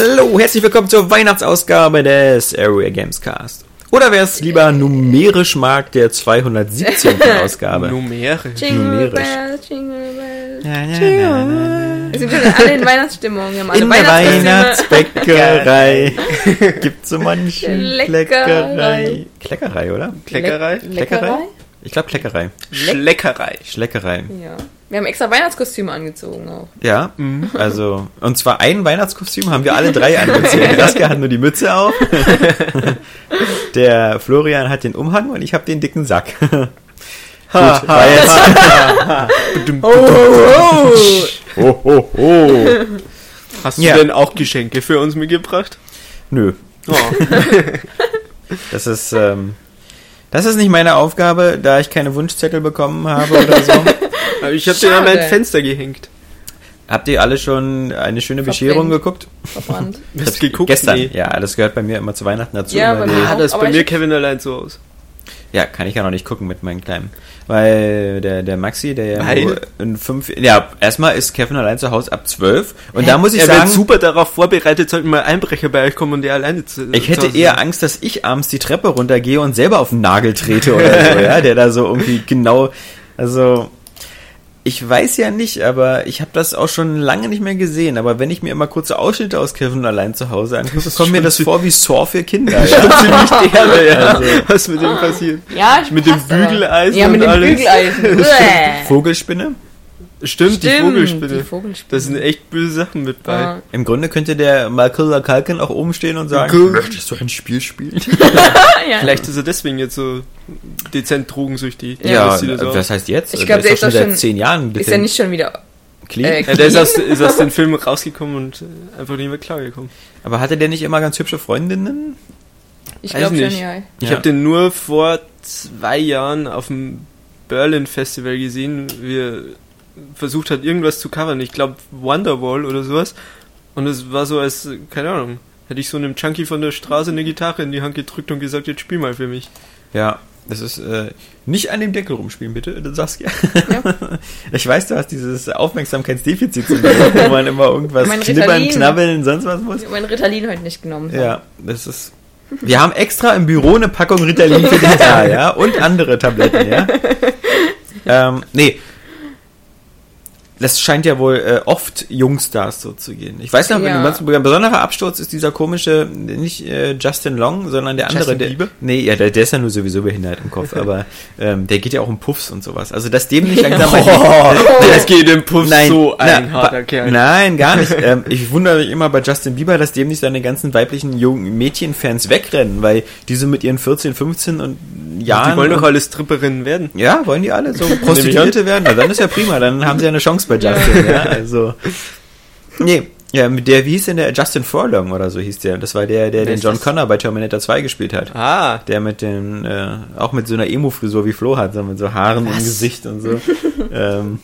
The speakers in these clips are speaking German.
Hallo, herzlich willkommen zur Weihnachtsausgabe des Area Games Cast. Oder wer es lieber numerisch mag, der 217. Ausgabe. Numerisch. Jingle Numerisch. Bells, Jingle Bells. Ja, ja, na, na, Wir sind schon alle in Weihnachtsstimmung. Wir haben na. alle In der. Weihnachtsbäckerei gibt's so manche Leckerei. Kleckerei. Kleckerei, oder? Kleckerei? Leckerei? Ich glaube Kleckerei. Schleckerei. Schleckerei. Ja. Wir haben extra Weihnachtskostüme angezogen auch. Ja, also, und zwar ein Weihnachtskostüm haben wir alle drei angezogen. Saskia hat nur die Mütze auf. Der Florian hat den Umhang und ich habe den dicken Sack. Gut, war jetzt. Oh, oh, oh. Ho, ho, ho. Hast du Ja. denn auch Geschenke für uns mitgebracht? Nö, Oh. das ist, ähm, das ist nicht meine Aufgabe, da ich keine Wunschzettel bekommen habe oder so. Aber ich habe den an mein. Fenster gehängt. Habt ihr alle schon eine schöne Verbrennt. Bescherung geguckt? Verbrannt. Du geguckt? Gestern. Nee. Ja, das gehört bei mir immer zu Weihnachten dazu. Ja, weil bei mir Ah, das ist bei mir Kevin allein so aus. Ja, kann ich ja noch nicht gucken mit meinen Kleinen. Weil der, der Maxi, der ja in fünf. Ja, erstmal ist Kevin allein zu Hause ab zwölf. Und da muss ich er sagen, wird super darauf vorbereitet, sollten mal Einbrecher bei euch kommen und der alleine zu ich zu hätte Hause eher sein. Angst, dass ich abends die Treppe runtergehe und selber auf den Nagel trete oder so, ja, der da so irgendwie genau. Also. Ich weiß ja nicht, aber ich habe das auch schon lange nicht mehr gesehen. Aber wenn ich mir immer kurze Ausschnitte aus Kevin allein zu Hause angucke, kommt mir das vor wie Saw für Kinder. Ja. ziemlich derbe, ja. Also- Was mit dem passiert? Ja, Mit dem. Bügeleisen Ja, mit und dem alles. Bügeleisen. Vogelspinne? Stimmt, die Stimmt, Vogelspinne. Die Vogelspinne. Da sind echt böse Sachen mit bei. Ja. Im Grunde könnte der Michael Kalkin auch oben stehen und sagen, Cool. möchtest du ein Spiel spielen? ja. Vielleicht ist er deswegen jetzt so dezent drogensüchtig. Ja, Das sieht so was heißt jetzt? Ich glaub, der ist schon seit zehn Jahren Ist er nicht schon wieder. clean. äh, Ja, der ist aus, ist aus den Filmen rausgekommen und äh, einfach nicht mehr klargekommen. Aber hatte der nicht immer ganz hübsche Freundinnen? Ich glaube schon, nicht. ja. Ich Ja. habe den nur vor zwei Jahren auf dem Berlin Festival gesehen, wie er versucht hat, irgendwas zu covern. Ich glaube Wonderwall oder sowas. Und es war so, als, keine Ahnung, hätte ich so einem Junkie von der Straße eine Gitarre in die Hand gedrückt und gesagt, jetzt spiel mal für mich. Ja, das ist äh, nicht an dem Deckel rumspielen, bitte, sagst ja. Ja. Ich weiß, du hast dieses Aufmerksamkeitsdefizit, wo man immer irgendwas Mein knibbern, Ritalin. knabbeln, sonst was muss. Ich habe mein Ritalin heute nicht genommen. Ja, das ist. Wir haben extra im Büro eine Packung Ritalin für dich da, ja, und andere Tabletten, ja. Ähm, nee. Das scheint ja wohl äh, oft Jungstars so zu gehen. Ich weiß noch, Ja. ein besonderer Absturz ist dieser komische, nicht äh, Justin Long, sondern der andere. Justin der, Bieber? Nee, ja, der, der ist ja nur sowieso behindert im Kopf, aber ähm, der geht ja auch um Puffs und sowas. Also, dass dem nicht langsam mal die, Das geht im Puff Nein, so ein na, harter Kerl. Nein, gar nicht. ähm, ich wundere mich immer bei Justin Bieber, dass dem nicht seine ganzen weiblichen jungen Mädchenfans wegrennen, weil diese mit ihren 14, 15 und Jahren. Die wollen doch alle Stripperinnen werden. ja, wollen die alle so Prostituierte werden? Na, dann ist ja prima, dann haben sie ja eine Chance bei Justin, ja, also. Nee, ja, mit der, wie hieß denn der? Justin Furlong oder so hieß der. Das war der, der Wer den John das? Connor bei Terminator 2 gespielt hat. Ah, Der mit den, äh, auch mit so einer Emo-Frisur wie Flo hat, so mit so Haaren im Gesicht und so. ähm,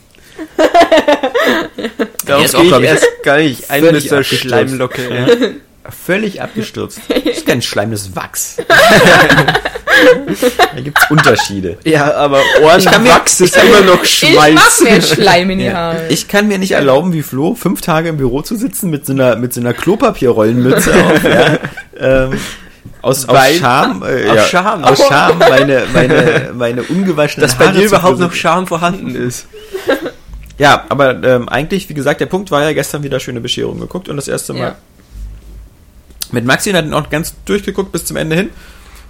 darauf ist auch, gehe ich erst gar nicht ein völlig mit der abgestürzt. Schleimlocke. Ja. Völlig abgestürzt. Das ist kein Schleim, das ist Wachs. Da gibt's Unterschiede. Ja, aber mir- Ohrenwachs ist immer noch Ich mach Schweiß. mehr Schleim in die Ja. Haare. Ich kann mir nicht erlauben, wie Flo, fünf Tage im Büro zu sitzen mit so einer, mit so einer Klopapierrollenmütze auf, ja. ähm, aus, aus Weil- Scham, äh, aus ja, Scham. aus Scham, meine, meine, meine ungewaschenen Dass bei Haare dir zu überhaupt noch. Charme vorhanden ist. Ja, aber ähm, eigentlich, wie gesagt, der Punkt war ja gestern wieder schöne Bescherung geguckt und das erste Mal ja. Mit Maxi hat ihn auch ganz durchgeguckt bis zum Ende hin.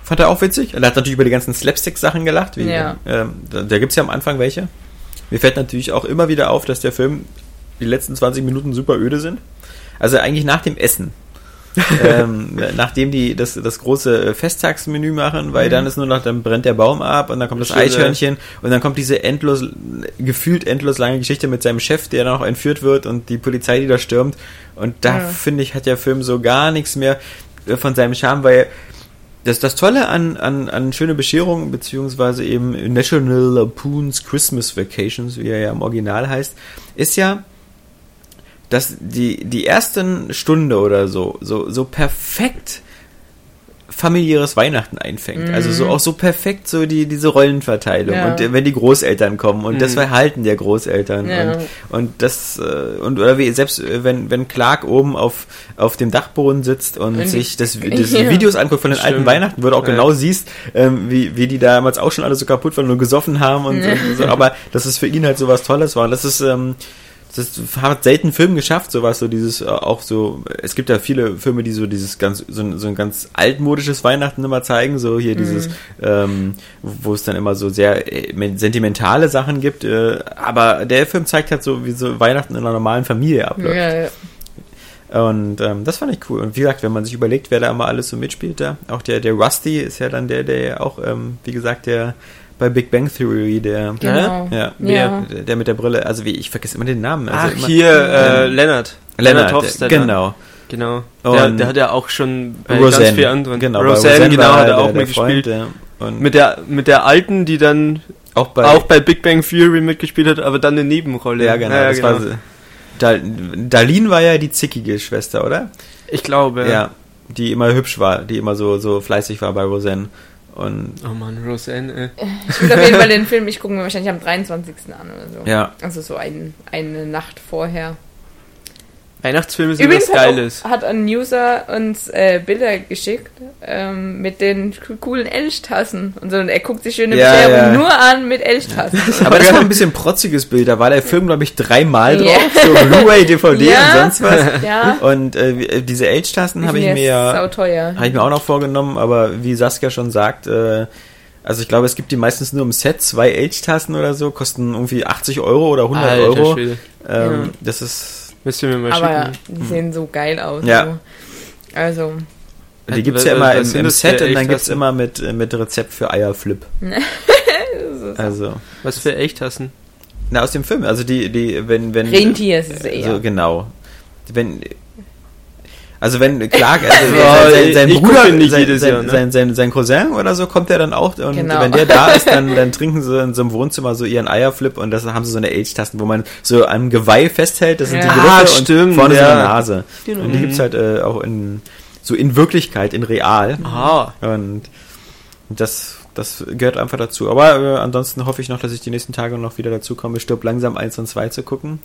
Fand er auch witzig. Er hat natürlich über die ganzen Slapstick-Sachen gelacht. Wie, Ja. ähm, da da gibt es ja am Anfang welche. Mir fällt natürlich auch immer wieder auf, dass der Film die letzten 20 Minuten super öde sind. Also eigentlich nach dem Essen. ähm, nachdem die das, das große Festtagsmenü machen, weil dann ist nur noch, dann brennt der Baum ab und dann kommt das Schöne- Eichhörnchen und dann kommt diese endlos, gefühlt endlos lange Geschichte mit seinem Chef, der dann auch entführt wird und die Polizei, die da stürmt. Und da Ja. finde ich, hat der Film so gar nichts mehr äh, von seinem Charme, weil das, das Tolle an, an, an Schöne Bescherung, beziehungsweise eben National Lampoon's Christmas Vacations, wie er ja im Original heißt, ist ja, dass die, die ersten Stunde oder so, so, so perfekt familiäres Weihnachten einfängt. Also so auch so perfekt so die diese Rollenverteilung Ja. und wenn die Großeltern kommen und das Verhalten der Großeltern Ja. und, und das äh, und oder wie selbst äh, wenn wenn Clark oben auf auf dem Dachboden sitzt und die- sich das, das Ja. Videos anguckt von den alten Stimmt. Weihnachten, wo du auch Ja. genau siehst, ähm, wie wie die damals auch schon alle so kaputt waren und gesoffen haben und, und so, aber dass es für ihn halt so was Tolles war. Das ist ähm, das hat selten Film geschafft, sowas, so dieses äh, auch so, es gibt ja viele Filme, die so dieses ganz, so ein, so ein ganz altmodisches Weihnachten immer zeigen, so hier dieses, ähm, wo es dann immer so sehr äh, sentimentale Sachen gibt, äh, aber der Film zeigt halt so, wie so Weihnachten in einer normalen Familie abläuft. Ja, ja. Und ähm, das fand ich cool. Und wie gesagt, wenn man sich überlegt, wer da immer alles so mitspielt da, auch der, der Rusty ist ja dann der, der ja auch, ähm, wie gesagt, der bei Big Bang Theory, der, Genau. ja, Ja. der, der mit der Brille, also wie, ich vergesse immer den Namen. Also Ach, immer, hier, äh, Leonard. Leonard, Hofstadter. genau. Genau. Der, Und der hat ja auch schon bei Roseanne, ganz vielen anderen. genau, bei Roseanne, genau, war hat er auch der mitgespielt. Ja. Mit der, mit der alten, die dann auch bei, auch bei Big Bang Theory mitgespielt hat, aber dann eine Nebenrolle. ja genau, das war so, Dal, Darlene war ja die zickige Schwester, oder? Ich glaube. Ja, die immer hübsch war, die immer so, so fleißig war bei Roseanne. Und Oh Mann, Roseanne, ey. Ich will auf jeden Fall den Film, ich gucke mir wahrscheinlich am 23. an oder so. ja, Also so ein, eine Nacht vorher. Weihnachtsfilme sind Übrigens was Geiles. hat, auch, hat ein User uns äh, Bilder geschickt ähm, mit den coolen Elchtassen und so. Und er guckt sich schöne Ja, Beschreibung ja. nur an mit Elchtassen. Aber das war ein bisschen protziges Bild. Da war der Film, glaube ich, dreimal Ja. drauf. So Blu-ray, DVD Ja. und sonst was. ja, Und äh, äh, diese Age-Tasten habe ich mir habe ich mir auch noch vorgenommen, aber wie Saskia schon sagt, äh, also ich glaube, es gibt die meistens nur im Set, zwei Age-Tasten oder so, kosten irgendwie 80 Euro oder 100 Alter Euro. Ähm, Ja. Das ist, Müsst ihr mir mal Aber schicken. die sehen so geil aus. Ja. So. Also, die gibt's Was- ja immer im, im Set und dann gibt's Age-Tasten? immer mit, äh, mit Rezept für Eierflip. Also, Was für Echtassen? na, aus dem Film, also die, die, wenn, wenn. Rentier ist es äh, eher. So, genau. Wenn, also wenn Clark, also Ja, sein, sein ich Bruder, sein, jedes sein, Jahr, ne? sein, sein, sein Cousin oder so, kommt der dann auch und Genau. wenn der da ist, dann, dann trinken sie in so einem Wohnzimmer so ihren Eierflip und das haben sie so eine Age-Tasten, wo man so am Geweih festhält, das sind die Ja. Griffe Ah, und stimmt, vorne so ja. eine Nase. Genau. Und die gibt's halt äh, auch in, so in Wirklichkeit, in real. Aha. Und das, das gehört einfach dazu. Aber äh, ansonsten hoffe ich noch, dass ich die nächsten Tage noch wieder dazu komme, stirb langsam 1 und 2 zu gucken.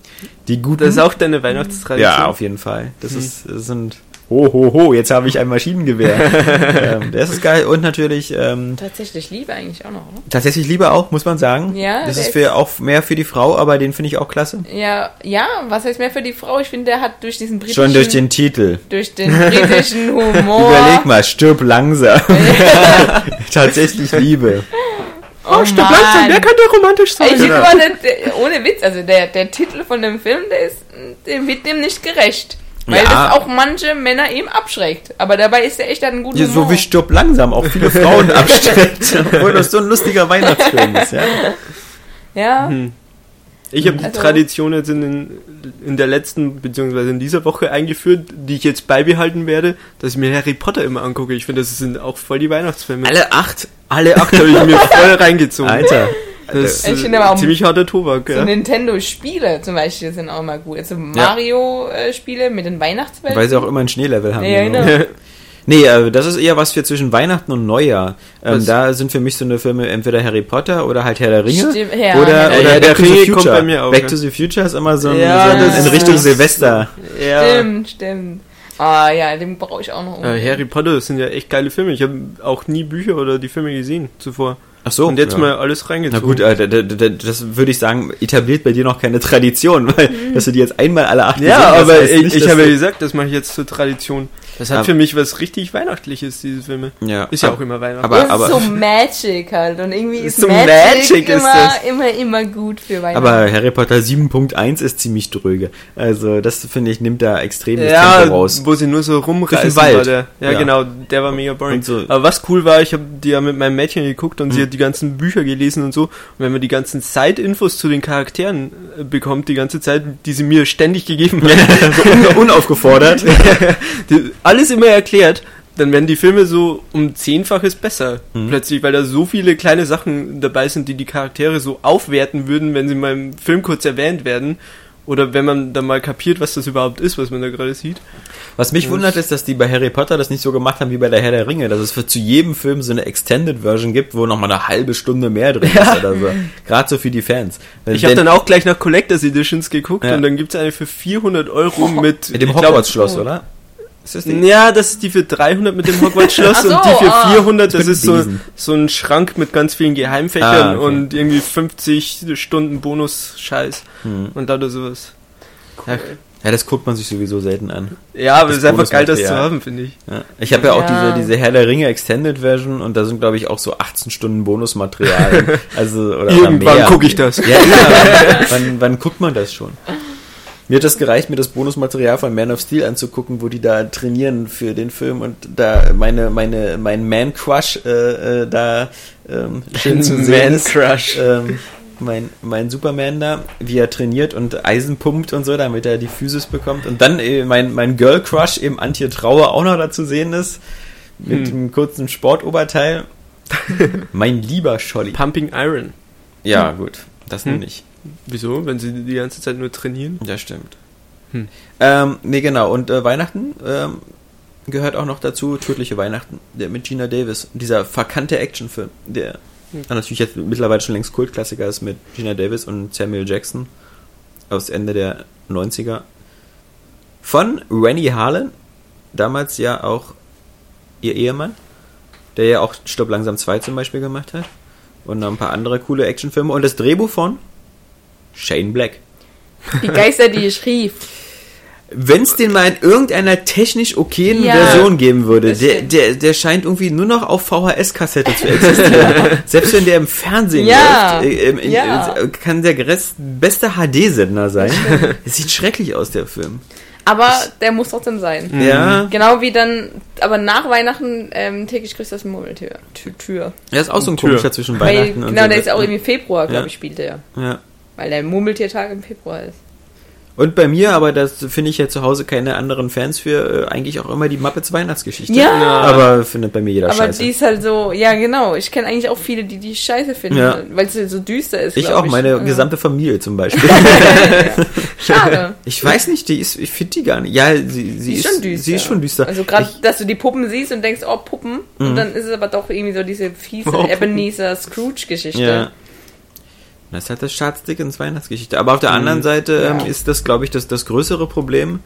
Die guten. Das ist auch deine Weihnachtstradition. Ja, auf jeden Fall. Das ist, das sind. Ho, ho, ho, jetzt habe ich ein Maschinengewehr. ähm, das ist geil. Und natürlich, ähm, Tatsächlich Liebe eigentlich auch noch, oder? tatsächlich Liebe auch, muss man sagen. Ja, Das ist für auch mehr für die Frau, aber den finde ich auch klasse. Ja, ja, was heißt mehr für die Frau? Ich finde, der hat durch diesen britischen... Schon durch den Titel. durch den britischen Humor... Überleg mal, stirb langsam. tatsächlich Liebe. Oh, Stirb langsam, der könnte romantisch sein. Ich Genau. der, ohne Witz, also der, der Titel von dem Film, der ist, der wird dem nicht gerecht. Weil Ja. das auch manche Männer eben abschreckt. Aber dabei ist der echt einen guten Ja, so Humor. wie stirb langsam auch viele Frauen abstreckt. Obwohl das so ein lustiger Weihnachtsfilm ist, ja. Ja, Hm. Ich habe die Also- Tradition jetzt in, den, in der letzten, beziehungsweise in dieser Woche eingeführt, die ich jetzt beibehalten werde, dass ich mir Harry Potter immer angucke. Ich finde, das sind auch voll die Weihnachtsfilme. Alle acht. Alle acht habe ich mir voll reingezogen. Alter. Das ist Ich äh, finde aber auch- ziemlich harter Tobak, so ja. Nintendo-Spiele zum Beispiel sind auch mal gut. Also Mario-Spiele mit den Weihnachtswelten. Weil sie auch immer ein Schneelevel haben. Ja, genau. genau. Nee, äh, das ist eher was für zwischen Weihnachten und Neujahr. Ähm, da sind für mich so eine Filme entweder Harry Potter oder halt Herr der Ringe. Stimmt, ja, oder Herr der- oder Herr der Back to the Ringe Future. kommt bei mir auch, Back ja. to the Future ist immer so, ein, Ja, so ein, in Richtung ist- Silvester. ja. Stimmt, stimmt. Ah ja, den brauche ich auch noch. Äh, Harry Potter, das sind ja echt geile Filme. Ich habe auch nie Bücher oder die Filme gesehen zuvor. Ach so. Und jetzt ja. mal alles Na reingezogen. gut, äh, das würde ich sagen, etabliert bei dir noch keine Tradition, weil dass du die jetzt einmal alle acht gesehen. Ja, hast, aber ich, ich habe ja gesagt, das mache ich jetzt zur Tradition. Das hat Aber- für mich was richtig Weihnachtliches, diese Filme. ja, Ist ja auch immer Weihnachten. aber- das ist so Magic halt. Und irgendwie ist So Magic, Magic ist immer, das. immer, immer gut für Weihnachten. aber Harry Potter 7.1 ist ziemlich dröge. Also das finde ich nimmt da extrem das ja, Tempo raus. wo sie nur so rumreißen Wald. war der. Ja, Ja. genau, der war mega boring. So- Aber was cool war, ich habe die ja mit meinem Mädchen geguckt und sie Mhm. hat die ganzen Bücher gelesen und so. Und wenn man die ganzen Side-Infos zu den Charakteren äh, bekommt, die ganze Zeit, die sie mir ständig gegeben hat, so un unaufgefordert. die, alles immer erklärt, dann werden die Filme so um zehnfaches besser. Mhm. Plötzlich, weil da so viele kleine Sachen dabei sind, die die Charaktere so aufwerten würden, wenn sie mal im Film kurz erwähnt werden. Oder wenn man dann mal kapiert, was das überhaupt ist, was man da gerade sieht. Was mich wundert, ist, dass die bei Harry Potter das nicht so gemacht haben wie bei der Herr der Ringe, dass es für zu jedem Film so eine Extended Version gibt, wo nochmal eine halbe Stunde mehr drin Ja. ist oder so. Gerade so für die Fans. Ich habe dann auch gleich nach Collectors Editions geguckt Ja. und dann gibt's eine für 400 Euro mit, mit dem Hogwarts-Schloss, oder? Ist das? Ja, das ist die für 300 mit dem Hogwarts-Schloss so, und die für ah. 400, das ist so, so ein Schrank mit ganz vielen Geheimfächern Ah, okay. und irgendwie 50 Stunden Bonus-Scheiß Hm. und da sowas. Ach, Ja, das guckt man sich sowieso selten an. ja, aber Das es ist einfach geil, das zu haben, finde ich. Ja. Ich habe ja auch Ja. diese, diese Herr der Ringe Extended Version und da sind, glaube ich, auch so 18 Stunden Bonusmaterial. also, oder, Irgendwann gucke ich das. Ja, ja. wann, wann guckt man das schon? Mir hat das gereicht, mir das Bonusmaterial von Man of Steel anzugucken, wo die da trainieren für den Film und da meine, meine, mein Man-Crush äh, äh, da ähm, schön zu sehen ist. Man-Crush. Ähm, mein, mein Superman da, wie er trainiert und Eisen pumpt und so, damit er die Physis bekommt. Und dann äh, mein, mein Girl Crush eben Antje Trauer auch noch da zu sehen ist, mit Hm. dem kurzen Sportoberteil. mein lieber Scholli. Pumping Iron. Ja, gut, das Hm. nun nicht. Wieso? Wenn sie die ganze Zeit nur trainieren? Das stimmt. Hm. Ähm, nee, genau. Und äh, Weihnachten ähm, gehört auch noch dazu, Tödliche Weihnachten, der mit Gina Davis. Dieser verkannte Actionfilm, der Hm. natürlich jetzt mittlerweile schon längst Kultklassiker ist mit Gina Davis und Samuel Jackson aus Ende der 90er. Von Rennie Harlan, damals ja auch ihr Ehemann, der ja auch Stopp langsam 2 zum Beispiel gemacht hat. Und noch ein paar andere coole Actionfilme. Und das Drehbuch von Shane Black. Die Geister, die ich rief. Wenn es den mal in irgendeiner technisch okayen Ja, Version geben würde, der, der, der scheint irgendwie nur noch auf VHS-Kassette zu existieren. Selbst wenn der im Fernsehen Ja, läuft, äh, in, ja. äh, kann der Rest beste HD-Sender sein. Es sieht schrecklich aus, der Film. Aber der muss trotzdem sein. Ja, Genau wie dann, aber nach Weihnachten ähm, täglich grüßt das Murmeltür. Tür. Er ist auch so ein Tür. komischer zwischen Weil, Weihnachten und genau, der ist auch irgendwie Februar, glaube Ja. ich, spielt der. ja. Weil der Murmeltiertag im Februar ist. Und bei mir, aber das finde ich ja zu Hause keine anderen Fans für, äh, eigentlich auch immer die Muppets Weihnachtsgeschichte. Ja. Aber findet bei mir jeder Aber scheiße. die ist halt so, ja genau, ich kenne eigentlich auch viele, die die scheiße finden, Ja. weil es so düster ist. ich auch, meine Ja. gesamte Familie zum Beispiel. Ja. Schade. Ich weiß nicht, die ist, ich finde die gar nicht. Ja, sie, sie, Die ist schon düster. Sie ist schon düster. Also gerade, Ich- dass du die Puppen siehst und denkst, oh Puppen, Mhm. und dann ist es aber doch irgendwie so diese fiese Oh. Ebenezer Scrooge-Geschichte. Ja. Das ist halt das Charles Dickens Weihnachtsgeschichte. Aber auf der Mhm. anderen Seite ähm, ist das, glaube ich, das, das größere Problem,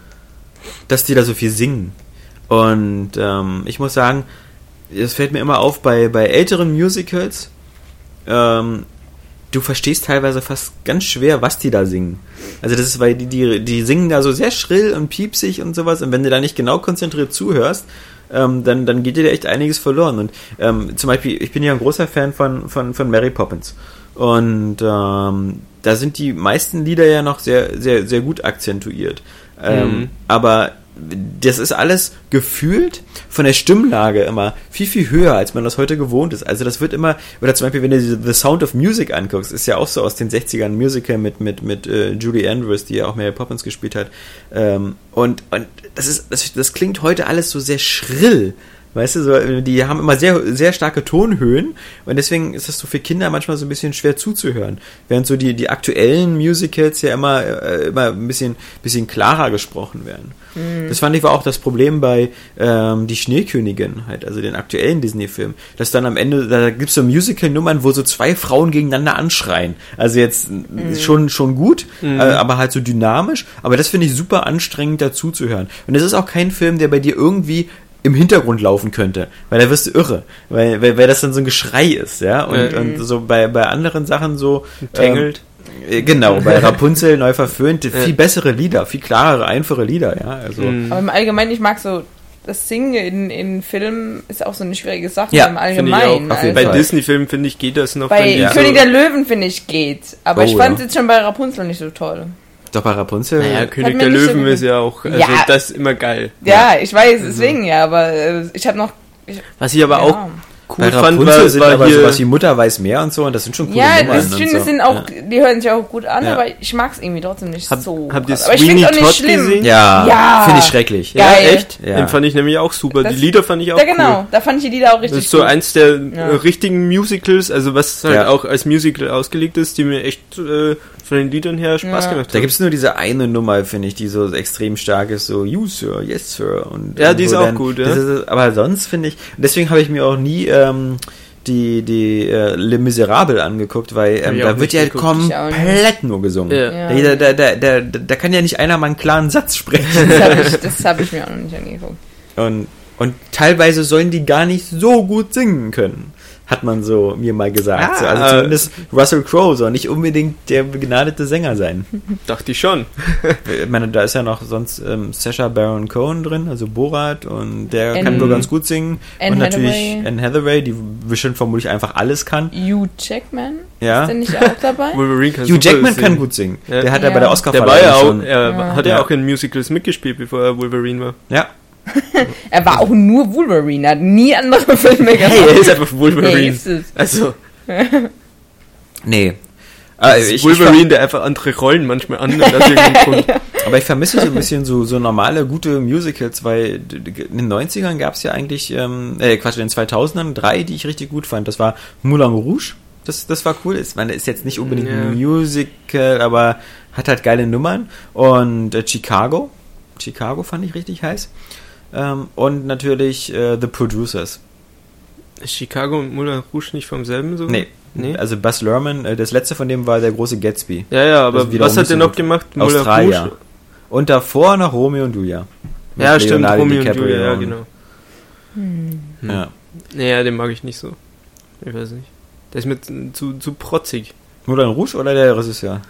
dass die da so viel singen. Und ähm, ich muss sagen, es fällt mir immer auf, bei, bei älteren Musicals, ähm, du verstehst teilweise fast ganz schwer, was die da singen. Also das ist, weil die, die, die singen da so sehr schrill und piepsig und sowas. Und wenn du da nicht genau konzentriert zuhörst, ähm, dann, dann geht dir da echt einiges verloren. Und ähm, zum Beispiel, ich bin ja ein großer Fan von, von, von Mary Poppins. Und ähm, da sind die meisten Lieder ja noch sehr, sehr, sehr gut akzentuiert. Ähm, Mhm. Aber das ist alles gefühlt von der Stimmlage immer viel, viel höher, als man das heute gewohnt ist. Also das wird immer, oder zum Beispiel, wenn du The Sound of Music anguckst, ist ja auch so aus den 60ern ein Musical mit, mit, mit äh, Julie Andrews, die ja auch Mary Poppins gespielt hat. Ähm, und, und das ist, das, das klingt heute alles so sehr schrill. Weißt du, so, die haben immer sehr, sehr starke Tonhöhen und deswegen ist das so für Kinder manchmal so ein bisschen schwer zuzuhören. Während so die, die aktuellen Musicals ja immer, äh, immer ein bisschen, bisschen klarer gesprochen werden. Das fand ich war auch das Problem bei ähm, Die Schneekönigin, halt, also den aktuellen Disney-Film, dass dann am Ende, da gibt's so Musical-Nummern, wo so zwei Frauen gegeneinander anschreien. Also jetzt äh, schon, schon gut, äh, aber halt so dynamisch, aber das finde ich super anstrengend dazu zu hören. Und es ist auch kein Film, der bei dir irgendwie im Hintergrund laufen könnte, weil da wirst du irre, weil, weil, weil das dann so ein Geschrei ist, ja, und, Mhm. und so bei, bei anderen Sachen so Tangled. ähm, äh, genau, bei Rapunzel neu verföhnt, viel Ja. bessere Lieder, viel klarere, einfache Lieder, ja, also Mhm. Aber im Allgemeinen, ich mag so, das Singen in, in Filmen ist auch so eine schwierige Sache Ja, im Allgemeinen. jeden Bei. Disney-Filmen, finde ich, geht das noch. Bei König so, der Löwen, finde ich, geht. Aber Oh, ich fand es ja. jetzt schon bei Rapunzel nicht so toll. Doch bei Rapunzel. Naja, König der Löwen ist ja auch, also Ja. das ist immer geil. Ja, ich weiß, deswegen ja, aber äh, ich habe noch. Ich, Was ich aber ja. auch Bei fand, war, sind war aber hier, sowas wie Mutter weiß mehr und so und das sind schon coole Ja, Nummern. das und stimmt, so. das sind auch, Ja. die hören sich auch gut an, Ja. aber ich mag es irgendwie trotzdem nicht Hab- so. habt ihr krass. aber ich finde auch nicht Todd schlimm. gesehen? Ja, Ja. finde ich schrecklich. Geil. Ja, echt? Ja. Den fand ich nämlich auch super. Das- die Lieder fand ich auch Ja, cool. genau, da fand ich die Lieder auch Das richtig ist so gut. eins der Ja. äh, richtigen Musicals, also was halt Ja. auch als Musical ausgelegt ist, die mir echt äh, von den Liedern her Spaß Ja. gemacht Da haben. gibt es nur diese eine Nummer, finde ich, die so extrem stark ist, so You Sir, Yes Sir. Und, Ja, die ist auch gut, ja. das aber sonst finde ich, deswegen habe ich mir auch nie ähm, die, die äh, Le Miserable angeguckt, weil ähm, da wird ja geguckt. Komplett nur gesungen. Ja. Ja. Da, da, da, da, kann ja nicht einer mal einen klaren Satz sprechen. Das habe ich, hab ich mir auch noch nicht angeguckt. Und, und teilweise sollen die gar nicht so gut singen können. Hat man so mir mal gesagt. Ah, so, also äh, zumindest Russell Crowe soll nicht unbedingt der begnadete Sänger sein. Dachte ich schon. Ich meine, da ist ja noch sonst ähm, Sacha Baron Cohen drin, also Borat, und der Anne- kann wohl ganz gut singen. Anne und natürlich Hathaway. Anne Hathaway, die bestimmt vermutlich einfach alles kann. Hugh Jackman? Ja. Ist der nicht auch dabei? Wolverine kann Hugh Jackman singen. kann gut singen. Ja. Der hat ja, Ja. bei der oscar Der war ja auch, schon. er Ja. hat Ja. auch in Musicals mitgespielt, bevor er Wolverine war. Ja. Er war auch nur Wolverine, hat nie andere Filme gemacht. Hey, er ist einfach Wolverine. Hey, ist es. Also, Nee. ist ich, Wolverine, der einfach andere Rollen manchmal annimmt ich, aber ich vermisse so ein bisschen so, so normale, gute Musicals, weil in den 90ern gab es ja eigentlich, ähm, äh, Quatsch, in den 2000ern drei, die ich richtig gut fand. Das war Moulin Rouge. Das, das war cool. Ich meine, ist jetzt nicht unbedingt Ja. ein Musical, aber hat halt geile Nummern. Und äh, Chicago. Chicago fand ich richtig heiß. Ähm, und natürlich äh, The Producers. Ist Chicago und Moulin Rouge nicht vom selben so? Nee. Nee? Also Buzz Lerman, äh, das letzte von dem war der große Gatsby. Ja, ja, aber was hat er so noch gemacht? Moulin Australier. Rouge? Und davor noch Romeo und Julia. Ja, stimmt, Leonardo Romeo und DiCaprio Julia, ja, und- genau. Hm. Ja. Naja, den mag ich nicht so. Ich weiß nicht. Der ist mir zu, zu protzig. Moulin Rouge oder der Regisseur?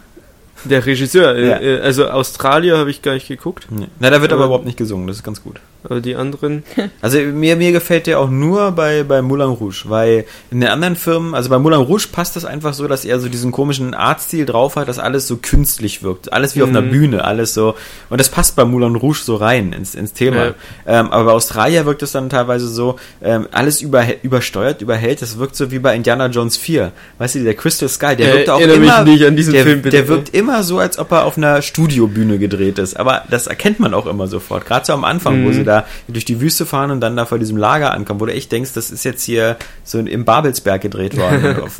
Der Regisseur, Ja. äh, also Australier habe ich gar nicht geguckt, Nee. Na, da wird aber Aber- überhaupt nicht gesungen, das ist ganz gut. Aber die anderen. Also mir, mir gefällt der auch nur bei, bei Moulin Rouge, weil in den anderen Firmen, also bei Moulin Rouge passt das einfach so, dass er so diesen komischen Artstil drauf hat, dass alles so künstlich wirkt. Alles wie auf einer Mhm. Bühne, alles so. Und das passt bei Moulin Rouge so rein ins, ins Thema. Ja. Ähm, aber bei Australier wirkt es dann teilweise so, ähm, alles über, übersteuert, überhält. Das wirkt so wie bei Indiana Jones 4. Weißt du, der Crystal Sky, der Äh, wirkt auch erinnere mich immer, nicht an diesen der, Film, bitte. der wirkt immer so, als ob er auf einer Studiobühne gedreht ist. Aber das erkennt man auch immer sofort. Gerade so am Anfang, wo Mhm. sie da durch die Wüste fahren und dann da vor diesem Lager ankommen, wo du echt denkst, das ist jetzt hier so im Babelsberg gedreht worden. Auf-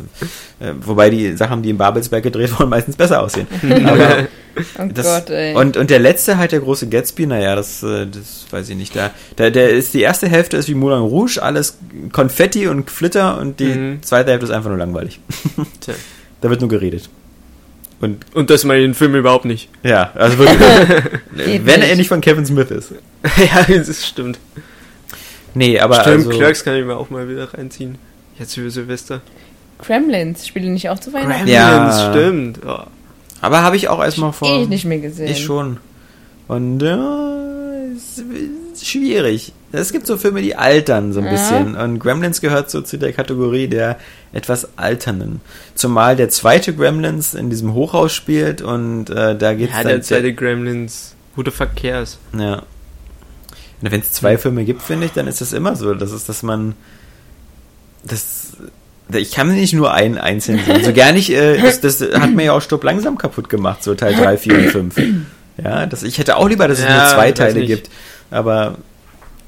äh, Wobei die Sachen, die im Babelsberg gedreht wurden, meistens besser aussehen. Aber Oh das, Gott, ey. und, und der letzte halt, der große Gatsby, naja, das, äh, das weiß ich nicht. Da, da, der ist, die erste Hälfte ist wie Moulin Rouge, alles Konfetti und Flitter und die Mhm. zweite Hälfte ist einfach nur langweilig. Tja. Da wird nur geredet. Und Und das mal in den Film überhaupt nicht. ja, also wirklich, wenn nicht. er nicht von Kevin Smith ist. ja, das stimmt. Nee, aber stimmt, also, Clerks kann ich mir auch mal wieder reinziehen. Jetzt über Silvester. Gremlins spielen nicht auch zu Weihnachten? Gremlins, Ja. stimmt. Oh. aber habe ich auch erstmal vor. Eh nicht mehr gesehen. Ich schon. Und ja, es ist schwierig. Es gibt so Filme, die altern so ein Ja. bisschen. Und Gremlins gehört so zu der Kategorie der etwas alternden. Zumal der zweite Gremlins in diesem Hochhaus spielt und äh, da geht's Ja, dann der zweite Gremlins. Fuck cares? Ja. Wenn es zwei Filme gibt, finde ich, dann ist das immer so. Das ist, dass man das ich kann nicht nur einen einzeln sehen. So gar nicht, äh, das, das hat mir ja auch Stopp langsam kaputt gemacht, so Teil 3, 4 und 5. Ja, das, ich hätte auch lieber, dass es Ja, nur zwei Teile nicht. gibt. Aber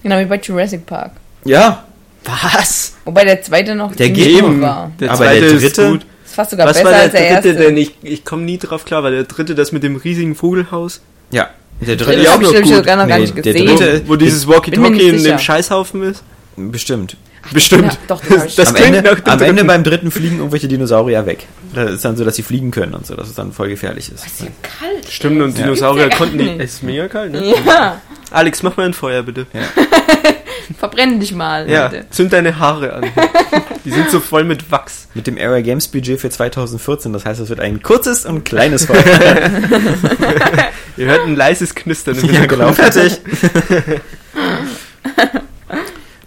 Genau wie bei Jurassic Park. ja, Was? Wobei der zweite noch Der geht gut Eben. war. Der Aber zweite der ist dritte- gut. Ist fast sogar Was besser war der als der dritte erste. denn? Ich, ich komme nie drauf klar. War der dritte das mit dem riesigen Vogelhaus? ja. Der dritte Ja, hab auch noch gut. sogar noch gar Nee, nicht der gesehen. dritte- Wo dieses Bin mir Walkie-Talkie in dem Scheißhaufen ist? bestimmt. Bestimmt. Ja, doch, Das am klingt Ende, nach dem am Ende beim dritten fliegen irgendwelche Dinosaurier weg. Das ist dann so, dass sie fliegen können und so, dass es dann voll gefährlich ist. ist ja kalt. Stimmt, und Ja. Dinosaurier Ja. konnten nicht. Es ist mega kalt, ne? Ja, Alex, mach mal ein Feuer, bitte. verbrenn dich mal. Ja, Leute. zünd deine Haare an. Die sind so voll mit Wachs. Mit dem Area Games Budget für 2014, das heißt, es wird ein kurzes und kleines Feuer. Ihr hört ein leises Knistern im ja, genau, Hintergrund. fertig.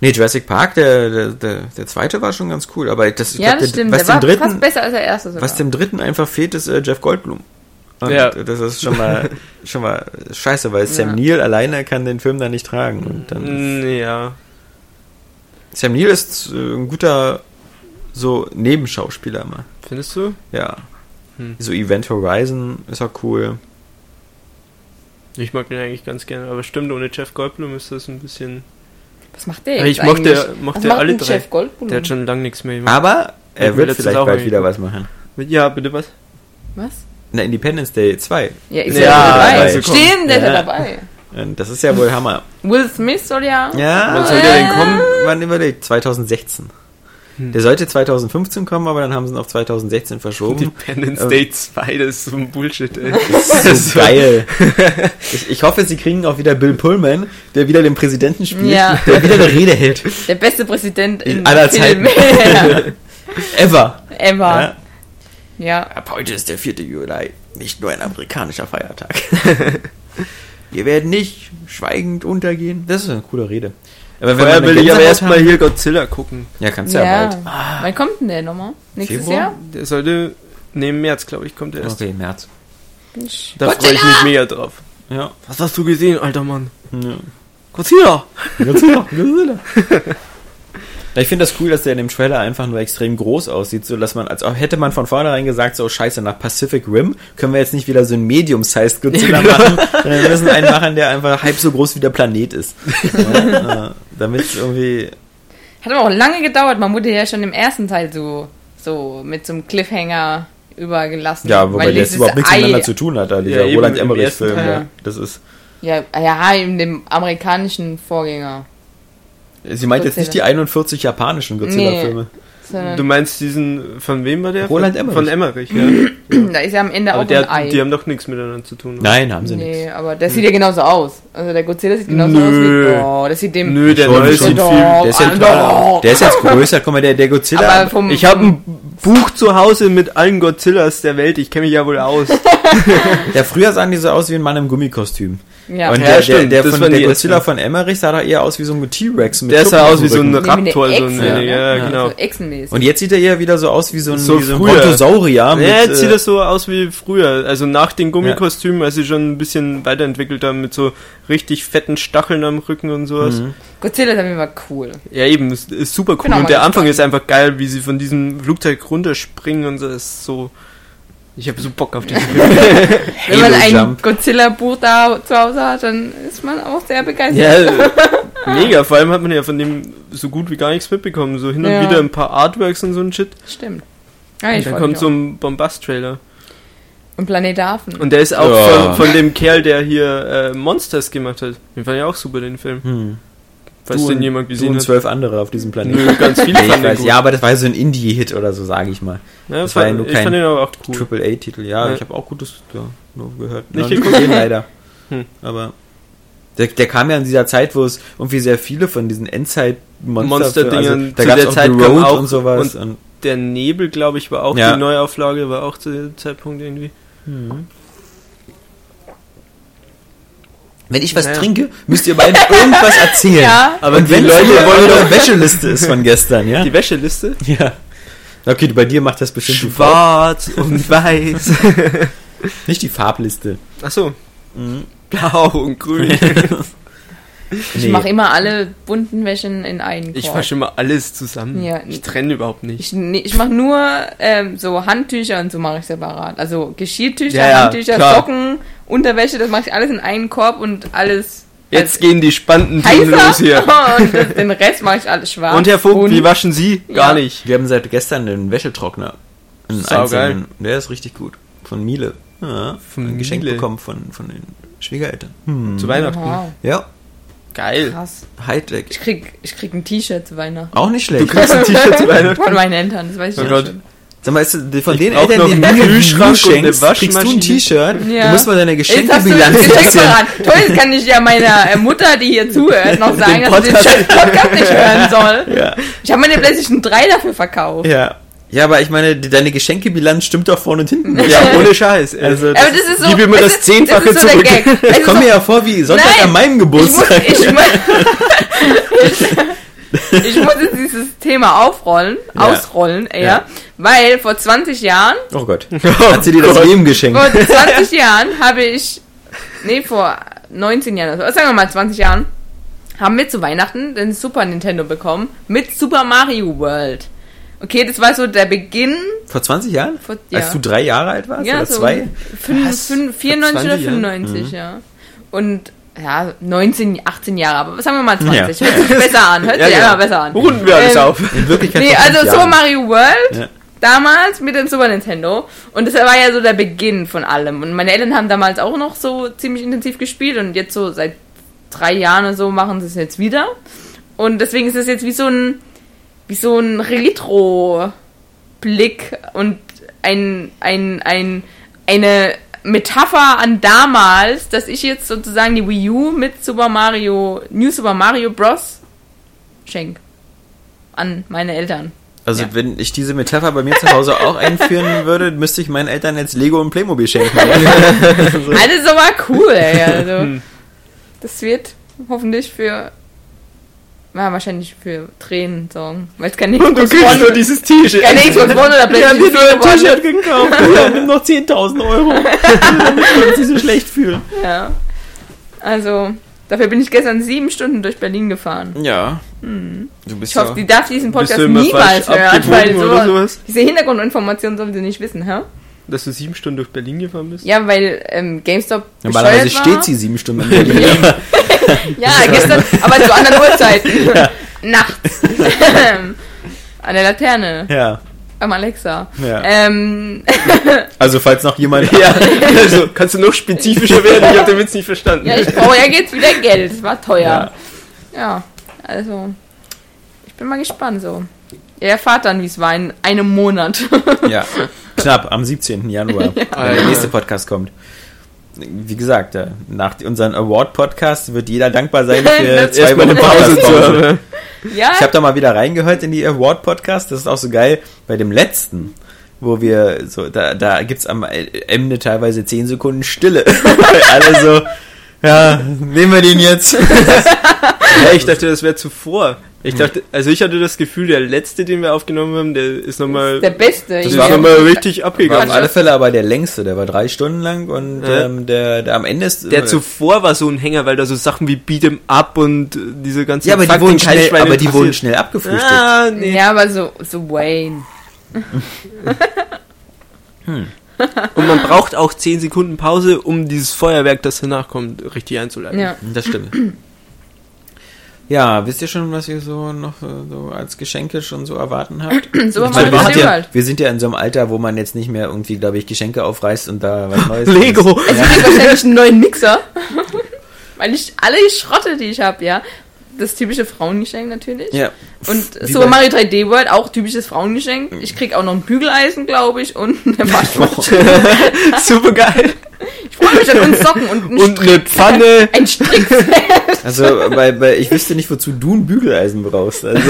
Nee, Jurassic Park, der, der, der, der zweite war schon ganz cool, aber das, ich Ja, glaub, das der, stimmt. was Der dem war fast dritten, besser als der erste sogar. was dem dritten einfach fehlt, ist äh, Jeff Goldblum. Und Ja. das ist schon mal, schon mal scheiße, weil Sam Ja. Neill alleine kann den Film da nicht tragen. Und dann Mm, Ja. Sam Neill ist äh, ein guter so Nebenschauspieler immer. Findest du? Ja. Hm. So Event Horizon ist auch cool. Ich mag den eigentlich ganz gerne, aber stimmt, ohne Jeff Goldblum ist das ein bisschen. Was macht der Aber jetzt ich mochte, eigentlich? Mochte macht alle drei. Goldblum? Der hat schon lange nichts mehr gemacht. Aber er wird vielleicht auch bald wieder was machen. Ja, bitte was? Was? Na, Independence Day 2. Ja, ist Ja, ja, dabei. also. Stimmt, der ist Ja. dabei. Das ist ja wohl Hammer. Will Smith soll ja. Ja, Wann soll der denn kommen? Wann überlegt? 2016. Hm. Der sollte 2015 kommen, aber dann haben sie ihn auf 2016 verschoben. Independence Ähm. Day 2, das ist so ein Bullshit, ey. Das ist so geil. Ich, ich hoffe, sie kriegen auch wieder Bill Pullman, der wieder den Präsidenten spielt, Ja. der wieder eine Rede hält. Der beste Präsident In in aller Film. Ever. Ever. Ja. Ja. Ab heute ist der 4. Juli nicht nur ein amerikanischer Feiertag. Wir werden nicht schweigend untergehen. Das ist eine coole Rede. Aber Vorher will ich aber erstmal hier Godzilla gucken. Ja, kannst ja, Ja. bald. Wann kommt denn der nochmal? Nächstes Februar? Jahr? Der sollte, ne, im März, glaube ich, kommt der erst. Okay, März. Da freue ich mich mega drauf. Ja. Was hast du gesehen, alter Mann? ja. Godzilla! Godzilla. Godzilla. Ich finde das cool, dass der in dem Trailer einfach nur extrem groß aussieht, so dass man, als hätte man von vornherein gesagt, so scheiße, nach Pacific Rim können wir jetzt nicht wieder so einen Medium-Sized Godzilla machen, sondern wir müssen einen machen, der einfach halb so groß wie der Planet ist. Ja, äh, damit es irgendwie, Hat aber auch lange gedauert. Man wurde ja schon im ersten Teil so, so mit so einem Cliffhanger übergelassen. ja, wobei Weil der jetzt überhaupt nichts Ei- miteinander zu tun hat, da dieser Ja, eben, Roland Emmerich-Film, ja. Das ist, Ja, ja, in dem amerikanischen Vorgänger. Sie meint jetzt nicht die 41 japanischen Godzilla-Filme. Sondern Du meinst diesen, von wem war der? Roland Emmerich. Von Emmerich, ja. da ist ja am Ende Aber auch der, ein Ei. die haben doch nichts miteinander zu tun. oder? Nein, haben sie nicht. nee, aber der sieht ja genauso aus. Also der Godzilla sieht genauso Nö. aus wie. Oh, das sieht dem. Nö, der neue sieht viel. Der ist, ja, Alter. der ist jetzt größer, guck mal, der, der Godzilla. Aber vom, Ich habe ein Buch zu Hause mit allen Godzillas der Welt. Ich kenne mich ja wohl aus. Ja, früher sahen die so aus wie ein Mann im Gummikostüm. Ja, Und Ja, der, der, stimmt, der, das von, der Godzilla von Emmerich sah da eher aus wie so ein T-Rex. mit Der sah aus wie so ein. Raptor. So ein, Echse, ja, ja, Ja, genau. Und jetzt sieht er eher wieder so aus wie so ein, So wie so ein früher. Brontosaurier. Ja, mit, jetzt sieht äh, das so aus wie früher. Also nach den Gummikostümen, als sie schon ein bisschen weiterentwickelt haben mit so richtig fetten Stacheln am Rücken und sowas. Mhm. Godzilla ist Fall cool. Ja, eben, ist, ist super cool. Und der Anfang gespannt. ist einfach geil, wie sie von diesem Flugzeug runterspringen und so. Ist so. Ich habe so Bock auf diesen Film. Wenn man ein. Godzilla-Buch da zu Hause hat, dann ist man auch sehr begeistert. ja, mega. Vor allem hat man ja von dem so gut wie gar nichts mitbekommen. So hin und Ja. wieder ein paar Artworks und so ein Shit. Stimmt. Ja, Und dann kommt so ein Bombast-Trailer. Und Planet Affen. Und der ist auch Ja. von, von dem Kerl, der hier äh, Monsters gemacht hat. Den fand ich auch super, den Film. Hm. Falls Du den und- jemand Du gesehen und hat. zwölf andere auf diesem Planeten. Nö, ganz viele Nee, ich weiß, ja, aber das war so ein Indie-Hit oder so, sage ich mal. Ja, das war ja nur ich kein fand den aber auch cool. Triple-A-Titel. Ja, Ja. ich habe auch Gutes ja, nur gehört. Nicht geguckt? gesehen, leider. Hm. Aber der, der kam ja in dieser Zeit, wo es irgendwie sehr viele von diesen Endzeit-Monster... Monster-Dingern also, da zu der Zeit Road auch und sowas. Und, Der Nebel, glaube ich, war auch Ja. die Neuauflage, war auch zu dem Zeitpunkt irgendwie. Wenn ich was Naja. trinke, müsst ihr beiden irgendwas erzählen. Ja. Aber und die wenn Leute Leute wollen eure Wäscheliste ist von gestern, ja? Die Wäscheliste? Ja. Okay, bei dir macht das bestimmt die. Schwarz und weiß. Nicht die Farbliste. Achso, Mhm. blau und grün. Ich Nee. mache immer alle bunten Wäschen in einen Korb. Ich wasche immer alles zusammen. Ja. Ich trenne überhaupt nicht. Ich, nee, ich mache nur ähm, so Handtücher und so mache ich separat. Also Geschirrtücher, Ja, ja, Handtücher, klar. Socken, Unterwäsche, das mache ich alles in einen Korb und alles Jetzt gehen die spannenden Themen los hier. und den Rest mache ich alles schwarz. Und Herr Vogt, wie waschen Sie? Gar Ja. nicht. Wir haben seit gestern einen Wäschetrockner. Einen einzelnen. Der ist richtig gut. Von Miele. Ja, Von ein Geschenk Miele. bekommen von, von den Schwiegereltern. Hm. Zu Weihnachten. Wow, Ja, Geil. krass. Hightech. Ich krieg, ich krieg ein T-Shirt zu Weihnachten. Auch nicht Du schlecht. kriegst ein T-Shirt zu Weihnachten. Von meinen Eltern, das weiß ich Oh ja Gott. schon. Sag mal, ist, die- von Ich den Eltern, noch denen einen du Kühlschrank und schenkst, kriegst du ein. T-Shirt. Ja. Du musst mal deine du Geschenkebilanz verraten. Toll, jetzt kann ich ja meiner äh, Mutter, die hier zuhört, noch sagen, dass sie den Podcast nicht hören soll. Ja, Ich habe meine PlayStation 3 dafür verkauft. ja. Ja, aber ich meine, deine Geschenkebilanz stimmt doch vorne und hinten. Ja, ohne Scheiß. Also, Aber das ist so. gib mir mal das das ist- Zehnfache das ist so zurück. Ich komme so- mir ja vor wie Sonntag Nein, an meinem ich muss, Geburtstag. ich, mu- ich, ich muss jetzt dieses Thema aufrollen, Ja. ausrollen eher, Ja. weil vor 20 Jahren, oh Gott. Hat sie dir das Gott. Leben geschenkt? vor 20 Jahren habe ich, nee, vor 19 Jahren, also sagen wir mal 20 Jahren, haben wir zu Weihnachten den Super Nintendo bekommen mit Super Mario World. Okay, das war so der Beginn. Vor 20 Jahren? Vor, Als du drei Jahre alt warst? ja, oder so zwei? fünf- Was? fünf- Vor 94 oder 20 Jahren? 95, ja. Und ja, 19, 18 Jahre, aber sagen wir mal 20. Ja. Hört sich besser an, hört Ja, sich ja. einfach besser an. Runden wir alles Ähm, auf. In Wirklichkeit Nee, also Super Jahren. Mario World Ja. damals mit dem Super Nintendo. Und das war ja so der Beginn von allem. Und meine Eltern haben damals auch noch so ziemlich intensiv gespielt und jetzt so seit drei Jahren oder so machen sie es jetzt wieder. Und deswegen ist es jetzt wie so ein, wie so ein Retro-Blick und ein, ein, ein, eine Metapher an damals, dass ich jetzt sozusagen die Wii U mit Super Mario, New Super Mario Bros. schenk. An meine Eltern. Also Ja. wenn ich diese Metapher bei mir zu Hause auch einführen würde, müsste ich meinen Eltern jetzt Lego und Playmobil schenken. oder? Alles war cool, ey. Also, das wird hoffentlich für. Ja, wahrscheinlich für Tränen sorgen. Weil es kein Und du kriegst nur dieses T-Shirt. keine Xbox One oder Wir haben dir nur ein 4 geworden T-Shirt gekauft. Ja, nimm noch 10.000 Euro. Damit wir uns nicht so schlecht fühlen. Ja. Also, dafür bin ich gestern sieben Stunden durch Berlin gefahren. Ja. Du bist Ich hoffe, ja... die darf diesen Podcast niemals hören, weil so, sowas? diese Hintergrundinformationen sollen sie nicht wissen, hä? Dass du sieben Stunden durch Berlin gefahren bist? Ja, weil ähm, GameStop Normalerweise bescheuert steht war. sie sieben Stunden in Berlin. Ja, gestern, aber zu anderen Uhrzeiten. Nachts. An der Laterne. Ja. Am Alexa. Ja. Ähm, Also falls noch jemand... Ja, also kannst du noch spezifischer werden? Ich habe den Witz nicht verstanden. ja, ich brauche ja jetzt wieder Geld. Es war teuer. Ja. also. Ich bin mal gespannt so. Ihr erfahrt dann, wie es war in einem Monat. Ja, knapp, am 17. Januar, wenn der nächste Podcast kommt. Wie gesagt, äh, nach unserem Award-Podcast wird jeder dankbar sein für zwei Wochen Pause zu haben. ja? Ich habe da mal wieder reingehört in die Award-Podcast. Das ist auch so geil. Bei dem letzten, wo wir so, da, da gibt's am Ende teilweise 10 Sekunden Stille. Weil alle so, ja, nehmen wir den jetzt. Ja, ich dachte, das wäre zuvor. Ich dachte, also ich hatte das Gefühl, der letzte, den wir aufgenommen haben, der ist nochmal, der Beste. Das ist war nochmal richtig War auf abgegangen. alle Fälle aber der längste. Der war drei Stunden lang und Ja. ähm, der, der am Ende ist. Der zuvor war so ein Hänger, weil da so Sachen wie Beat'em Up und äh, diese ganzen ja, aber die Fakten wurden kein schnell, aber die wurden schnell abgefrühstückt. Ah, nee. Ja, aber so, so Wayne. Und man braucht auch 10 Sekunden Pause, um dieses Feuerwerk, das danach kommt, richtig einzuleiten. Ja. Das stimmt. Ja, wisst ihr schon, was ihr so noch äh, so als Geschenke schon so erwarten habt? So haben wir sind das ja, halt. wir sind ja in so einem Alter, wo man jetzt nicht mehr irgendwie, glaube ich, Geschenke aufreißt und da was Neues. Lego. Es gibt wahrscheinlich einen neuen Mixer. Weil ich alle Schrotte, die ich habe, ja. Das typische Frauengeschenk natürlich. Ja. Und Wie Super Mario 3D World, auch typisches Frauengeschenk. Ich krieg auch noch ein Bügeleisen, glaube ich, und eine Waschmaschine. Super geil. Ich freue mich an uns Socken und ein, Und eine Pfanne. ein Strick. Also, bei, bei, ich wüsste nicht, wozu du ein Bügeleisen brauchst. Also,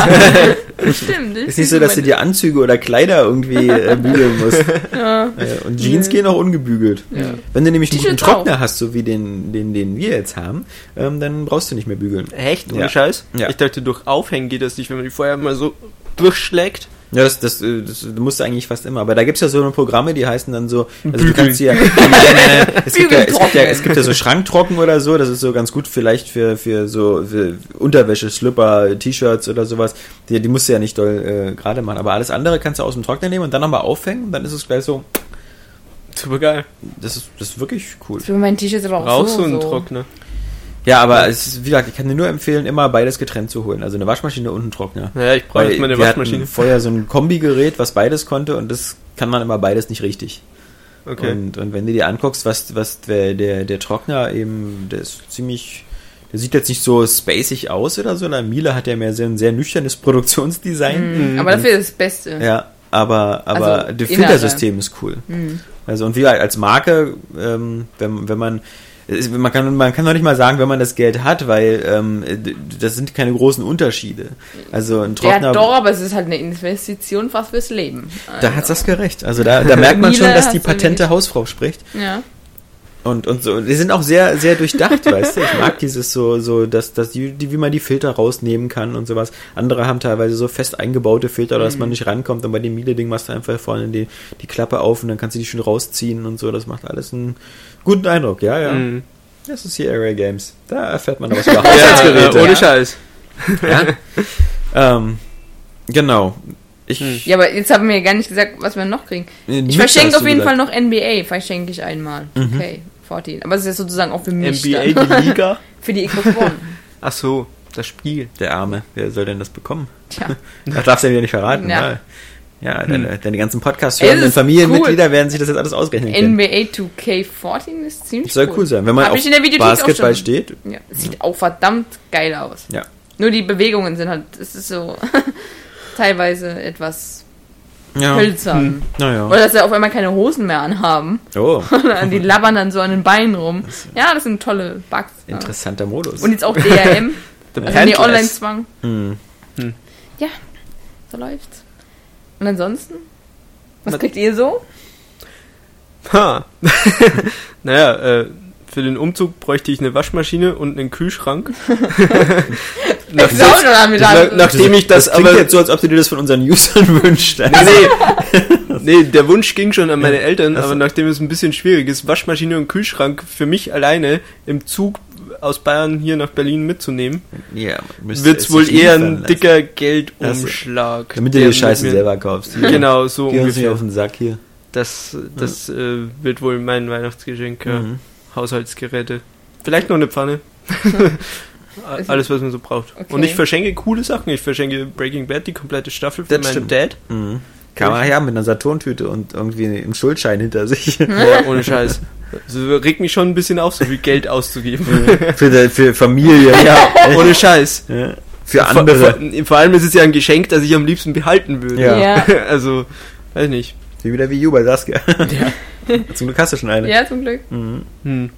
Stimmt. ist nicht so, dass du dir Anzüge oder Kleider irgendwie äh, bügeln musst. Ja. Und Jeans gehen auch ungebügelt. Ja. Wenn du nämlich einen guten Trockner hast, so wie den, den, den wir jetzt haben, ähm, dann brauchst du nicht mehr bügeln. Echt? Ohne Ja. Scheiß? Ja. Ich dachte, durch Aufhängen geht das nicht, wenn man die vorher mal so durchschlägt. Ja, das, das, äh, das musst du eigentlich fast immer. Aber da gibt's ja so eine Programme, die heißen dann so, also du kannst ja, es, gibt ja, es, gibt ja, es gibt ja so Schranktrocken oder so, das ist so ganz gut vielleicht für, für so für Unterwäsche, Slipper, T-Shirts oder sowas. Die, die musst du ja nicht doll äh, gerade machen. Aber alles andere kannst du aus dem Trockner nehmen und dann nochmal aufhängen und dann ist es gleich so, Super geil. das ist, das ist wirklich cool. Für mein T-Shirt aber auch Raus so. so ein so. Ja, aber es ist, wie gesagt, ich kann dir nur empfehlen, immer beides getrennt zu holen. Also eine Waschmaschine und einen Trockner. Ja, ich brauche jetzt meine wir Waschmaschine. vorher so ein Kombigerät, was beides konnte und das kann man immer beides nicht richtig. Okay. Und, und wenn du dir anguckst, was, was der, der, der Trockner eben, der ist ziemlich, der sieht jetzt nicht so spacig aus oder so. Der Miele hat ja mehr so ein sehr nüchternes Produktionsdesign. Mhm. Aber dafür ist das Beste. Ja, aber, aber Also, das. Filtersystem ist cool. Mhm. Also und wie gesagt, als Marke, ähm, wenn, wenn man man kann, man kann doch nicht mal sagen, wenn man das Geld hat, weil ähm, das sind keine großen Unterschiede. Also ein Ja, Trockner, doch, aber es ist halt eine Investition fast fürs Leben. da hat's das gerecht. Also da, da merkt man schon, dass die patente Hausfrau spricht. Ja. Und, und so, die sind auch sehr, sehr durchdacht, weißt du. Ich mag dieses so, so, dass, dass die, die, wie man die Filter rausnehmen kann und sowas. Andere haben teilweise so fest eingebaute Filter, dass Mhm. man nicht rankommt. Und bei dem Miele-Ding machst du einfach vorne die, die Klappe auf und dann kannst du die schön rausziehen und so. Das macht alles einen guten Eindruck, ja, ja. Mhm. Das ist hier Area Games. Da erfährt man was über Ja, Haushaltsgeräte. äh, ohne Ja. Scheiß. Ja. ähm, genau. Ich, Hm. Ja, aber jetzt haben wir gar nicht gesagt, was wir noch kriegen. Nee, Ich verschenke auf jeden gesagt. Fall noch NBA, verschenke ich einmal. Mhm. Okay, 14. Aber es ist ja sozusagen auch für mich. NBA, dann. die Liga. für die Xbox One. Ach so, das Spiel. Der Arme, wer soll denn das bekommen? Tja. Das darfst du ja nicht verraten. Ja. Ja, ja deine, deine ganzen podcast Ey, das hörenden ist Familienmitglieder werden sich das jetzt alles ausrechnen können. NBA 2K14 ist ziemlich Das soll cool sein. Wenn man Hab auf Basketball steht, Ja, sieht auch verdammt geil aus. ja. Nur die Bewegungen sind halt, es ist so teilweise etwas ja. hölzern. Naja. Oder dass sie auf einmal keine Hosen mehr anhaben. Oh, die labbern dann so an den Beinen rum. Ja, das sind tolle Bugs. Ja. interessanter Modus. Und jetzt auch DRM. Also die. Online-Zwang. Hm. Ja, so läuft's. Und ansonsten? Was Was- kriegt ihr so? Ha. naja, äh, für den Umzug bräuchte ich eine Waschmaschine und einen Kühlschrank. Nach- Ich damit nach- nachdem ich das, das klingt aber jetzt so, als ob du dir das von unseren Usern wünschst. Nee, nee. nee, der Wunsch ging schon an meine Eltern, aber nachdem es ein bisschen schwierig ist, Waschmaschine und Kühlschrank für mich alleine im Zug aus Bayern hier nach Berlin mitzunehmen, Ja, wird es wohl eher ein lassen. dicker Geldumschlag. Damit du die Scheiße mir- selber kaufst. Hier. Genau, so Geh ungefähr. auf den Sack hier. Das, das äh, wird wohl mein Weihnachtsgeschenk, ja. Mhm. Haushaltsgeräte. Vielleicht noch eine Pfanne. Alles, was man so braucht. Okay. Und ich verschenke coole Sachen. Ich verschenke Breaking Bad, die komplette Staffel für Das meinen stimmt. Dad. Mhm. Kann man ja mit einer Saturntüte und irgendwie einem Schuldschein hinter sich. Ja, ohne Scheiß. Also, regt mich schon ein bisschen auf, so viel Geld auszugeben. für, die, für Familie, ja. ohne Scheiß. ja. Für Vor, andere. vor, vor allem ist es ja ein Geschenk, das ich am liebsten behalten würde. Ja. Ja. Also, weiß nicht. Wie wieder wie You bei Saskia. Zum Glück hast du schon eine. Ja, zum Glück. Mhm. Hm.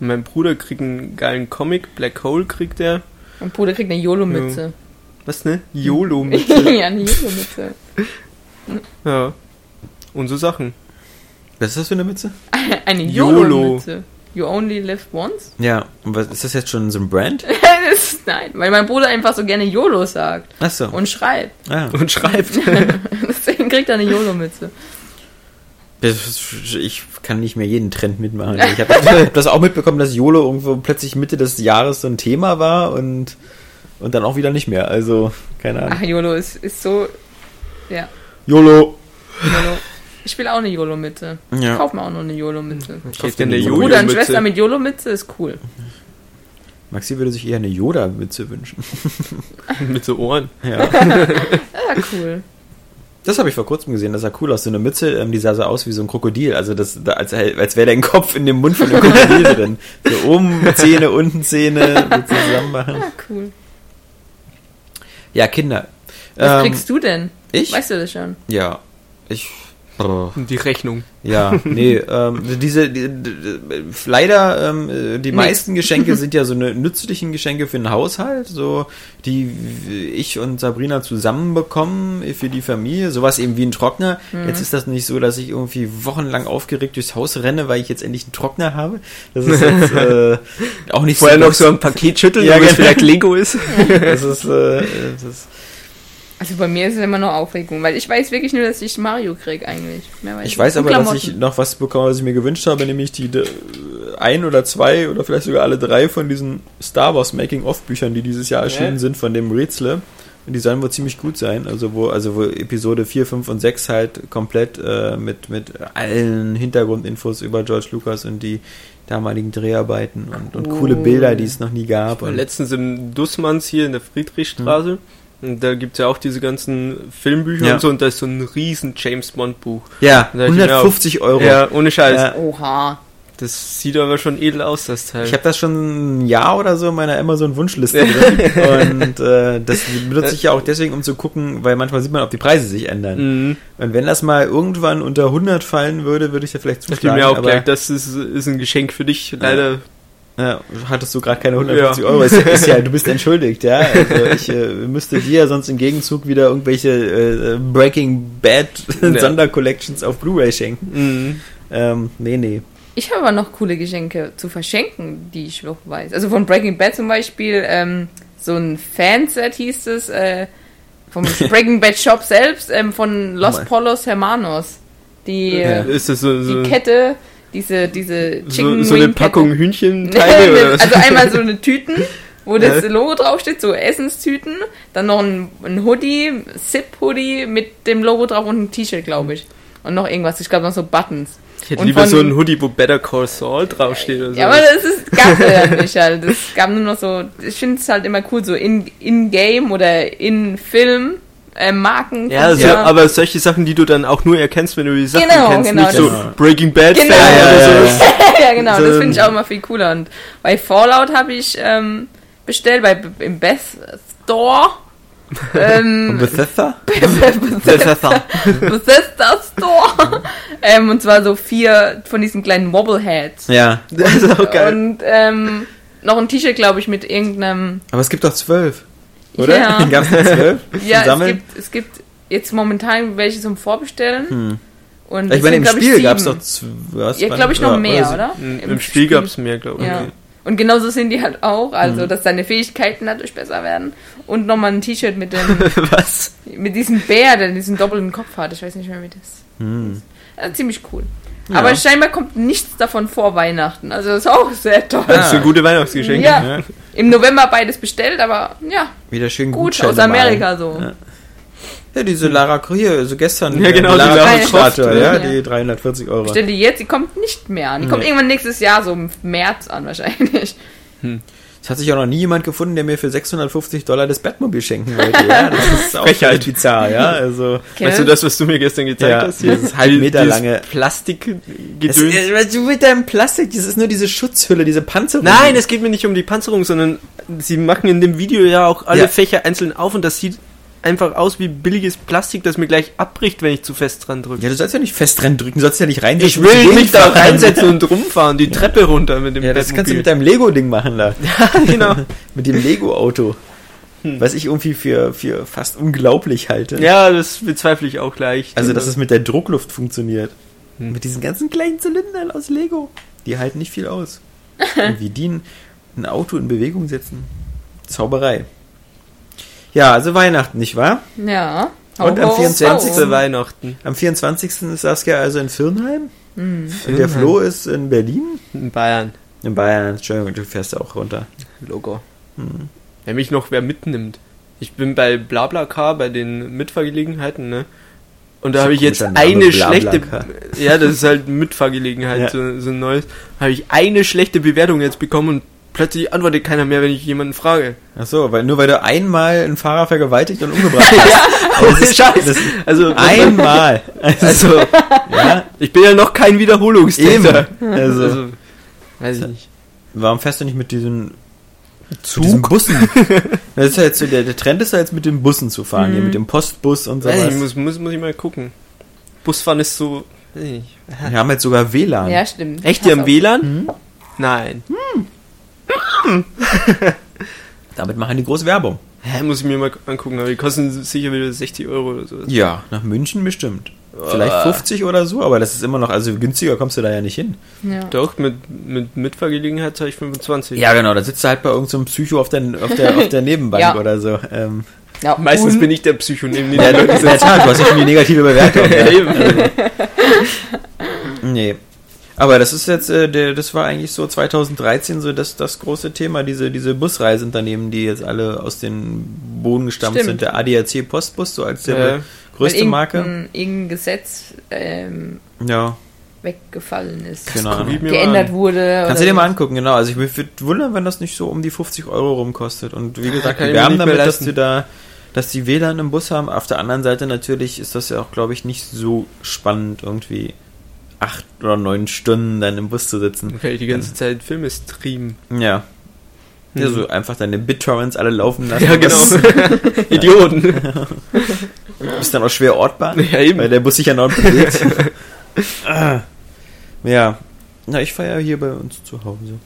Mein Bruder kriegt einen geilen Comic, Black Hole kriegt er. Mein Bruder kriegt eine YOLO-Mütze. Was, ne? YOLO mit. ja, eine YOLO-Mütze. Ja. Und so Sachen. Was ist das für eine Mütze? Eine YOLO. YOLO-Mütze. You only live once? Ja, und was ist das jetzt schon so ein Brand? ist, nein, weil mein Bruder einfach so gerne YOLO sagt Achso. und schreibt. Ah. Und schreibt. Deswegen kriegt er eine YOLO-Mütze. Ich kann nicht mehr jeden Trend mitmachen. Ich habe hab das auch mitbekommen, dass YOLO irgendwo plötzlich Mitte des Jahres so ein Thema war und, und dann auch wieder nicht mehr. Also, keine Ach, Ahnung. YOLO ist, ist so. Ja, YOLO. YOLO. Ich will auch eine YOLO-Mütze. Ja. Kauf mir auch noch eine YOLO-Mütze. Ich krieg dir eine Bruder Bruder und. Schwester mit YOLO-Mütze ist cool. Maxi würde sich eher eine Yoda-Mütze wünschen. mit so Ohren. Ja. Ja, cool. Das habe ich vor kurzem gesehen, das sah cool aus. So eine Mütze, ähm, die sah so aus wie so ein Krokodil. Also das, da, als, als wäre dein Kopf in dem Mund von einem Krokodil drin. So oben Zähne, unten Zähne, so zusammen machen. Ja, cool. Ja, Kinder. Was Ähm, kriegst du denn? Ich? Weißt du das schon? Ja. Ich. Oh. Und die Rechnung. Ja, nee, ähm, diese, die, die, leider, ähm, äh, die Nix. meisten Geschenke sind ja so eine nützlichen Geschenke für den Haushalt, so, die ich und Sabrina zusammen bekommen für die Familie, sowas eben wie ein Trockner. Mhm. Jetzt ist das nicht so, dass ich irgendwie wochenlang aufgeregt durchs Haus renne, weil ich jetzt endlich einen Trockner habe. Das ist jetzt, äh, auch nicht Vorher so, noch so ein Paket schütteln, Ja, ja, wo es genau. vielleicht Lego ist. das ist, äh, das ist Also bei mir ist es immer nur Aufregung, weil ich weiß wirklich nur, dass ich Mario krieg eigentlich. Mehr weiß Ich weiß aber, dass ich noch was bekomme, was ich mir gewünscht habe, nämlich die ein oder zwei oder vielleicht sogar alle drei von diesen Star Wars Making-of-Büchern, die dieses Jahr erschienen Ja. sind, von dem Rätsle. Und die sollen wohl ziemlich gut sein. Also wo, also wo Episode 4, 5 und 6 halt komplett äh, mit, mit allen Hintergrundinfos über George Lucas und die damaligen Dreharbeiten und, und coole Cool. Bilder, die es noch nie gab. war Und, letztens im Dussmanns hier in der Friedrichstraße. Und da gibt's ja auch diese ganzen Filmbücher Ja. und so. Und da ist so ein riesen James Bond Buch. ja, Da hab ich mir 150 Euro. Ja, ohne Scheiß. Ja. Oha. Das sieht aber schon edel aus, das Teil. Ich habe das schon ein Jahr oder so in meiner Amazon-Wunschliste drin. Und äh, das benutze ich ja auch deswegen, um zu gucken, weil manchmal sieht man, ob die Preise sich ändern. Mhm. Und wenn das mal irgendwann unter 100 fallen würde, würde ich da vielleicht zuschlagen. mir auch aber gleich, das ist, ist ein Geschenk für dich. Leider. Ja, hattest du gerade keine 150 Ja. Euro. Ist, ist ja, du bist entschuldigt, ja. Also ich äh, müsste dir sonst im Gegenzug wieder irgendwelche äh, Breaking Bad Ja. Sondercollections auf Blu-ray schenken. Mhm. Ähm, nee, nee. Ich habe aber noch coole Geschenke zu verschenken, die ich noch weiß. Also von Breaking Bad zum Beispiel, ähm, so ein Fanset hieß es, äh, vom Breaking Bad Shop selbst, ähm, von Los Mal. Polos Hermanos. Die, Ja. äh, Ist das so, so die Kette diese, diese So, Chicken so eine Wing Packung. Hühnchenteile oder was? also einmal so eine Tüten, wo das. Logo draufsteht, so Essenstüten, dann noch ein, ein Hoodie, Zip-Hoodie mit dem Logo drauf und ein T-Shirt, glaube ich. Und noch irgendwas, ich glaube noch so Buttons. Ich hätte Und lieber von- so ein Hoodie, wo Better Call Saul draufsteht oder so. Ja, aber das ist, gab es ja nicht halt. Das gab nur noch so, ich finde es halt immer cool, so in- in-game oder in-Film äh, Marken. ja, also, Firmen. aber solche Sachen, die du dann auch nur erkennst, wenn du die Sachen Genau, kennst, genau, nicht so Breaking Bad Genau. Fan Ja, oder ja, so. ja, genau, das finde ich auch immer viel cooler. Und bei Fallout habe ich ähm, bestellt, bei, im Best Store. Ähm, Bethesda? Bethesda, Bethesda Store. ähm, und zwar so vier von diesen kleinen Wobbleheads. Ja. Das ist auch geil. Und ähm, noch ein T-Shirt, glaube ich, mit irgendeinem. Aber es gibt doch zwölf. Oder? Ja. Gab es noch zwölf? Ja, es gibt, es gibt jetzt momentan welche zum Vorbestellen. Hm. Und Ich meine, im Spiel gab es doch zwölf. Ja, glaube ich, noch mehr, oder? Im, Im Spiel gab es mehr, glaube ich. Ja. Und genauso sind die halt auch, Mhm. also dass deine Fähigkeiten dadurch besser werden. Und nochmal ein T-Shirt mit dem, Was? mit diesem Bär, der diesen doppelten Kopf hat. Ich weiß nicht mehr, wie das. Hm. Also ziemlich cool. Ja. Aber scheinbar kommt nichts davon vor Weihnachten. Also das ist auch sehr toll. Das ist ein gute Weihnachtsgeschenk. Ja. Ja. Im November beides bestellt, aber ja, Wieder schön gut, aus Amerika so. Ja. Ja, diese Lara hier, so gestern. Ja, genau, die die Lara Lara Statue, ja. die 340 Euro. Bestell die jetzt, die kommt nicht mehr an. Die kommt Nee. irgendwann nächstes Jahr, so im März an wahrscheinlich. Es hat sich auch noch nie jemand gefunden, der mir für 650 Dollar das Batmobil schenken wollte. Ja, das ist auch völlig bizarr, ja. Also, Weißt du das, was du mir gestern gezeigt Ja, hast? Hier? dieses halb Meter lange- es, Plastikgedöns. äh, du mit deinem Plastik, das ist nur diese Schutzhülle, diese Panzerung. Nein, es geht mir nicht um die Panzerung, sondern sie machen in dem Video ja auch alle Ja. Fächer einzeln auf und das sieht einfach aus wie billiges Plastik, das mir gleich abbricht, wenn ich zu fest dran drücke. Ja, du sollst ja nicht fest dran drücken, du sollst ja nicht reinsetzen. ich will mich da reinsetzen und rumfahren, die Treppe runter mit dem Ja, das kannst du mit deinem Lego-Ding machen da. genau. mit dem Lego-Auto. Was ich irgendwie für, für fast unglaublich halte. Ja, das bezweifle ich auch gleich. Also, dass es mit der Druckluft funktioniert. Hm. Mit diesen ganzen kleinen Zylindern aus Lego. Die halten nicht viel aus. Und wie die ein Auto in Bewegung setzen. Zauberei. Ja, also Weihnachten, nicht wahr? Ja. Und am 24. Zu Weihnachten. Am 24. ist Saskia also in Firnheim. Hm. Und der Flo ist in Berlin. In Bayern. In Bayern. Entschuldigung, du fährst ja auch runter. Logo. Hm. Wenn mich noch wer mitnimmt. Ich bin bei BlaBlaCar, bei den Mitfahrgelegenheiten, ne? Und da habe ich jetzt eine schlechte. Ja, das ist halt Mitfahrgelegenheit, Ja. so, so ein neues. Habe ich eine schlechte Bewertung jetzt bekommen und plötzlich antwortet keiner mehr, wenn ich jemanden frage. Ach so, weil nur weil du einmal einen Fahrer vergewaltigt und umgebracht hast. ja, das ist- Scheiß. das- also, Einmal. also, Ja, ich bin ja noch kein Wiederholungstäter. eben. Also, Also, weiß ich nicht. warum fährst du nicht mit diesen Zu diesen Bussen? das ist ja jetzt so, der, der Trend ist ja jetzt mit den Bussen zu fahren, hier mit dem Postbus und Weiß ich, sowas. muss, muss, muss ich mal gucken. Busfahren ist so. Weiß ich nicht. Wir haben jetzt sogar WLAN. Ja, stimmt. Echt, die haben. WLAN? Mhm. Nein. Damit machen die große Werbung. Hä, muss ich mir mal angucken, aber die kosten sicher wieder 60 Euro oder so. Ja, nach München bestimmt. Vielleicht 50 oder so, aber das ist immer noch, also günstiger kommst du da ja nicht hin. Ja. Doch, mit, mit Mitfahrgelegenheit zahle ich 25. Ja, genau, da sitzt du halt bei irgendeinem Psycho auf der, auf der, auf der Nebenbank Ja. oder so. Ähm, Ja, Meistens bin ich der Psycho neben den ja, Leuten. in der Tat, du hast ja schon die negative Bewertung. Ja, ja. eben. Nee. Aber das ist jetzt, äh, der, das war eigentlich so 2013 so das, das große Thema, diese, diese Busreiseunternehmen, die jetzt alle aus den Boden gestammt Stimmt. sind. Der ADAC Postbus, so als der Ja. weil größte Marke. Irgendein, irgendein Gesetz ähm, Ja, weggefallen ist. Mir Geändert an. wurde. kannst du dir mal angucken, genau. Also ich würde wundern, wenn das nicht so um die 50 Euro rumkostet. Und wie gesagt, wir werben damit, dass du da, dass die WLAN im Bus haben. Auf der anderen Seite natürlich ist das ja auch, glaube ich, nicht so spannend, irgendwie acht oder neun Stunden dann im Bus zu sitzen. Dann kann ich die ganze Zeit Filme streamen. Ja. Ja, Mhm. so einfach deine BitTorrents alle laufen lassen. Ja, genau. Idioten. ist dann auch schwer ortbar, Ja, eben. weil der Bus sich ja noch bewegt. Ah. ja. Na, ich feiere hier bei uns zu Hause.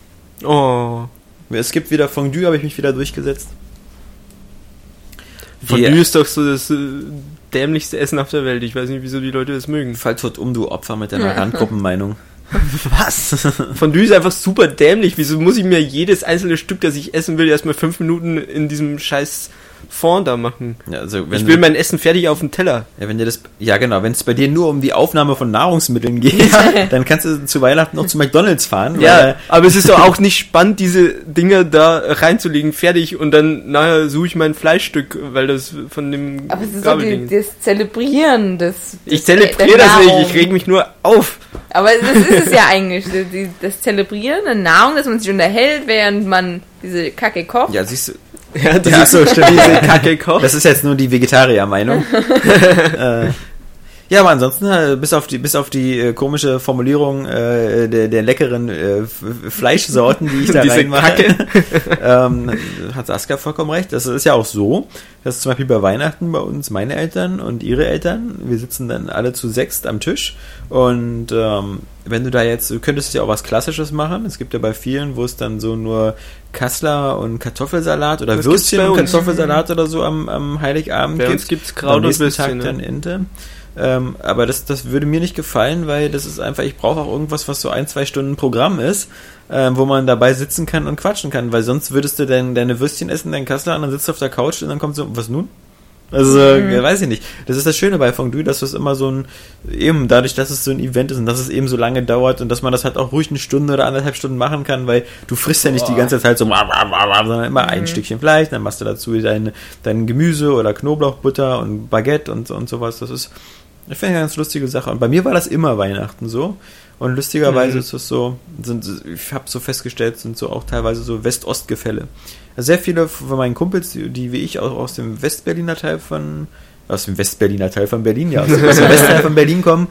Oh. Es gibt wieder Fondue, habe ich mich wieder durchgesetzt. Fondue ist doch so das äh, dämlichste Essen auf der Welt. Ich weiß nicht, wieso die Leute das mögen. Fall tot um, du Opfer mit deiner Randgruppenmeinung. Was? Fondue ist einfach super dämlich. Wieso muss ich mir jedes einzelne Stück, das ich essen will, erstmal fünf Minuten in diesem scheiß Fond da machen? Ja, also wenn ich will du- mein Essen fertig auf dem Teller. Ja, wenn dir das, ja genau, wenn es bei dir nur um die Aufnahme von Nahrungsmitteln geht, dann kannst du zu Weihnachten noch zu McDonalds fahren. Ja, weil, aber es ist doch auch nicht spannend, diese Dinger da reinzulegen, fertig und dann nachher suche ich mein Fleischstück, weil das von dem Aber es ist die, Gabelding. das Zelebrieren des. ich zelebriere das nicht, ich reg mich nur auf. Aber das ist es ja eigentlich. die- Das Zelebrieren der Nahrung, dass man sich unterhält, während man diese Kacke kocht. ja, siehst du, Ja, das Ja, ist so. Diese Kacke kocht. das ist jetzt nur die Vegetarier-Meinung. äh, ja, aber ansonsten, äh, bis auf die, bis auf die äh, komische Formulierung äh, der, der leckeren äh, Fleischsorten, die ich da reinmache, ähm, hat Saskia vollkommen recht. Das ist ja auch so, dass zum Beispiel bei Weihnachten bei uns meine Eltern und ihre Eltern, wir sitzen dann alle zu sechst am Tisch und ähm, wenn du da jetzt, du könntest ja auch was Klassisches machen. Es gibt ja bei vielen, wo es dann so nur Kassler und Kartoffelsalat oder Das Würstchen bei und. Kartoffelsalat oder so am, am Heiligabend Bei gibt. uns gibt's Am Kraut und Würstchen. Tag dann Ne? Ente. Ähm, aber das, das würde mir nicht gefallen, weil das ist einfach, ich brauche auch irgendwas, was so ein, zwei Stunden Programm ist, ähm, wo man dabei sitzen kann und quatschen kann, weil sonst würdest du dein, deine Würstchen essen, deinen Kassler und dann sitzt du auf der Couch und dann kommt so, was nun? Also, äh, weiß ich nicht. Das ist das Schöne bei Fondue, dass es immer so ein, eben dadurch, dass es so ein Event ist und dass es eben so lange dauert und dass man das halt auch ruhig eine Stunde oder anderthalb Stunden machen kann, weil du frisst ja nicht die ganze Zeit so, sondern immer ein Stückchen Fleisch, dann machst du dazu dein, dein Gemüse oder Knoblauchbutter und Baguette und, und sowas. Das ist, ich finde eine ganz lustige Sache. Und bei mir war das immer Weihnachten so. Und lustigerweise Mhm. ist es so, sind, ich habe so festgestellt, sind so auch teilweise so West-Ost-Gefälle. Also sehr viele von meinen Kumpels, die, die wie ich auch aus dem Westberliner Teil von, aus dem Westberliner Teil von Berlin, ja, aus dem, aus dem Westteil von Berlin kommen,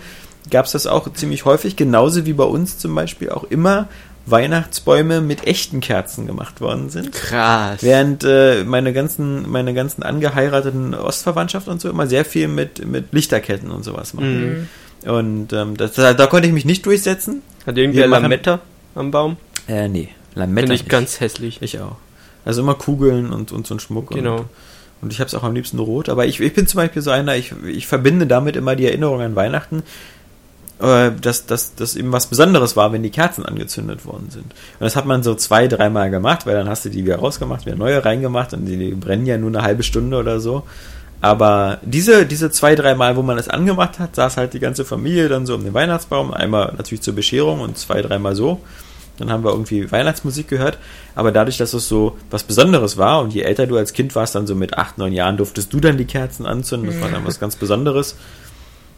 gab es das auch ziemlich häufig, genauso wie bei uns zum Beispiel auch immer Weihnachtsbäume mit echten Kerzen gemacht worden sind. Krass. Während äh, meine ganzen, meine ganzen angeheirateten Ostverwandtschaft und so immer sehr viel mit, mit Lichterketten und sowas machen. Mhm. Und ähm, das, da, da konnte ich mich nicht durchsetzen. Hat irgendwer Lametta am Baum? Äh, nee. Lametta. Finde ich nicht. ganz hässlich. Ich auch. Also immer Kugeln und, und so ein Schmuck. Genau. Und, und ich habe es auch am liebsten rot. Aber ich, ich bin zum Beispiel so einer, ich, ich verbinde damit immer die Erinnerung an Weihnachten, äh, dass, dass das eben was Besonderes war, wenn die Kerzen angezündet worden sind. Und das hat man so zwei, dreimal gemacht, weil dann hast du die wieder rausgemacht, wieder neue reingemacht und die, die brennen ja nur eine halbe Stunde oder so. Aber diese, diese zwei, dreimal, wo man es angemacht hat, saß halt die ganze Familie dann so um den Weihnachtsbaum. Einmal natürlich zur Bescherung und zwei, dreimal so. Dann haben wir irgendwie Weihnachtsmusik gehört. Aber dadurch, dass es so was Besonderes war und je älter du als Kind warst, dann so mit acht, neun Jahren durftest du dann die Kerzen anzünden. Das war dann was ganz Besonderes.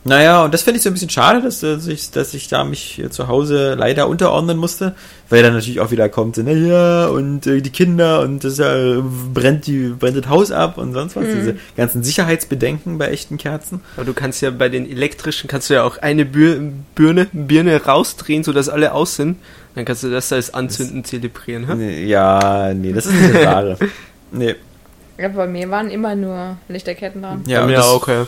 Naja, und das finde ich so ein bisschen schade, dass, dass, ich, dass ich da mich hier zu Hause leider unterordnen musste, weil dann natürlich auch wieder kommt, so, naja, und äh, die Kinder und das äh, brennt, die, brennt das Haus ab und sonst was. Diese ganzen Sicherheitsbedenken bei echten Kerzen. Aber du kannst ja bei den elektrischen, kannst du ja auch eine Bür Birne, Birne rausdrehen, sodass alle aus sind. Dann kannst du das als Anzünden zelebrieren. Hä? Nee, Ja, nee, das ist nicht das Wahre. Nee. Ja, bei mir waren immer nur Lichterketten dran. Ja, Bei mir das auch, ja.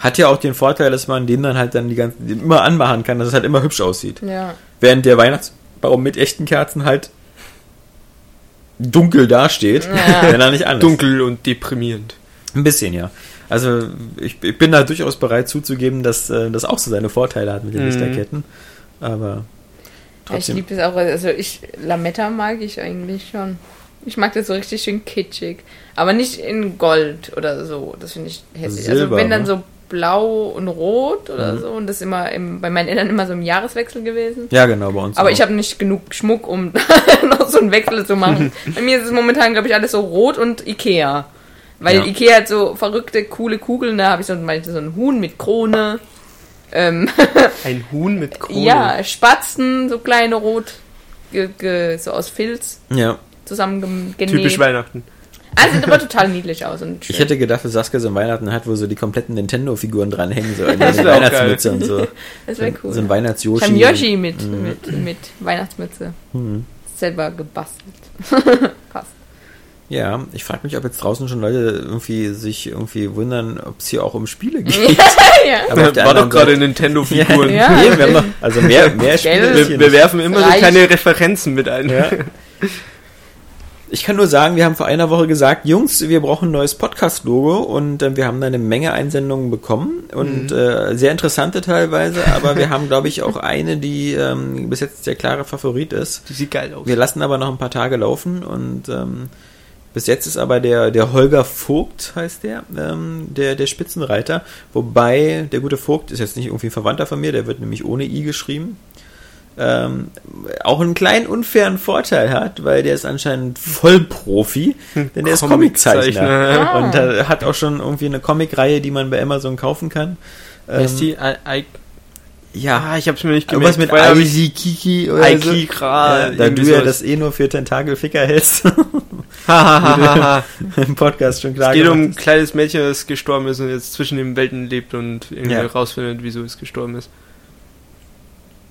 hat ja auch den Vorteil, dass man den dann halt dann die ganzen, den immer anmachen kann, dass es halt immer hübsch aussieht. Ja. Während der Weihnachtsbaum mit echten Kerzen halt dunkel dasteht, Ja. wenn er nicht an ist. Dunkel und deprimierend. Ein bisschen, ja. Also ich, ich bin da durchaus bereit zuzugeben, dass äh, das auch so seine Vorteile hat mit den Mhm. Lichterketten. Aber Ja, ich trotzdem. liebe es auch. Also ich Lametta mag ich eigentlich schon. Ich mag das so richtig schön kitschig. Aber nicht in Gold oder so. Das finde ich hässlich. also Silber, wenn dann ne? so blau und rot oder Mhm. so. Und das ist immer im, bei meinen Eltern immer so im Jahreswechsel gewesen. ja, genau, bei uns. Aber auch. ich habe nicht genug Schmuck, um noch so einen Wechsel zu machen. Bei mir ist es momentan, glaube ich, alles so rot und Ikea. Weil Ja. Ikea hat so verrückte, coole Kugeln. Da habe ich so, so ein Huhn mit Krone. Ähm, Ein Huhn mit Krone. ja, Spatzen, so kleine rot, ge, ge, so aus Filz ja. Zusammen genäht. Typisch Weihnachten. Also sieht aber total niedlich aus. Und schön. Ich hätte gedacht, dass Saskia so ein Weihnachten hat, wo so die kompletten Nintendo-Figuren dranhängen, so eine Weihnachtsmütze und so. das wäre cool. So ein Weihnachts-Yoshi. Ich habe Yoshi mit, Mhm. mit, mit Weihnachtsmütze. Mhm. Selber gebastelt. Passt. Ja, ich frage mich, ob jetzt draußen schon Leute irgendwie sich irgendwie wundern, ob es hier auch um Spiele geht. ja. Aber War doch gerade Nintendo-Figuren. Ja. Nee, wir haben noch, also mehr, mehr Spiele Wir, wir werfen immer so kleine Referenzen mit ein. Ja. Ich kann nur sagen, wir haben vor einer Woche gesagt, Jungs, wir brauchen ein neues Podcast-Logo und äh, wir haben da eine Menge Einsendungen bekommen und Mhm. äh, sehr interessante teilweise, aber wir haben, glaube ich, auch eine, die ähm, bis jetzt der klare Favorit ist. Die sieht geil aus. Wir lassen aber noch ein paar Tage laufen und ähm, bis jetzt ist aber der, der Holger Vogt, heißt der, ähm, der, der Spitzenreiter. Wobei der gute Vogt ist jetzt nicht irgendwie ein Verwandter von mir, der wird nämlich ohne I geschrieben. Ähm, auch einen kleinen unfairen Vorteil hat, weil der ist anscheinend Vollprofi, denn der ist Comiczeichner. Ah. Und er hat auch schon irgendwie eine Comicreihe, die man bei Amazon kaufen kann. Wer ist Ähm, die? I, I, ja, ah, ich hab's mir nicht irgendwas gemerkt. mit hab ich- Aiki Kiki oder so. Aikikra, Ja, da du ja das eh nur für Tentakelficker hältst. Hahaha. im Podcast schon klar Es geht um ein kleines Mädchen, das gestorben ist und jetzt zwischen den Welten lebt und irgendwie Ja. rausfindet, wieso es gestorben ist. ist.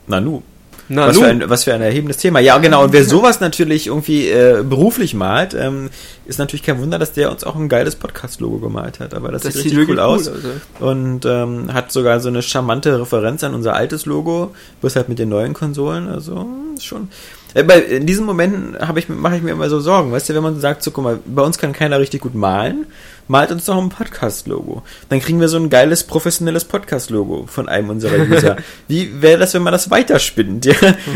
Nanu. Na, was, nun. für ein, was für ein erhebendes Thema. Ja, genau. Und wer sowas natürlich irgendwie äh, beruflich malt, ähm, ist natürlich kein Wunder, dass der uns auch ein geiles Podcast-Logo gemalt hat. Aber das, das sieht sieht richtig cool aus. also. Und ähm, hat sogar so eine charmante Referenz an unser altes Logo, bloß halt mit den neuen Konsolen. Also schon. Äh, in diesen Momenten ich, mache ich mir immer so Sorgen, weißt du, wenn man sagt, so guck mal, bei uns kann keiner richtig gut malen, malt uns doch ein Podcast-Logo. Dann kriegen wir so ein geiles, professionelles Podcast-Logo von einem unserer User. Wie wäre das, wenn man das weiterspinnt? Ja?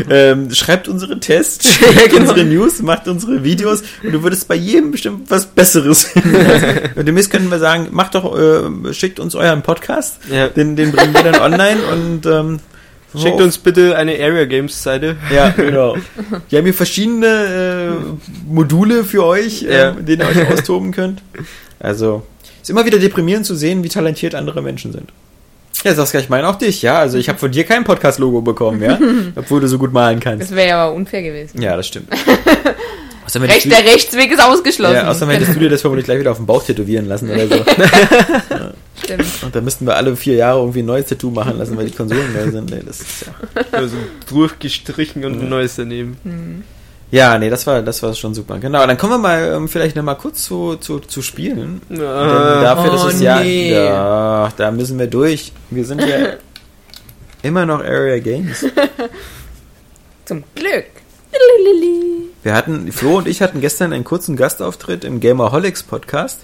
ähm, schreibt unsere Tests, schreibt unsere News, macht unsere Videos und du würdest bei jedem bestimmt was Besseres finden. und demnächst können wir sagen, macht doch, äh, schickt uns euren Podcast, Ja. den, den bringen wir dann online und ähm, Schickt uns bitte eine Area Games Seite. ja, genau. Wir haben hier verschiedene äh, Module für euch, äh, Ja. mit denen ihr euch austoben könnt. Also, ist immer wieder deprimierend zu sehen, wie talentiert andere Menschen sind. Ja, Saskia, ich meine auch dich, ja. Also, ich habe von dir kein Podcast-Logo bekommen, ja. Obwohl du so gut malen kannst. Das wäre ja aber unfair gewesen. Ja, das stimmt. Recht, der Rechtsweg ist ausgeschlossen. ja, außerdem hättest du dir das vermutlich gleich wieder auf den Bauch tätowieren lassen oder so. Stimmt. Und dann müssten wir alle vier Jahre irgendwie ein neues Tattoo machen lassen, weil die Konsolen neu sind. Nee, das ist ja. Also durchgestrichen und ein neues daneben. Hm. Ja, nee, das war, das war schon super. Genau, dann kommen wir mal ähm, vielleicht noch mal kurz zu, zu, zu Spielen. Ah, dafür, oh das ist ja, nee. ja, da müssen wir durch. Wir sind ja immer noch Area Games. Zum Glück. Wir hatten, Flo und ich hatten gestern einen kurzen Gastauftritt im Gamerholics Podcast.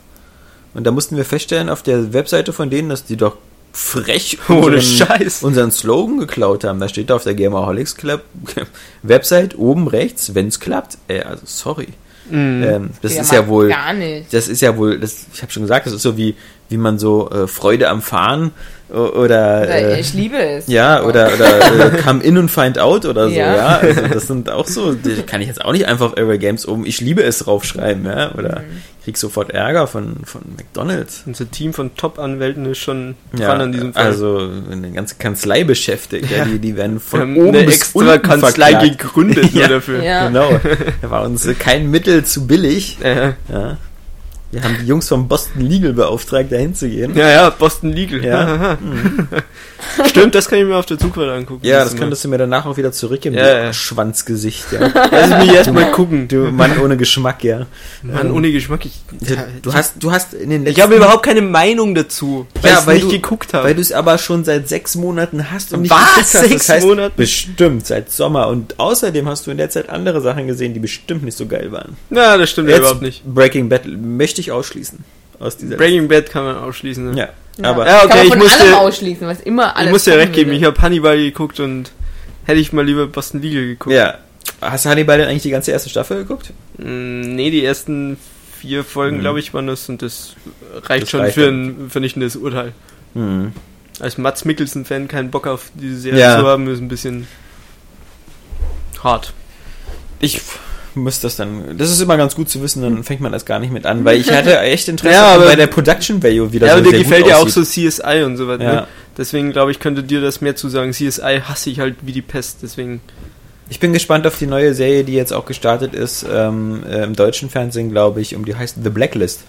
Und da mussten wir feststellen auf der Webseite von denen, dass die doch frech Ohne unseren, Scheiß. unseren Slogan geklaut haben. Da steht da auf der Gamerholics Club Website oben rechts, wenn's klappt. Äh, also sorry. Mhm. Ähm, das ist ja wohl Gar nicht. das ist ja wohl, das, ich habe schon gesagt, das ist so wie, wie man so äh, Freude am Fahren oder, Oder äh, ich liebe es. ja, oder, oder äh, Come In und Find Out oder so, ja. Ja. Also das sind auch so, die kann ich jetzt auch nicht einfach Area Games oben, ich liebe es draufschreiben, ja. Oder Mhm. krieg sofort Ärger von, von McDonalds. Unser Team von Top-Anwälten ist schon Ja, dran an diesem Fall. also eine ganze Kanzlei beschäftigt, ja. die, die werden wir von haben oben eine bis extra unten Kanzlei verklagt. gegründet Ja. nur dafür. Ja. Genau, da war uns kein Mittel zu billig. Äh, Ja. Wir haben die Jungs vom Boston Legal beauftragt, da hinzugehen. ja, ja, Boston Legal. Ja. Stimmt, das kann ich mir auf der Zugfahrt angucken. Ja, das Mal. könntest du mir danach auch wieder zurückgeben, Ja, ja. Schwanzgesicht, ja. Lass mich erstmal gucken. Du Mann ohne Geschmack, ja. Mann, ohne Geschmack. Ich, Du, du hast, du hast in den letzten... ich habe überhaupt keine Meinung dazu, weil Ja, ich weil nicht du- geguckt habe. Weil du es aber schon seit sechs Monaten hast und nicht Was? geguckt hast. Sechs das heißt, Monaten? Bestimmt, seit Sommer. Und außerdem hast du in der Zeit andere Sachen gesehen, die bestimmt nicht so geil waren. ja, das stimmt ja überhaupt nicht. Breaking Bad möchte ich ausschließen. Aus dieser Breaking Bad kann man ausschließen. Ne? Ja, Ja. aber... Ja, okay, Kann man ich von musste- allem ausschließen, was immer alles ich muss dir kommen recht geben, würde. ich habe Hannibal geguckt und hätte ich mal lieber Boston Legal geguckt. Ja. Hast du Hannibal denn eigentlich die ganze erste Staffel geguckt? Mm, Nee, die ersten vier Folgen, Mhm. glaube ich, waren das und das reicht Das schon reicht für dann. ein vernichtendes Urteil. Hm. Als Mats Mikkelsen-Fan keinen Bock auf diese Serie Ja. zu haben, ist ein bisschen hart. Ich muss das dann. Das ist immer ganz gut zu wissen, dann fängt man das gar nicht mit an, weil ich hatte echt Interesse Ja, aber- bei der Production Value wieder Ja, so aber dir gefällt ja auch so CSI und so weiter. Ja. Ne? Deswegen glaube ich, könnte dir das mehr zu sagen. CSI hasse ich halt wie die Pest, deswegen. Ich bin gespannt auf die neue Serie, die jetzt auch gestartet ist ähm, äh, im deutschen Fernsehen, glaube ich, um die heißt The Blacklist.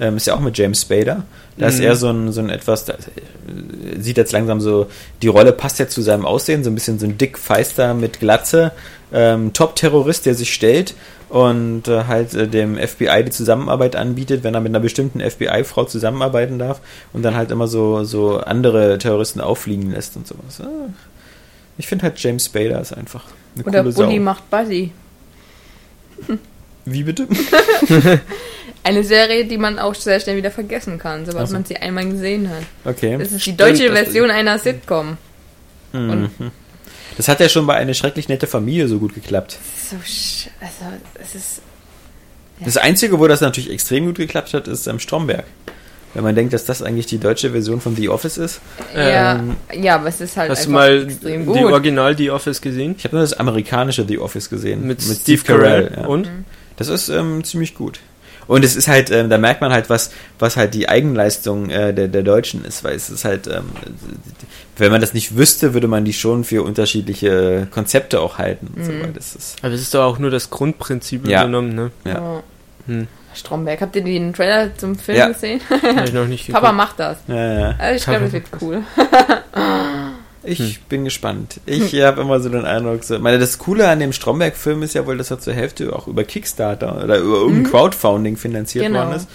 Ähm, ist ja auch mit James Spader. Da ist Mhm. er so ein, so ein etwas, da, äh, sieht jetzt langsam so, die Rolle passt ja zu seinem Aussehen, so ein bisschen so ein dick Feister mit Glatze, ähm, Top-Terrorist, der sich stellt und äh, halt äh, dem FBI die Zusammenarbeit anbietet, wenn er mit einer bestimmten FBI-Frau zusammenarbeiten darf und dann halt immer so, so andere Terroristen auffliegen lässt und sowas. Ah. Ich finde halt James Spader ist einfach eine Oder coole Sau. Bully macht Buddy. Wie bitte? Eine Serie, die man auch sehr schnell wieder vergessen kann, sobald Ach so. man sie einmal gesehen hat. Okay. Das ist die Stimmt, deutsche das- Version einer Sitcom. Mhm. Das hat ja schon bei eine schrecklich nette Familie so gut geklappt. So, sch- also, es ist. Das Einzige, wo das natürlich extrem gut geklappt hat, ist am Stromberg. Wenn man denkt, dass das eigentlich die deutsche Version von The Office ist. Ja, Ähm, ja, aber es ist halt Hast du mal extrem die gut. Original The Office gesehen? Ich habe nur das amerikanische The Office gesehen. Mit, Steve Carell. ja. Und? Das ist ähm, ziemlich gut. Und es ist halt, ähm, da merkt man halt, was, was halt die Eigenleistung äh, der, der Deutschen ist, weil es ist halt, ähm, wenn man das nicht wüsste, würde man die schon für unterschiedliche Konzepte auch halten. Und so, Mhm. weil das ist, Aber es ist doch auch nur das Grundprinzip Ja. übernommen, ne? ja. Ja. Hm. Stromberg, habt ihr den Trailer zum Film Ja. gesehen? Hab ich noch nicht geguckt. Papa macht das. Ja, ja. Also ich glaube, das wird cool. Ich Hm. bin gespannt. Ich habe immer so den Eindruck, so, ich meine, das Coole an dem Stromberg-Film ist ja wohl, dass er zur Hälfte auch über Kickstarter oder über irgendein Crowdfunding finanziert Genau. worden ist.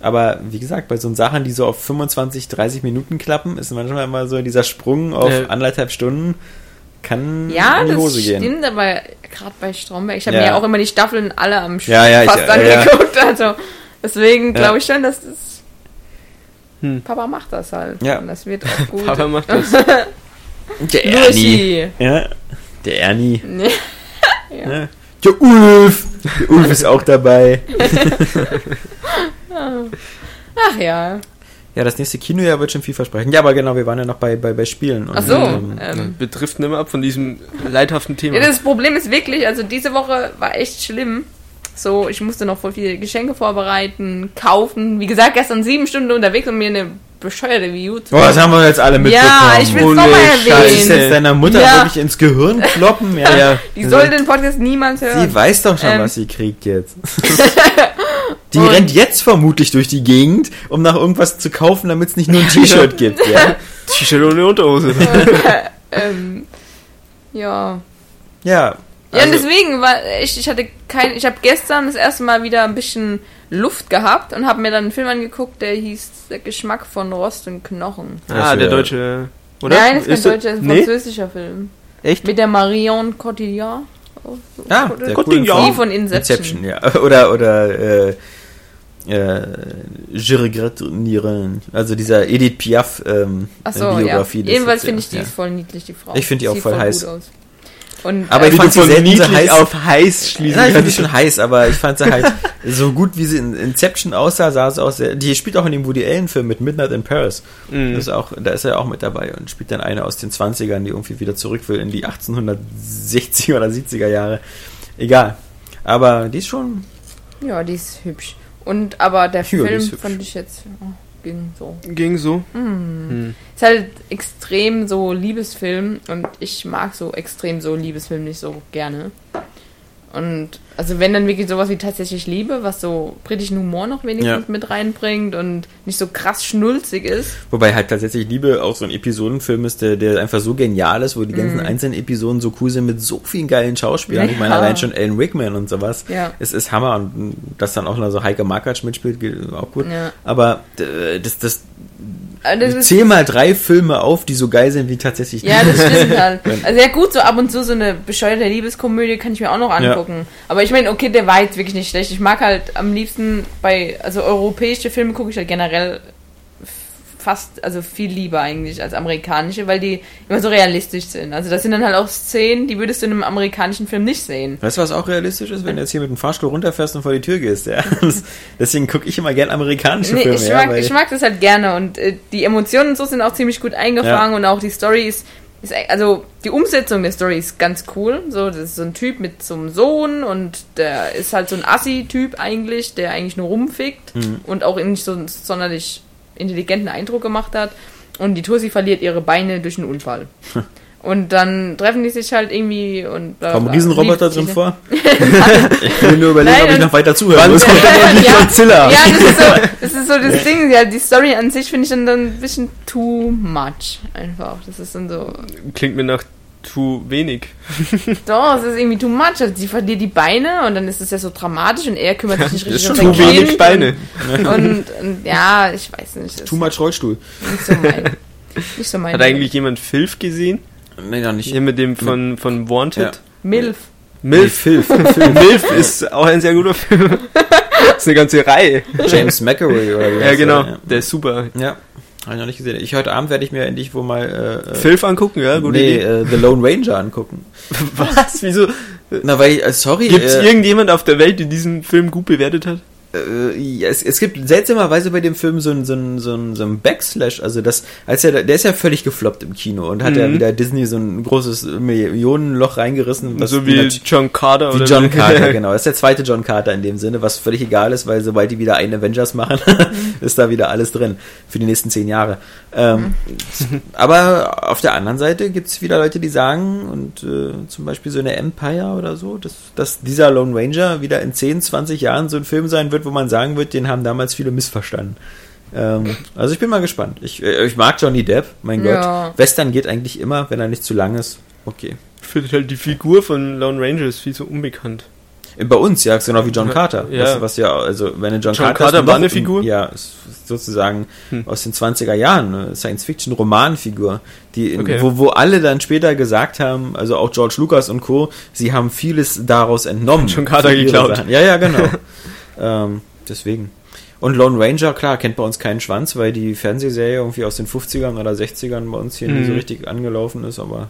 Aber wie gesagt, bei so Sachen, die so auf 25, 30 Minuten klappen, ist manchmal immer so dieser Sprung auf Äh. anderthalb Stunden kann Ja, in die das Hose gehen. stimmt, aber gerade bei Stromberg, ich habe Ja. mir ja auch immer die Staffeln alle am Stück Ja, ja, ich- fast ja, ja. angeguckt. Also deswegen Ja. glaube ich schon, dass das Hm. Papa macht das halt. Ja. Und das wird auch gut. Papa macht das. Der Ernie. Lucy. Ja, der Ernie. Nee. ja. Ja. Der Ulf. Der Ulf ist auch dabei. Ach ja. Ja, das nächste Kinojahr wird schon viel versprechen. Ja, aber genau, wir waren ja noch bei, bei, bei Spielen. Und, Ach so. ähm, Ähm, Wir driften immer ab von diesem leidhaften Thema. Ja, das Problem ist wirklich, also diese Woche war echt schlimm. So, ich musste noch voll viele Geschenke vorbereiten, kaufen. Wie gesagt, gestern sieben Stunden unterwegs, um mir eine bescheuerte Review zu Boah, das haben wir jetzt alle mitbekommen. Ja, ich will es nochmal Das ist Scheiße. erwähnen. jetzt deiner Mutter Ja. wirklich ins Gehirn kloppen. Ja, ja. Die soll den Podcast niemals hören. Sie weiß doch schon, Ähm. was sie kriegt jetzt. Die Und- rennt jetzt vermutlich durch die Gegend, um nach irgendwas zu kaufen, damit es nicht nur ein T-Shirt gibt. Ja, T-Shirt ohne Unterhose. ähm, ja. ja. Ja, und also- deswegen war ich, ich hatte kein, ich habe gestern das erste Mal wieder ein bisschen Luft gehabt und habe mir dann einen Film angeguckt, der hieß Der Geschmack von Rost und Knochen. ah, der deutsche. Oder? Nein, das ist Ist kein das- deutscher, das ist ein Nee? französischer Film. Echt? Mit der Marion Cotillard. Ah, oder- der Cotillard. Die von Inception. Inception, ja. Oder, oder, äh, äh, Je regrette Nieren. Also dieser Edith Piaf, ähm, Ach so, ja. Biografie. des Jedenfalls finde ich, die ja. ist voll niedlich, die Frau. Ich finde die auch Sieht voll heiß. gut aus. Und, Aber äh, ich fand sie selten so heiß. heiß schließen. Ja, ich fand die schon heiß, aber ich fand sie halt so gut, wie sie in Inception aussah, sah sie auch sehr. Die spielt auch in dem Woody Allen-Film mit Midnight in Paris. Mhm. Das ist auch, da ist er auch mit dabei und spielt dann eine aus den 20ern, die irgendwie wieder zurück will in die 1860er oder 70er Jahre. Egal. Aber die ist schon. ja, die ist hübsch. Und aber der Ja, Film fand ich jetzt oh, ging so. Ging so. Hm. Hm. Ist halt extrem so Liebesfilm und ich mag so extrem so Liebesfilm nicht so gerne. Und also wenn dann wirklich sowas wie tatsächlich Liebe, was so britischen Humor noch wenigstens Ja. mit reinbringt und nicht so krass schnulzig ist. Wobei halt tatsächlich Liebe auch so ein Episodenfilm ist, der, der einfach so genial ist, wo die ganzen einzelnen Episoden so cool sind mit so vielen geilen Schauspielern. Ich meine, Ja. allein schon Alan Rickman und sowas. Ja. Es ist Hammer und dass dann auch noch so Heike Markatsch mitspielt, geht auch gut. Ja. Aber äh, das, das, zähl mal drei Filme auf, die so geil sind wie tatsächlich ja, das stimmt halt. Also ja gut, so ab und zu so eine bescheuerte Liebeskomödie kann ich mir auch noch angucken. Aber ich meine, okay, der war jetzt wirklich nicht schlecht. Ich mag halt am liebsten bei, also europäische Filme gucke ich halt generell fast, also viel lieber eigentlich als amerikanische, weil die immer so realistisch sind. Also das sind dann halt auch Szenen, die würdest du in einem amerikanischen Film nicht sehen. Weißt du, was auch realistisch ist, wenn du jetzt hier mit dem Fahrstuhl runterfährst und vor die Tür gehst, ja? Deswegen gucke ich immer gern amerikanische Nee, Filme, ich, ja, mag, weil- ich mag das halt gerne und äh, die Emotionen und so sind auch ziemlich gut eingefangen und auch die Story ist, ist, e- also die Umsetzung der Story ist ganz cool. So, das ist so ein Typ mit so einem Sohn und der ist halt so ein Assi-Typ eigentlich, der eigentlich nur rumfickt Mhm. und auch nicht so sonderlich intelligenten Eindruck gemacht hat. Und die Tussi verliert ihre Beine durch einen Unfall. Und dann treffen die sich halt irgendwie und bla, Kommen Riesenroboter drin vor? ich will nur überlegen, Nein, ob ich noch weiter zuhören Wann muss. kommt ja, Godzilla? ja, das ist so das, ist so das Ding. Ja, die Story an sich finde ich dann, dann ein bisschen too much. Einfach. Das ist dann so. Klingt mir nach zu wenig. Doch, es ist irgendwie too much. Also sie verliert die Beine und dann ist es ja so dramatisch und er kümmert sich nicht Das ist richtig schon um Zu sein wenig Kind. Beine. Und, und ja, ich weiß nicht. Too much Rollstuhl. nicht so mein. Nicht so mein. Hat eigentlich jemand Filf gesehen? Nee, noch nicht. Hier mit dem von, von Wanted? Ja. Milf. Milf. Filth. Milf ist auch ein sehr guter Film. das ist eine ganze Reihe. James McAvoy oder wie Ja, genau. der? Der ist super. Ja. Habe ich noch nicht gesehen. Ich heute Abend werde ich mir endlich wo mal äh, äh, Filf angucken, ja, gute nee, äh, The Lone Ranger angucken. Was? Wieso? Na, weil ich, äh, sorry. Gibt es äh, irgendjemand auf der Welt, der diesen Film gut bewertet hat? Äh, ja, es, es gibt seltsamerweise bei dem Film so ein, so ein, so ein, so ein Backslash, also das, als er, der ist ja völlig gefloppt im Kino und hat ja Mhm. wieder Disney so ein großes Millionenloch reingerissen. so wie John Carter wie oder John Carter, genau. Das ist der zweite John Carter in dem Sinne, was völlig egal ist, weil sobald die wieder einen Avengers machen, ist da wieder alles drin für die nächsten zehn Jahre. Ähm, aber auf der anderen Seite gibt es wieder Leute, die sagen, und äh, zum Beispiel so eine Empire oder so, dass, dass dieser Lone Ranger wieder in 10, 20 Jahren so ein Film sein wird, wo man sagen wird, den haben damals viele missverstanden. Ähm, also ich bin mal gespannt. Ich, äh, ich mag Johnny Depp, mein Ja. Gott. Western geht eigentlich immer, wenn er nicht zu lang ist. Okay. Ich finde halt die Figur von Lone Ranger ist viel zu unbekannt. Bei uns, ja, genau wie John Carter. ja. Was, was ja, also, wenn John, John Carter, Carter war eine ein- Figur? Ja, sozusagen Hm. aus den 20er Jahren, eine Science-Fiction-Romanfigur, die, in- Okay. wo, wo alle dann später gesagt haben, also auch George Lucas und Co., sie haben vieles daraus entnommen. John Carter geklaut. Sachen. Ja, ja, genau. ähm, deswegen. Und Lone Ranger, klar, kennt bei uns keinen Schwanz, weil die Fernsehserie irgendwie aus den 50ern oder 60ern bei uns hier nie Mhm. so richtig angelaufen ist, aber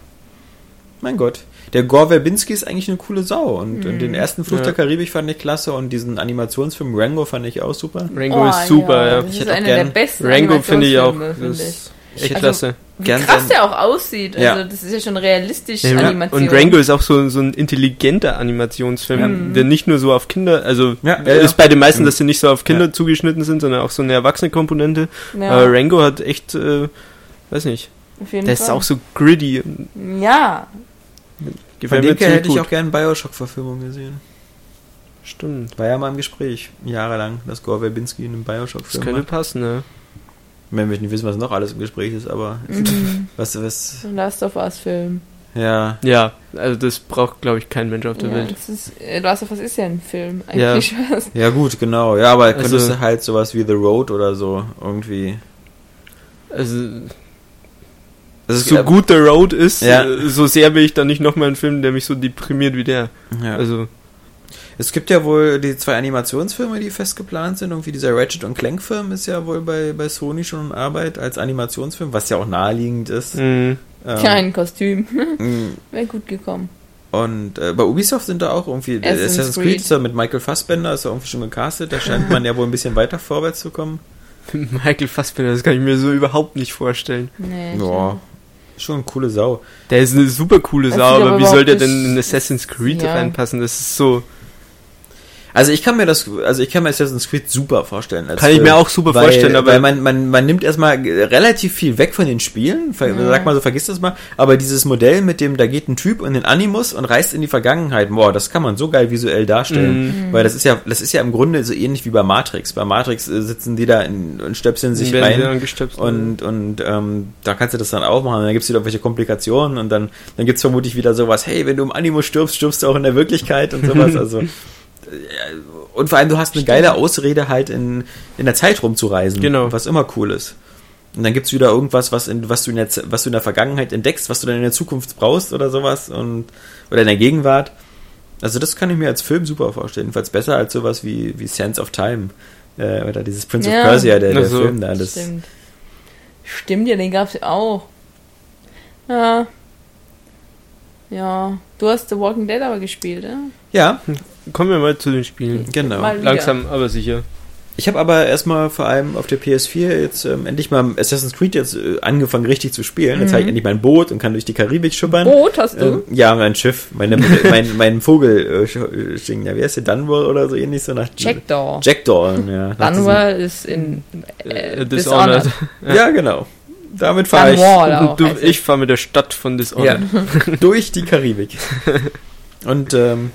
mein Gott. Der Gore Verbinski ist eigentlich eine coole Sau. Und, und den ersten Fluch Ja. der Karibik fand ich klasse und diesen Animationsfilm Rango fand ich auch super. Rango Oh, ist super, ja. Das Ich ist hätte auch einer gern- der besten Rango finde ich auch. Finde ich. Ist echt Also, klasse. Wie Gern krass sein- der auch aussieht. Also Ja. das ist ja schon realistisch Ja, Animation. und Rango ist auch so, so ein intelligenter Animationsfilm, der nicht nur so auf Kinder, also Ja, ja, ja. ist bei den meisten, dass sie nicht so auf Kinder zugeschnitten sind, sondern auch so eine erwachsene Komponente. ja, Aber Rango hat echt, äh, weiß nicht, auf jeden der Fall. ist auch so gritty. Ja, Von Gefällt dem mir her hätte ich gut. auch gerne Bioshock-Verfilmung gesehen. Stimmt. War ja mal im Gespräch, jahrelang, dass Gore Verbinski in einem Das Bioshock-Film könnte macht. passen, ne? Wenn wir nicht wissen, was noch alles im Gespräch ist, aber was, was, so ein Last of Us Film. ja. Ja, also das braucht, glaube ich, kein Mensch auf der Ja, Welt. das ist, äh, Last of Us ist ja ein Film. Eigentlich was. Ja gut, genau. Ja, aber Also- könntest du halt sowas wie The Road oder so irgendwie. Also, Das ist so gut der Road ist, Ja. äh, so sehr will ich dann nicht nochmal einen Film, der mich so deprimiert wie der. Ja. Also, Es gibt ja wohl die zwei Animationsfilme, die fest geplant sind. Irgendwie dieser Ratchet und Clank Film ist ja wohl bei, bei Sony schon in Arbeit als Animationsfilm, was ja auch naheliegend ist. mh, Ähm, Kein Kostüm. mh, Wäre gut gekommen. Und äh, bei Ubisoft sind da auch irgendwie Assassin's Assassin's Creed, Creed. ist da mit Michael Fassbender, ist da irgendwie schon gecastet. Da scheint man ja wohl ein bisschen weiter vorwärts zu kommen. Michael Fassbender, das kann ich mir so überhaupt nicht vorstellen. Nee, Ja, schon eine coole Sau. Der ist eine super coole Sau, aber aber wie soll der denn in Assassin's Creed Ja. reinpassen? Das ist so. Also ich kann mir das, also ich kann mir Assassin's Creed super vorstellen. als Kann ich Film. mir auch super weil, vorstellen, aber- weil man, man, man nimmt erstmal relativ viel weg von den Spielen, Ver, Ja. sag mal so, vergiss das mal, aber dieses Modell mit dem, da geht ein Typ in den Animus und reist in die Vergangenheit, boah, das kann man so geil visuell darstellen, Mhm. weil das ist ja, das ist ja im Grunde so ähnlich wie bei Matrix. Bei Matrix äh, sitzen die da in, und stöpseln sich rein angestöpselt. und, und ähm, da kannst du das dann aufmachen. Dann gibt es wieder irgendwelche Komplikationen und dann, dann gibt es vermutlich wieder sowas, hey, wenn du im Animus stirbst, stirbst du auch in der Wirklichkeit und sowas. Also und vor allem, du hast eine geile Ausrede, halt in, in der Zeit rumzureisen. Genau. Was immer cool ist. Und dann gibt es wieder irgendwas, was, in, was, du in der, was du in der Vergangenheit entdeckst, was du dann in der Zukunft brauchst oder sowas. Und, oder in der Gegenwart. Also das kann ich mir als Film super vorstellen. Jedenfalls besser als sowas wie, wie Sense of Time. Äh, oder dieses Prince Ja. of Persia, der, der so. Film da. Das, Stimmt. Stimmt ja, den gab's ja auch. Ja. Ja. Du hast The Walking Dead aber gespielt, ja? ja, Kommen wir mal zu den Spielen. genau. Langsam, aber sicher. Ich habe aber erstmal vor allem auf der PS4 jetzt ähm, endlich mal Assassin's Creed jetzt äh, angefangen richtig zu spielen. Jetzt habe ich endlich mein Boot und kann durch die Karibik schuppern. Boot hast du? Ähm, ja, mein Schiff, meine, mein, mein Vogel, äh, sch- singen. ja, wie heißt der, Dunwall oder so ähnlich so nach Jackdaw. Jackdaw, ja. Dunwall ist in äh, Äh, Dishonored. Dishonored. Ja, genau. Damit fahre ich auch. Und du, ich fahre mit der Stadt von ja, Dishonored. durch die Karibik. Und ähm,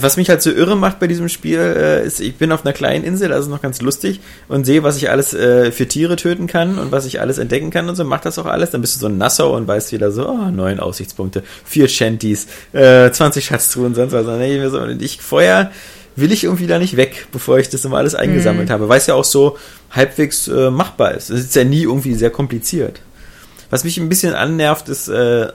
was mich halt so irre macht bei diesem Spiel, äh, ist, ich bin auf einer kleinen Insel, also noch ganz lustig, und sehe, was ich alles äh, für Tiere töten kann und was ich alles entdecken kann und so, mach das auch alles. Dann bist du so ein Nassau und weißt wieder so, oh, neun Aussichtspunkte, vier Shanties, äh, 20 Schatztruhen, sonst was. Mir so, und ich vorher will ich irgendwie da nicht weg, bevor ich das immer alles eingesammelt habe, weil es ja auch so halbwegs äh, machbar ist. Es ist ja nie irgendwie sehr kompliziert. Was mich ein bisschen annervt, ist, äh,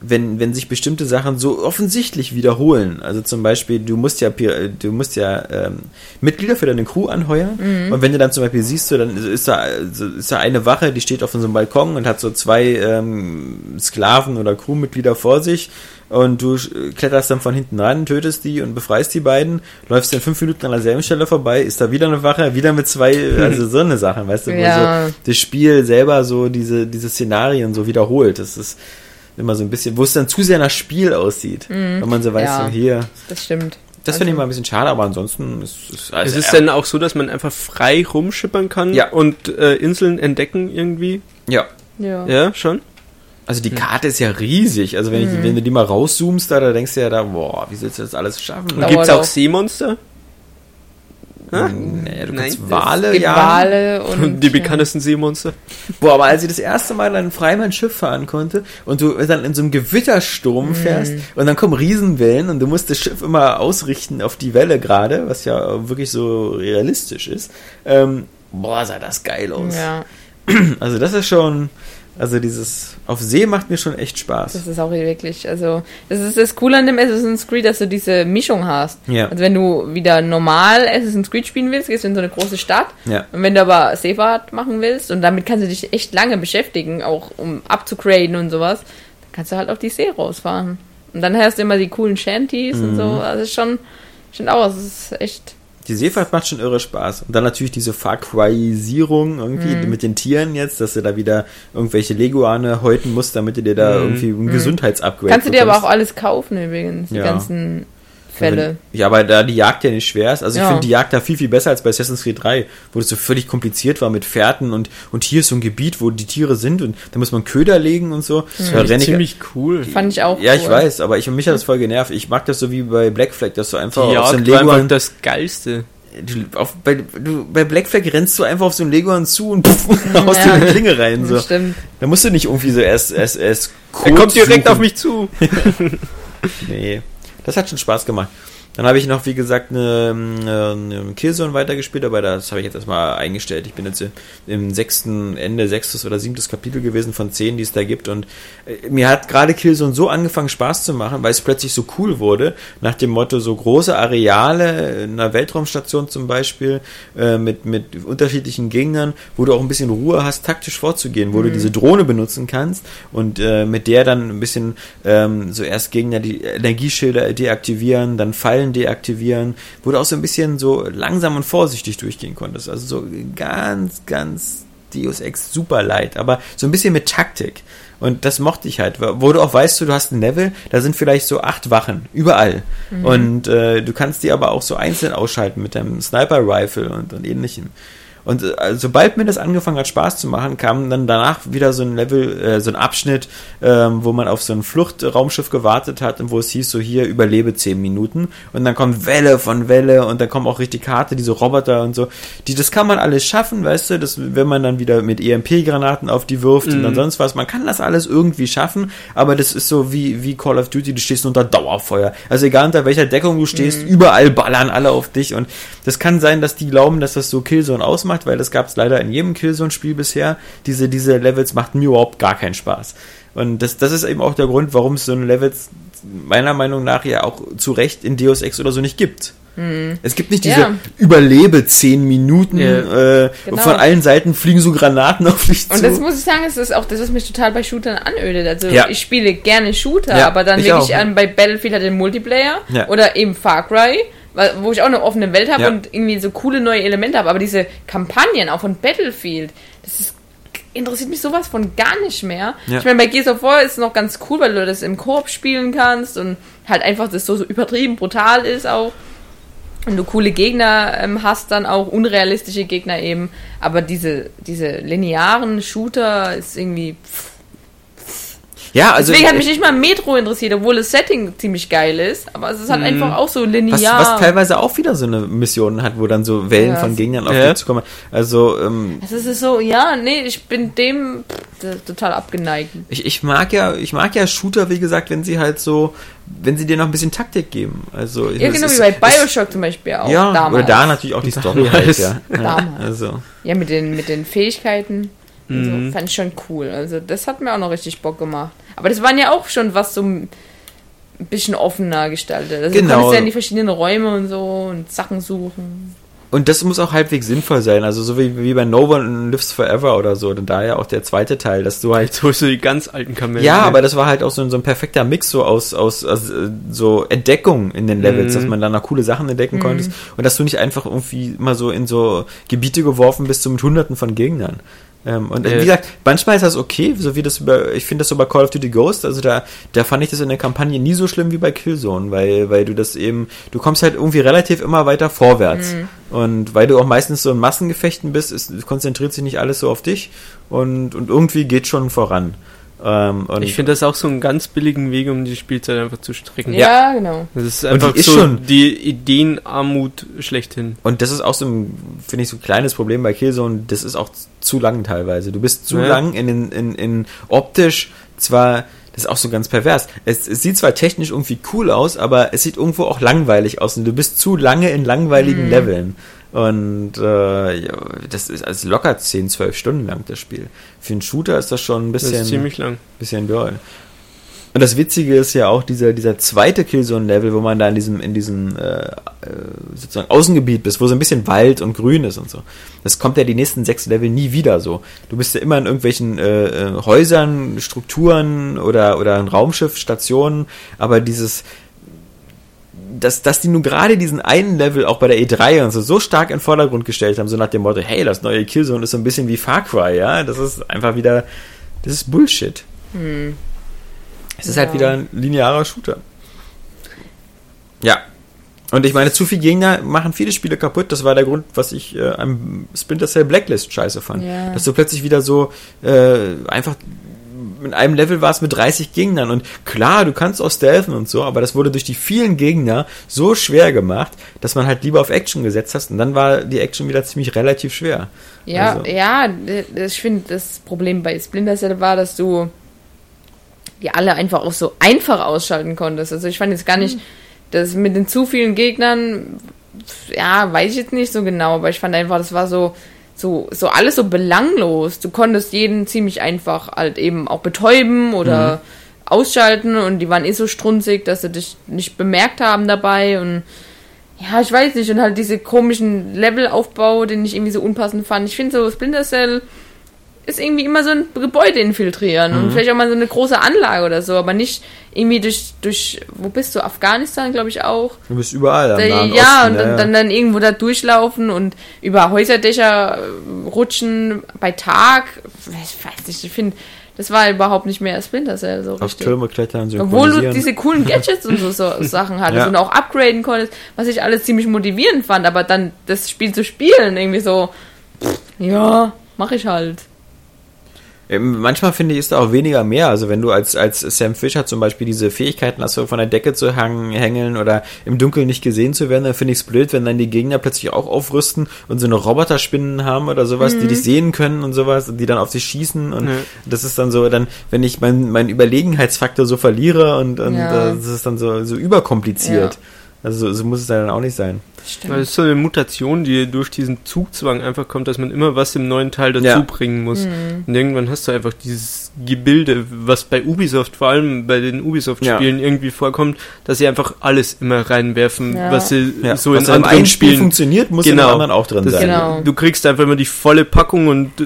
wenn, wenn sich bestimmte Sachen so offensichtlich wiederholen. Also zum Beispiel, du musst ja, du musst ja ähm, Mitglieder für deine Crew anheuern. Und wenn du dann zum Beispiel siehst, so, dann ist da, ist da eine Wache, die steht auf so einem Balkon und hat so zwei ähm, Sklaven oder Crewmitglieder vor sich. Und du kletterst dann von hinten ran, tötest die und befreist die beiden, läufst dann fünf Minuten an derselben Stelle vorbei, ist da wieder eine Wache, wieder mit zwei, also so eine Sache, weißt du, wo Ja. so das Spiel selber so diese, diese Szenarien so wiederholt. Das ist immer so ein bisschen, wo es dann zu sehr nach Spiel aussieht. Wenn man so weiß, Ja. so hier. Das stimmt. Das finde ich mal ein bisschen schade, aber ansonsten ist es. Es ist dann auch so, dass man einfach frei rumschippern kann Ja. und äh, Inseln entdecken irgendwie. Ja. Ja. Ja, schon. Also die Karte ist ja riesig. Also wenn, ich, wenn du die mal rauszoomst, da, da denkst du ja da, boah, wie sollst du das alles schaffen? Und gibt es auch auch. Seemonster? Ha? Nee, du Nein, Wale ja. Wale und Die bekanntesten Seemonster. Boah, aber als ich das erste Mal dann frei mein Schiff fahren konnte und du dann in so einem Gewittersturm fährst und dann kommen Riesenwellen und du musst das Schiff immer ausrichten auf die Welle gerade, was ja wirklich so realistisch ist. Ähm, boah, sah das geil aus. ja, Also das ist schon, also dieses auf See macht mir schon echt Spaß. das ist auch wirklich, also das ist das Coole an dem Assassin's Creed, dass du diese Mischung hast. Ja. Also wenn du wieder normal Assassin's Creed spielen willst, gehst du in so eine große Stadt. Ja. Und wenn du aber Seefahrt machen willst und damit kannst du dich echt lange beschäftigen, auch um abzugraden und sowas, dann kannst du halt auf die See rausfahren. Und dann hast du immer die coolen Shanties und Mhm. so. Also es ist schon, schon auch, es ist echt. Die Seefahrt macht schon irre Spaß. Und dann natürlich diese Far Cry-Isierung irgendwie Mhm. mit den Tieren jetzt, dass du da wieder irgendwelche Leguane häuten musst, damit du dir da irgendwie ein Gesundheitsupgrade Mhm. Kannst du dir aber auch bekommst. alles kaufen übrigens, die Ja. ganzen Fälle. Ja, aber da die Jagd ja nicht schwer ist. Also ich Ja. finde die Jagd da viel, viel besser als bei Assassin's Creed 3, wo das so völlig kompliziert war mit Fährten und, und hier ist so ein Gebiet, wo die Tiere sind und da muss man Köder legen und so. Das Da renn ich- ziemlich cool. Fand ich auch ja, ich cool. weiß, aber ich, mich hat das voll genervt. Ich mag das so wie bei Black Flag, dass du einfach Die auf so ein war einfach das Geilste. Du, auf, bei, du, bei Black Flag rennst du einfach auf so einen Leguan zu und pff, haust dir Ja. eine Klinge rein. So. Stimmt. Da musst du nicht irgendwie so erst, erst, erst Er kommt direkt suchen. auf mich zu. Nee, das hat schon Spaß gemacht. Dann habe ich noch, wie gesagt, eine, eine Killzone weitergespielt, aber das habe ich jetzt erstmal eingestellt. Ich bin jetzt im sechsten, Ende sechstes oder siebtes Kapitel gewesen von zehn, die es da gibt. Und äh, mir hat gerade Killzone so angefangen Spaß zu machen, weil es plötzlich so cool wurde, nach dem Motto so große Areale, in einer Weltraumstation zum Beispiel, äh, mit, mit unterschiedlichen Gegnern, wo du auch ein bisschen Ruhe hast, taktisch vorzugehen, wo du diese Drohne benutzen kannst und äh, mit der dann ein bisschen ähm, so erst Gegner die Energieschilder deaktivieren, dann Fallen deaktivieren, wo du auch so ein bisschen so langsam und vorsichtig durchgehen konntest. Also so ganz, ganz Deus Ex super light, aber so ein bisschen mit Taktik. Und das mochte ich halt, wo du auch weißt, du hast ein Level, da sind vielleicht so acht Wachen, überall. Und äh, du kannst die aber auch so einzeln ausschalten mit deinem Sniper-Rifle und, und ähnlichem. Und äh, sobald mir das angefangen hat, Spaß zu machen, kam dann danach wieder so ein Level, äh, so ein Abschnitt, ähm, wo man auf so ein Fluchtraumschiff gewartet hat und wo es hieß, so hier überlebe zehn Minuten. Und dann kommt Welle von Welle und dann kommen auch richtig Karte, diese Roboter und so. Die, das kann man alles schaffen, weißt du, das, wenn man dann wieder mit EMP-Granaten auf die wirft und dann sonst was. Man kann das alles irgendwie schaffen, aber das ist so wie, wie Call of Duty, du stehst unter Dauerfeuer. Also egal unter welcher Deckung du stehst, überall ballern alle auf dich und das kann sein, dass die glauben, dass das so Killzone ausmacht, weil das gab es leider in jedem Killzone-Spiel bisher. Diese, diese Levels machten mir überhaupt gar keinen Spaß. Und das, das ist eben auch der Grund, warum es so eine Levels meiner Meinung nach ja auch zu Recht in Deus Ex oder so nicht gibt. Es gibt nicht diese Ja. Überlebe zehn Minuten, Ja. äh, Genau. von allen Seiten fliegen so Granaten auf dich zu. Und das muss ich sagen, ist das auch das, was mich total bei Shootern anödet. Also Ja. ich spiele gerne Shooter, aber dann ich lege auch. ich an bei Battlefield halt den Multiplayer oder eben Far Cry, wo ich auch eine offene Welt habe Ja. und irgendwie so coole neue Elemente habe. Aber diese Kampagnen auch von Battlefield, das ist interessiert mich sowas von gar nicht mehr. Ja. Ich meine, bei Gears of War ist es noch ganz cool, weil du das im Koop spielen kannst und halt einfach das so, so übertrieben brutal ist auch. Und du coole Gegner ähm, hast, dann auch unrealistische Gegner eben. Aber diese, diese linearen Shooter ist irgendwie. Ja, also Deswegen hat mich nicht mal Metro interessiert, obwohl das Setting ziemlich geil ist. Aber es ist halt einfach auch so was, linear. was teilweise auch wieder so eine Mission hat, wo dann so Wellen Ja. von Gegnern auf Ja. dich zukommen. Also, ähm, Es ist so, ja, nee, ich bin dem total abgeneigt. ich, ich mag ja, ich mag ja Shooter, wie gesagt, wenn sie halt so, wenn sie dir noch ein bisschen Taktik geben. Also, Ja, genau ist- wie bei Bioshock zum Beispiel auch. Ja, damals. oder da natürlich auch die Story halt, ja. ja. Damals. Also, Ja, mit den, mit den Fähigkeiten. Also, Mhm. fand ich schon cool. Also das hat mir auch noch richtig Bock gemacht. Aber das waren ja auch schon was so ein bisschen offener gestaltet. Also Genau. du konntest ja in die verschiedenen Räume und so und Sachen suchen. Und das muss auch halbwegs sinnvoll sein. Also so wie, wie bei No One Lives Forever oder so. Und da ja auch der zweite Teil, dass du halt holst du die ganz alten Kamellen. Ja, aber das war halt auch so, ein- so ein perfekter Mix so aus, aus, aus so Entdeckung in den Levels, Mhm. dass man dann noch coole Sachen entdecken konntest und dass du nicht einfach irgendwie immer so in so Gebiete geworfen bist, so mit hunderten von Gegnern. Ähm, und äh, wie gesagt, manchmal ist das okay, so wie das über, ich finde das so bei Call of Duty Ghost, also da, da fand ich das in der Kampagne nie so schlimm wie bei Killzone, weil, weil du das eben, du kommst halt irgendwie relativ immer weiter vorwärts. Und weil du auch meistens so in Massengefechten bist, ist, konzentriert sich nicht alles so auf dich und, und irgendwie geht schon voran. Ähm, und Ich finde das auch so einen ganz billigen Weg, um die Spielzeit einfach zu strecken. Ja, genau. Das ist einfach die ist so schon- die Ideenarmut schlechthin. Und das ist auch so ein, finde ich, so ein kleines Problem bei Killzone. Das ist auch zu lang teilweise. Du bist zu Ja. lang in, in, in, in optisch zwar, das ist auch so ganz pervers. Es, es sieht zwar technisch irgendwie cool aus, aber es sieht irgendwo auch langweilig aus und du bist zu lange in langweiligen Leveln. Und äh, ja, das ist also locker 10, 12 Stunden lang das Spiel. Für einen Shooter ist das schon ein Das bisschen ist ziemlich lang. bisschen doll. Und das Witzige ist ja auch dieser, dieser zweite Killzone-Level, wo man da in diesem, in diesem äh, äh, sozusagen Außengebiet bist, wo so ein bisschen Wald und Grün ist und so. Das kommt ja die nächsten sechs Level nie wieder so. Du bist ja immer in irgendwelchen äh, äh, Häusern, Strukturen oder, oder in Raumschiff, Stationen, aber dieses dass, dass die nun gerade diesen einen Level auch bei der E3 und so, so stark in den Vordergrund gestellt haben, so nach dem Motto, hey, das neue Killzone ist so ein bisschen wie Far Cry, ja, das ist einfach wieder, das ist Bullshit. Es ist halt Ja. wieder ein linearer Shooter. Ja. Und ich meine, zu viele Gegner machen viele Spiele kaputt. Das war der Grund, was ich äh, am Splinter Cell Blacklist scheiße fand. Ja. Dass du plötzlich wieder so äh, einfach in einem Level warst mit 30 Gegnern und klar, du kannst auch stealthen und so, aber das wurde durch die vielen Gegner so schwer gemacht, dass man halt lieber auf Action gesetzt hast und dann war die Action wieder ziemlich relativ schwer. Ja, Also- ja, ich finde, das Problem bei Splinter Cell war, dass du die alle einfach auch so einfach ausschalten konntest. Also ich fand jetzt gar nicht, dass mit den zu vielen Gegnern, ja, weiß ich jetzt nicht so genau, aber ich fand einfach, das war so, so, so alles so belanglos. Du konntest jeden ziemlich einfach halt eben auch betäuben oder ausschalten und die waren eh so strunzig, dass sie dich nicht bemerkt haben dabei und ja, ich weiß nicht. Und halt diese komischen Levelaufbau, den ich irgendwie so unpassend fand. Ich finde so, Splinter Cell ist irgendwie immer so ein Gebäude infiltrieren und vielleicht auch mal so eine große Anlage oder so, aber nicht irgendwie durch, durch wo bist du? Afghanistan, glaube ich auch. Du bist überall Da, ja, Osten, und dann, dann, dann irgendwo da durchlaufen und über Häuserdächer äh, rutschen bei Tag. Ich weiß nicht, ich finde, das war überhaupt nicht mehr Splinter Cell so auf richtig. Türme klettern, Obwohl du diese coolen Gadgets und so, so Sachen hattest Ja. und auch upgraden konntest, was ich alles ziemlich motivierend fand, aber dann das Spiel zu spielen, irgendwie so, pff, ja, mach ich halt. Ähm, Manchmal finde ich, ist da auch weniger mehr. Also wenn du als, als Sam Fisher zum Beispiel diese Fähigkeiten hast, so von der Decke zu hang, hängeln oder im Dunkeln nicht gesehen zu werden, dann finde ich es blöd, wenn dann die Gegner plötzlich auch aufrüsten und so eine Roboterspinnen haben oder sowas, die dich sehen können und sowas und die dann auf sich schießen und Ja. das ist dann so, dann, wenn ich meinen mein Überlegenheitsfaktor so verliere und, und Ja. äh, das ist dann so, so überkompliziert. Also so, so muss es dann auch nicht sein. Stimmt. Das ist so eine Mutation, die durch diesen Zugzwang einfach kommt, dass man immer was im neuen Teil dazu Ja. bringen muss. Und irgendwann hast du einfach dieses Gebilde, was bei Ubisoft, vor allem bei den Ubisoft-Spielen irgendwie vorkommt, dass sie einfach alles immer reinwerfen, Ja. was sie Ja. so Was in anderen einen Spiel Spielen funktioniert, muss in Genau. dem anderen auch drin das, sein. Genau. Du kriegst einfach immer die volle Packung und äh,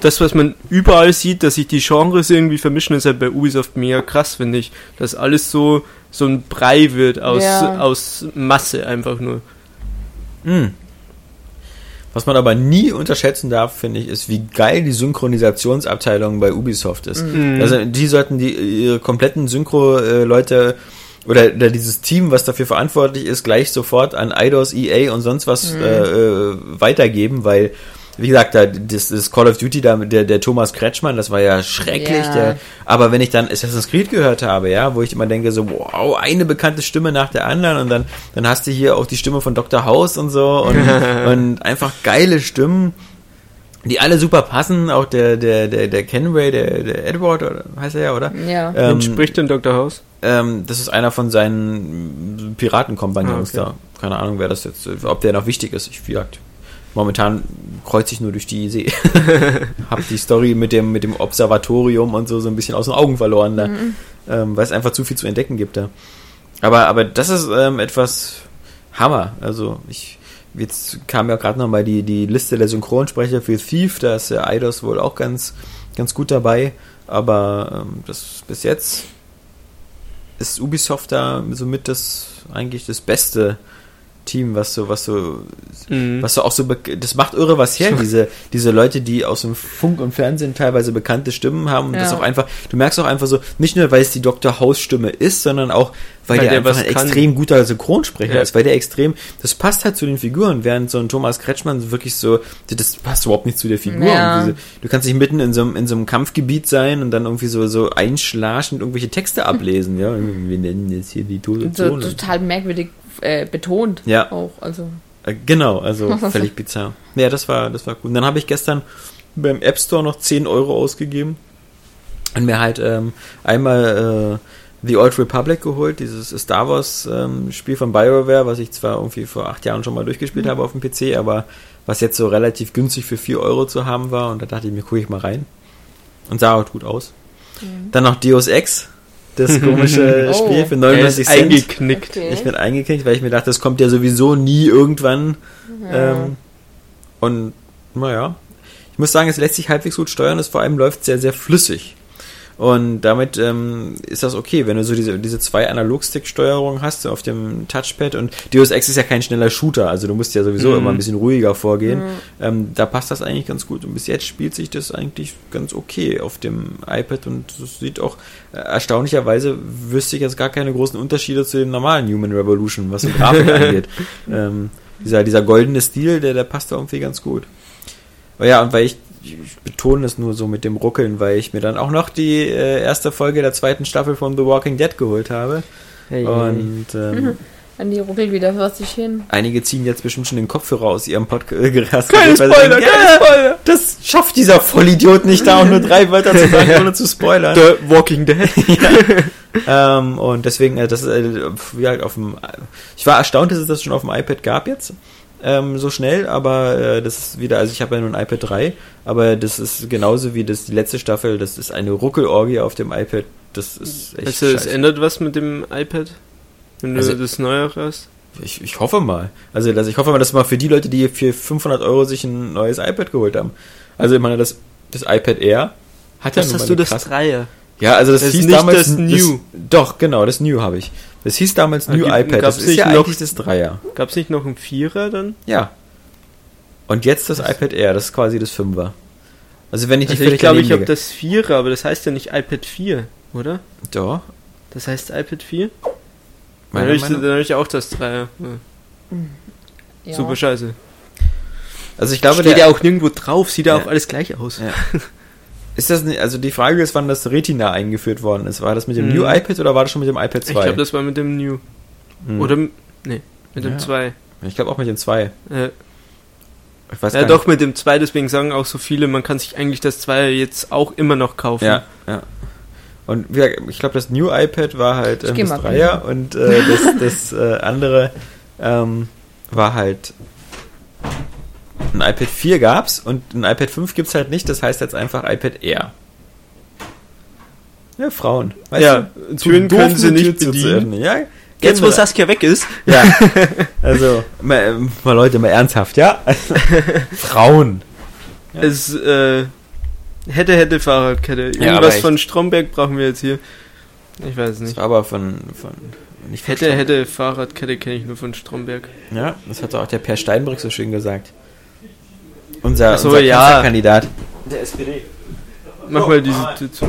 das, was man überall sieht, dass sich die Genres irgendwie vermischen, ist halt bei Ubisoft mega krass, finde ich. Dass alles so, so ein Brei wird aus, Ja. aus Masse einfach nur. Mm. Was man aber nie unterschätzen darf, finde ich, ist, wie geil die Synchronisationsabteilung bei Ubisoft ist. Mhm. Also die sollten die ihre kompletten Synchro-Leute oder, oder dieses Team, was dafür verantwortlich ist, gleich sofort an IDOS, EA und sonst was Mhm. äh, äh, weitergeben, weil wie gesagt, da, das, das Call of Duty, da, der, der Thomas Kretschmann, das war ja schrecklich. Ja. Der, aber wenn ich dann Assassin's Creed gehört habe, ja, wo ich immer denke, so, wow, eine bekannte Stimme nach der anderen und dann, dann hast du hier auch die Stimme von Dr. House und so und, und einfach geile Stimmen, die alle super passen. Auch der, der, der, der Kenway, der, der Edward, oder, heißt er ja, oder? Ja. Ähm, Wen spricht denn Dr. House? ähm, das ist einer von seinen Piratenkompagnons Ah, okay. da. Keine Ahnung, wer das jetzt, ob der noch wichtig ist. Ich, wie gesagt, momentan kreuze ich nur durch die See. Hab die Story mit dem, mit dem Observatorium und so so ein bisschen aus den Augen verloren da. Mhm. Ähm, weil es einfach zu viel zu entdecken gibt da. Aber, aber das ist ähm, etwas Hammer. Also ich jetzt kam ja gerade nochmal die, die Liste der Synchronsprecher für Thief, da ist der Eidos wohl auch ganz, ganz gut dabei. Aber ähm, das bis jetzt ist Ubisoft da somit das eigentlich das beste Team, was so, was so, Mhm. was so auch so, das macht irre was her, diese, diese Leute, die aus dem Funk und Fernsehen teilweise bekannte Stimmen haben und das Ja. auch einfach, du merkst auch einfach so, nicht nur, weil es die Dr. House Stimme ist, sondern auch, weil, Weil der, der einfach ein kann. extrem guter Synchronsprecher Ja. ist, weil der extrem, das passt halt zu den Figuren, während so ein Thomas Kretschmann wirklich so, das passt überhaupt nicht zu der Figur. Ja. Diese, du kannst nicht mitten in so, einem, in so einem Kampfgebiet sein und dann irgendwie so, so einschlaschend irgendwelche Texte ablesen, ja, wir nennen jetzt hier die tote So total merkwürdig äh, betont. Ja. Auch, also. Äh, Genau, also völlig bizarr. Ja, das war, das war cool. Und dann habe ich gestern beim App Store noch 10 Euro ausgegeben und mir halt ähm, einmal äh, The Old Republic geholt, dieses Star Wars ähm, Spiel von BioWare, was ich zwar irgendwie vor acht Jahren schon mal durchgespielt habe auf dem PC, aber was jetzt so relativ günstig für 4 Euro zu haben war und da dachte ich mir, gucke ich mal rein. Und sah auch gut aus. Dann noch Deus Ex, das komische Oh. Spiel für Er 99 ist Cent. eingeknickt. Okay. Ich bin eingeknickt, weil ich mir dachte, das kommt ja sowieso nie irgendwann. Ähm, und naja, ich muss sagen, es lässt sich halbwegs gut steuern, es vor allem läuft sehr, sehr flüssig. Und damit ähm, ist das okay, wenn du so diese, diese zwei Analogstick-Steuerungen hast auf dem Touchpad und Deus Ex ist ja kein schneller Shooter, also du musst ja sowieso Mhm. immer ein bisschen ruhiger vorgehen. Ähm, da passt das eigentlich ganz gut und bis jetzt spielt sich das eigentlich ganz okay auf dem iPad und es sieht auch äh, erstaunlicherweise wüsste ich jetzt gar keine großen Unterschiede zu dem normalen Human Revolution, was so Grafik angeht. Ähm, dieser, dieser goldene Stil, der, der passt da irgendwie ganz gut. Aber ja, und weil ich, ich betone es nur so mit dem Ruckeln, weil ich mir dann auch noch die äh, erste Folge der zweiten Staffel von The Walking Dead geholt habe. Und ähm, An die ruckelt wieder sich hin. einige ziehen jetzt bestimmt schon den Kopfhörer aus ihrem Podcast. Keine weil sie Spoiler, denken, keine ja, Spoiler. Das schafft dieser Vollidiot nicht, da auch nur drei Wörter zu sagen, ohne zu spoilern. The Walking Dead. Ähm, und deswegen, äh, das ist äh, halt auf dem. Ich war erstaunt, dass es das schon auf dem iPad gab jetzt. Ähm, so schnell, aber äh, das ist wieder, also ich habe ja nur ein iPad 3, aber das ist genauso wie das die letzte Staffel, das ist eine Ruckelorgie auf dem iPad. Das ist echt. Also, es ändert was mit dem iPad? Wenn du Also- das Neue hast? Ich, ich hoffe mal. Also, also ich hoffe mal, dass mal für die Leute, die für 500 Euro sich ein neues iPad geholt haben. Also ich meine, das, das iPad Air hat ja Was nun hast mal du das krasse- Dreier? Ja, also das, Das hieß nicht damals das New. doch, genau, das New habe ich. Das hieß damals Ah, New gibt- iPad. Das gab's ist nicht ja noch- eigentlich das Dreier. Gab es nicht noch einen Vierer dann? Ja. Und jetzt das iPad Air, das ist quasi das Fünfer. Also wenn ich nicht Also ich glaube, ich habe das Vierer, aber das heißt ja nicht iPad 4, oder? Doch. Das heißt iPad 4? Dann Meiner habe ich, dann ich auch das Dreier. Ja. Ja. Super scheiße. Also ich glaube, Steht der, ja auch nirgendwo drauf, sieht ja Ja. auch alles gleich aus. Ja. ist das nicht, also die Frage ist, wann das Retina eingeführt worden ist. War das mit dem Mhm. New iPad oder war das schon mit dem iPad 2? Ich glaube, das war mit dem New. Hm. Oder, nee, mit dem Ja. 2. ich glaube auch mit dem 2. Äh, Ich weiß ja, gar doch, mit dem 2, deswegen sagen auch so viele, man kann sich eigentlich das 2 jetzt auch immer noch kaufen. Ja, ja. Und ich glaube, das New iPad war halt ähm, das mal Dreier und äh, das, das äh, andere ähm, war halt ein iPad 4 gab's und ein iPad 5 gibt's halt nicht, das heißt jetzt einfach iPad Air. Ja, Frauen. Weißt Ja, du? Türen Zu können sie eine Tür nicht bedienen. Ja, Jetzt, wo. Saskia weg ist, Ja, also, mal, ähm, mal Leute, mal ernsthaft, ja? Frauen. Ja. es äh, hätte, hätte Fahrradkette. Ja, Irgendwas echt. von Stromberg brauchen wir jetzt hier. Ich weiß es nicht. aber von, von nicht Hätte, Strom- hätte Fahrradkette kenne ich nur von Stromberg. Ja, das hat auch der Per Steinbrück so schön gesagt. Unser, Ach so, unser ja. Kandidat. Der SPD. Mach mal diese Tür zu.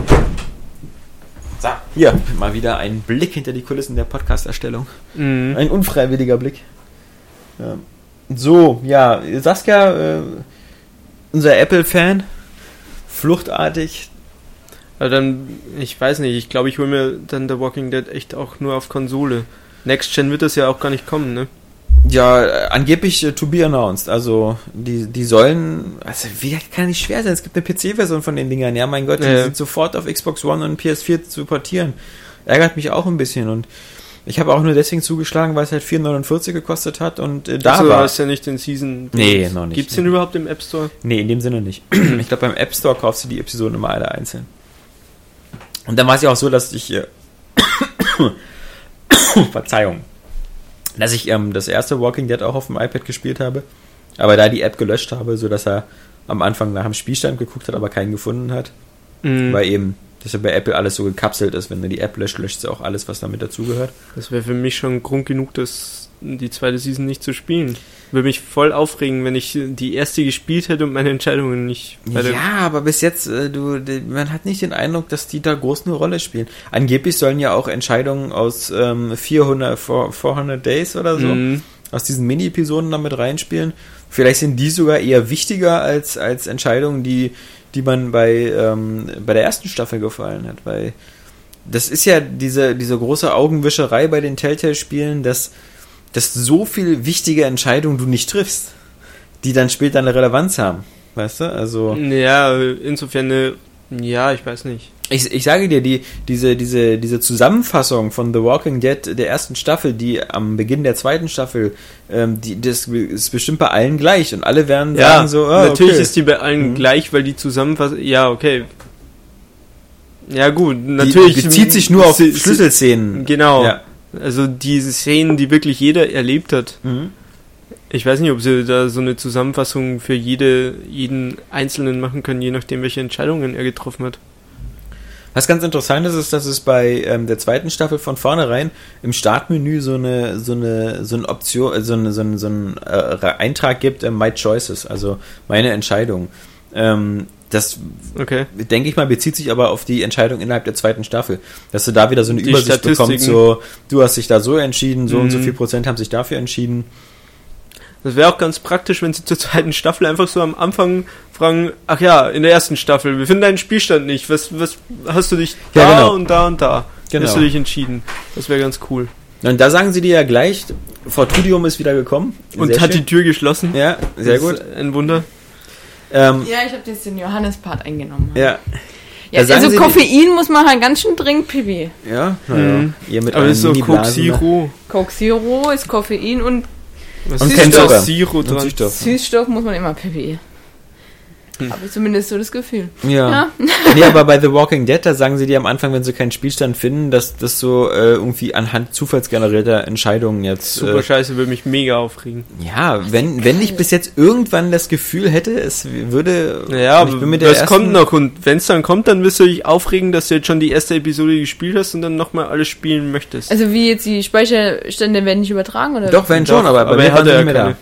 So, hier, mal wieder ein Blick hinter die Kulissen der Podcast-Erstellung. Mhm. Ein unfreiwilliger Blick. Ja. So, ja, Saskia, äh, unser Apple-Fan, fluchtartig. Aber dann, ich weiß nicht, ich glaube, ich hole mir dann The Walking Dead echt auch nur auf Konsole. Next Gen wird das ja auch gar nicht kommen, ne? Ja, äh, angeblich äh, to be announced. Also, die, die sollen, also, wie kann nicht schwer sein? Es gibt eine PC-Version von den Dingern. Ja, mein Gott, die Ja. sind sofort auf Xbox One und PS4 zu portieren. Ärgert mich auch ein bisschen und Ich habe auch nur deswegen zugeschlagen, weil es halt 4,49 gekostet hat und äh, da also, war. hast ja nicht den Season. Nee, noch nicht. Gibt's den überhaupt im App Store? Nee, in dem Sinne nicht. Ich glaube, beim App Store kaufst du die Episoden immer alle einzeln. Und dann war es ja auch so, dass ich. Äh, Verzeihung. Dass ich ähm, das erste Walking Dead auch auf dem iPad gespielt habe, aber da die App gelöscht habe, sodass er am Anfang nach dem Spielstand geguckt hat, aber keinen gefunden hat. Mhm. Weil eben, dass ja bei Apple alles so gekapselt ist. Wenn du die App löscht, löscht sie auch alles, was damit dazugehört. Das wäre für mich schon Grund genug, das, die zweite Season nicht zu spielen. Würde mich voll aufregen, wenn ich die erste gespielt hätte und meine Entscheidungen nicht Ja, aber bis jetzt, äh, du, man hat nicht den Eindruck, dass die da groß eine Rolle spielen. Angeblich sollen ja auch Entscheidungen aus ähm, 400, 400 Days oder so, Mhm. aus diesen Mini-Episoden damit reinspielen. Vielleicht sind die sogar eher wichtiger als, als Entscheidungen, die, die man bei, ähm, bei der ersten Staffel gefallen hat, weil das ist ja diese, diese große Augenwischerei bei den Telltale-Spielen, dass, dass so viel wichtige Entscheidungen du nicht triffst, die dann später eine Relevanz haben. Weißt du? Also. Ja, insofern eine, ja, ich weiß nicht. Ich, ich sage dir, die, diese, diese, diese Zusammenfassung von The Walking Dead der ersten Staffel, die am Beginn der zweiten Staffel, ähm, die, das ist bestimmt bei allen gleich und alle werden sagen so, ah, natürlich okay. ist die bei allen Mhm. gleich, weil die zusammenfassen, ja, okay. Ja, gut, die natürlich. bezieht sich nur auf Schlüsselszenen. Genau. Ja. Also diese Szenen, die wirklich jeder erlebt hat. Mhm. Ich weiß nicht, ob sie da so eine Zusammenfassung für jede, jeden Einzelnen machen können, je nachdem, welche Entscheidungen er getroffen hat. Was ganz interessant ist, ist, dass es bei ähm, der zweiten Staffel von vornherein im Startmenü so eine, so eine, so eine Option, äh, so eine, so einen so einen, äh, Eintrag gibt, äh, My Choices, also meine Entscheidung. Ähm, das Okay. denke ich mal, bezieht sich aber auf die Entscheidung innerhalb der zweiten Staffel. Dass du da wieder so eine Die Übersicht bekommst, so, du hast dich da so entschieden, so und so Mhm. viel Prozent haben sich dafür entschieden. Das wäre auch ganz praktisch, wenn sie zur zweiten Staffel einfach so am Anfang fragen, ach ja, in der ersten Staffel, wir finden deinen Spielstand nicht. Was, was hast du dich da Ja, genau. und da und da? Genau. Hast du dich entschieden? Das wäre ganz cool. Und da sagen sie dir ja gleich, Fortudium ist wieder gekommen. Und Sehr hat schön. die Tür geschlossen. Ja, sehr Das gut. ist Ein Wunder. Ähm, Ja, ich habe jetzt den Johannes-Part eingenommen. ja, Ja, also Sie- Koffein muss man halt ganz schön dringend pipi. ja, naja. Mhm. Ihr mit Aber ist so Coke. Zero. Coke Zero ist Koffein und Was Und dran? Süßstoff. Süßstoff muss man immer pipi. Habe ich zumindest so das Gefühl. Ja. Ja. nee, aber bei The Walking Dead, da sagen sie dir am Anfang, wenn sie keinen Spielstand finden, dass das so äh, irgendwie anhand zufallsgenerierter Entscheidungen jetzt. Super Äh, scheiße, würde mich mega aufregen. ja, wenn, wenn ich bis jetzt irgendwann das Gefühl hätte, es würde. Naja, und ich bin mit der das ersten- kommt noch und wenn es dann kommt, dann wirst du dich aufregen, dass du jetzt schon die erste Episode gespielt hast und dann nochmal alles spielen möchtest. Also wie jetzt die Speicherstände werden nicht übertragen oder? Doch, wenn schon, aber bei aber mir er hatte sie ja nicht mehr da.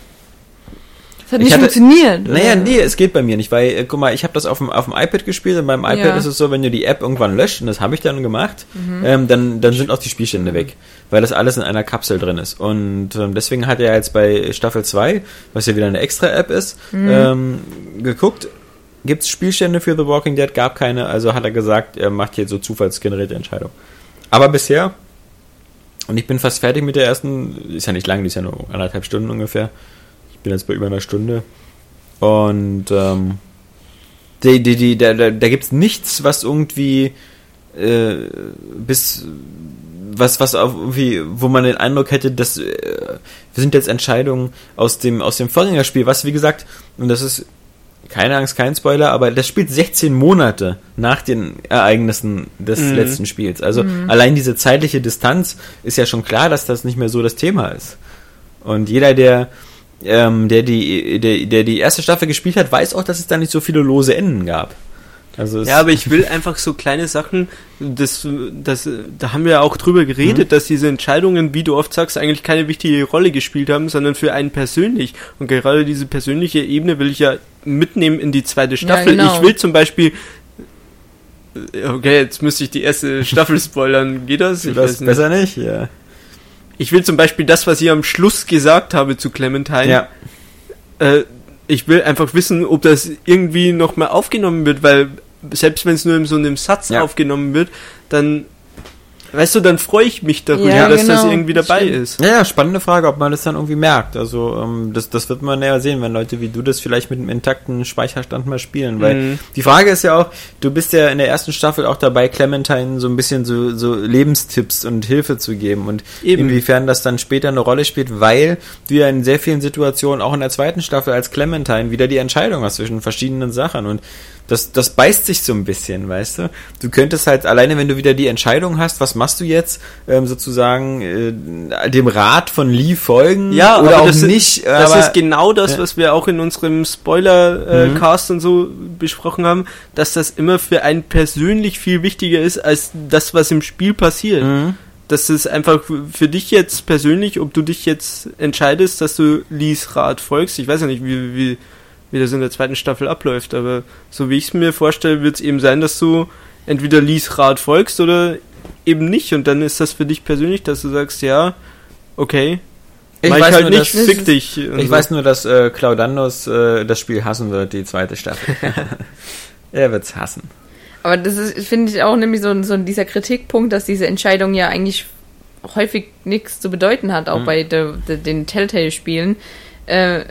Das hat Ich nicht hatte- funktioniert. Naja, nee, es geht bei mir nicht, weil, äh, guck mal, ich habe das auf dem, auf dem iPad gespielt und beim iPad Ja. ist es so, wenn du die App irgendwann löscht, und das habe ich dann gemacht, Mhm. ähm, dann, dann sind auch die Spielstände weg, weil das alles in einer Kapsel drin ist. Und ähm, deswegen hat er jetzt bei Staffel 2, was ja wieder eine extra App ist, Mhm. ähm, geguckt, gibt es Spielstände für The Walking Dead, gab keine, also hat er gesagt, er macht hier so zufallsgenerierte Entscheidungen. Aber bisher, und ich bin fast fertig mit der ersten, ist ja nicht lang, die ist ja nur anderthalb Stunden ungefähr. Ich bin jetzt bei über einer Stunde. Und ähm, die, die, die, da, da, da gibt es nichts, was irgendwie äh, bis was, was auf irgendwie, wo man den Eindruck hätte, dass äh, sind jetzt Entscheidungen aus dem, aus dem Vorgängerspiel, was wie gesagt, und das ist keine Angst, kein Spoiler, aber das spielt 16 Monate nach den Ereignissen des Mhm. letzten Spiels. Also allein diese zeitliche Distanz ist ja schon klar, dass das nicht mehr so das Thema ist. Und jeder, der, ähm, der, die, der, der die erste Staffel gespielt hat, weiß auch, dass es da nicht so viele lose Enden gab. Also Ja, aber ich will einfach so kleine Sachen, das, das, da haben wir ja auch drüber geredet, dass diese Entscheidungen, wie du oft sagst, eigentlich keine wichtige Rolle gespielt haben, sondern für einen persönlich. Und gerade diese persönliche Ebene will ich ja mitnehmen in die zweite Staffel. genau. Ich will zum Beispiel, okay, jetzt müsste ich die erste Staffel spoilern. Geht das? Ich das weiß nicht. besser nicht, ja. Ich will zum Beispiel das, was ich am Schluss gesagt habe zu Clementine. Ja, Äh, ich will einfach wissen, ob das irgendwie noch mal aufgenommen wird, weil selbst wenn es nur in so einem Satz Ja. aufgenommen wird, dann weißt du, dann freue ich mich darüber, Ja, dass das genau. irgendwie dabei Stimmt. ist. Ja, ja, spannende Frage, ob man das dann irgendwie merkt. Also ähm, das, das wird man ja sehen, wenn Leute wie du das vielleicht mit einem intakten Speicherstand mal spielen. Weil Mhm. die Frage ist ja auch, du bist ja in der ersten Staffel auch dabei, Clementine so ein bisschen so, so Lebenstipps und Hilfe zu geben und Eben. inwiefern das dann später eine Rolle spielt, weil du ja in sehr vielen Situationen auch in der zweiten Staffel als Clementine wieder die Entscheidung hast zwischen verschiedenen Sachen und das, das beißt sich so ein bisschen, weißt du? Du könntest halt alleine, wenn du wieder die Entscheidung hast, was machst du jetzt, ähm, sozusagen äh, dem Rat von Lee folgen Ja, oder auch das nicht. Ist, das aber, ist genau das, Ja. was wir auch in unserem Spoiler-Cast und so besprochen haben, dass das immer für einen persönlich viel wichtiger ist als das, was im Spiel passiert. Mhm. Das ist einfach für dich jetzt persönlich, ob du dich jetzt entscheidest, dass du Lees Rat folgst. Ich weiß ja nicht, wie, wie, wie das in der zweiten Staffel abläuft, aber so wie ich es mir vorstelle, wird es eben sein, dass du entweder Lees Rat folgst oder eben nicht. Und dann ist das für dich persönlich, dass du sagst, ja, okay, ich mach ich weiß halt nur, nicht, dass, fick dich. ich so. weiß nur, dass äh, Claudandos äh, das Spiel hassen wird, die zweite Staffel. er wird's hassen. Aber das ist, finde ich, auch nämlich so, so dieser Kritikpunkt, dass diese Entscheidung ja eigentlich häufig nichts zu bedeuten hat, auch Mhm. bei de, de, den Telltale-Spielen. Äh,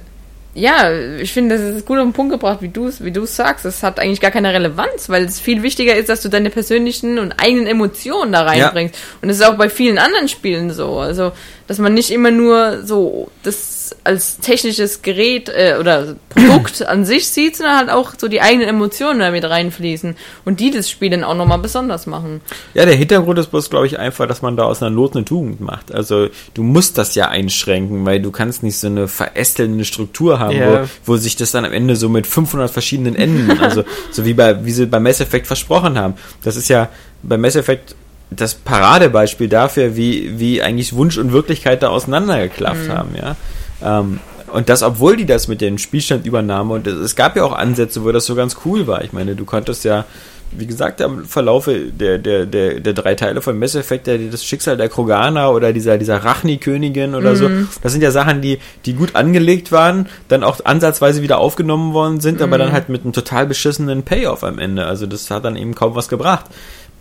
ja, ich finde, das ist gut auf den Punkt gebracht, wie du es wie du's sagst. Das hat eigentlich gar keine Relevanz, weil es viel wichtiger ist, dass du deine persönlichen und eigenen Emotionen da reinbringst. Und das ist auch bei vielen anderen Spielen so. Also, dass man nicht immer nur so das als technisches Gerät äh, oder Produkt an sich sieht, sondern halt auch so die eigenen Emotionen damit reinfließen und die das Spiel dann auch nochmal besonders machen. Ja, der Hintergrund ist bloß, glaube ich, einfach, dass man da aus einer Not eine Tugend macht. Also du musst das ja einschränken, weil du kannst nicht so eine verästelnde Struktur haben, Ja. wo, wo sich das dann am Ende so mit 500 verschiedenen Enden, also so wie bei wie sie bei Mass Effect versprochen haben. Das ist ja bei Mass Effect das Paradebeispiel dafür, wie, wie eigentlich Wunsch und Wirklichkeit da auseinandergeklafft haben, ja. Ähm, und das, obwohl die das mit den Spielstandübernahme und es, es gab ja auch Ansätze, wo das so ganz cool war. Ich meine, du konntest ja, wie gesagt, am Verlaufe der, der, der, der drei Teile von Mass Effect, der, das Schicksal der Kroganer oder dieser, dieser Rachni-Königin oder so, das sind ja Sachen, die, die gut angelegt waren, dann auch ansatzweise wieder aufgenommen worden sind, aber dann halt mit einem total beschissenen Payoff am Ende. Also das hat dann eben kaum was gebracht.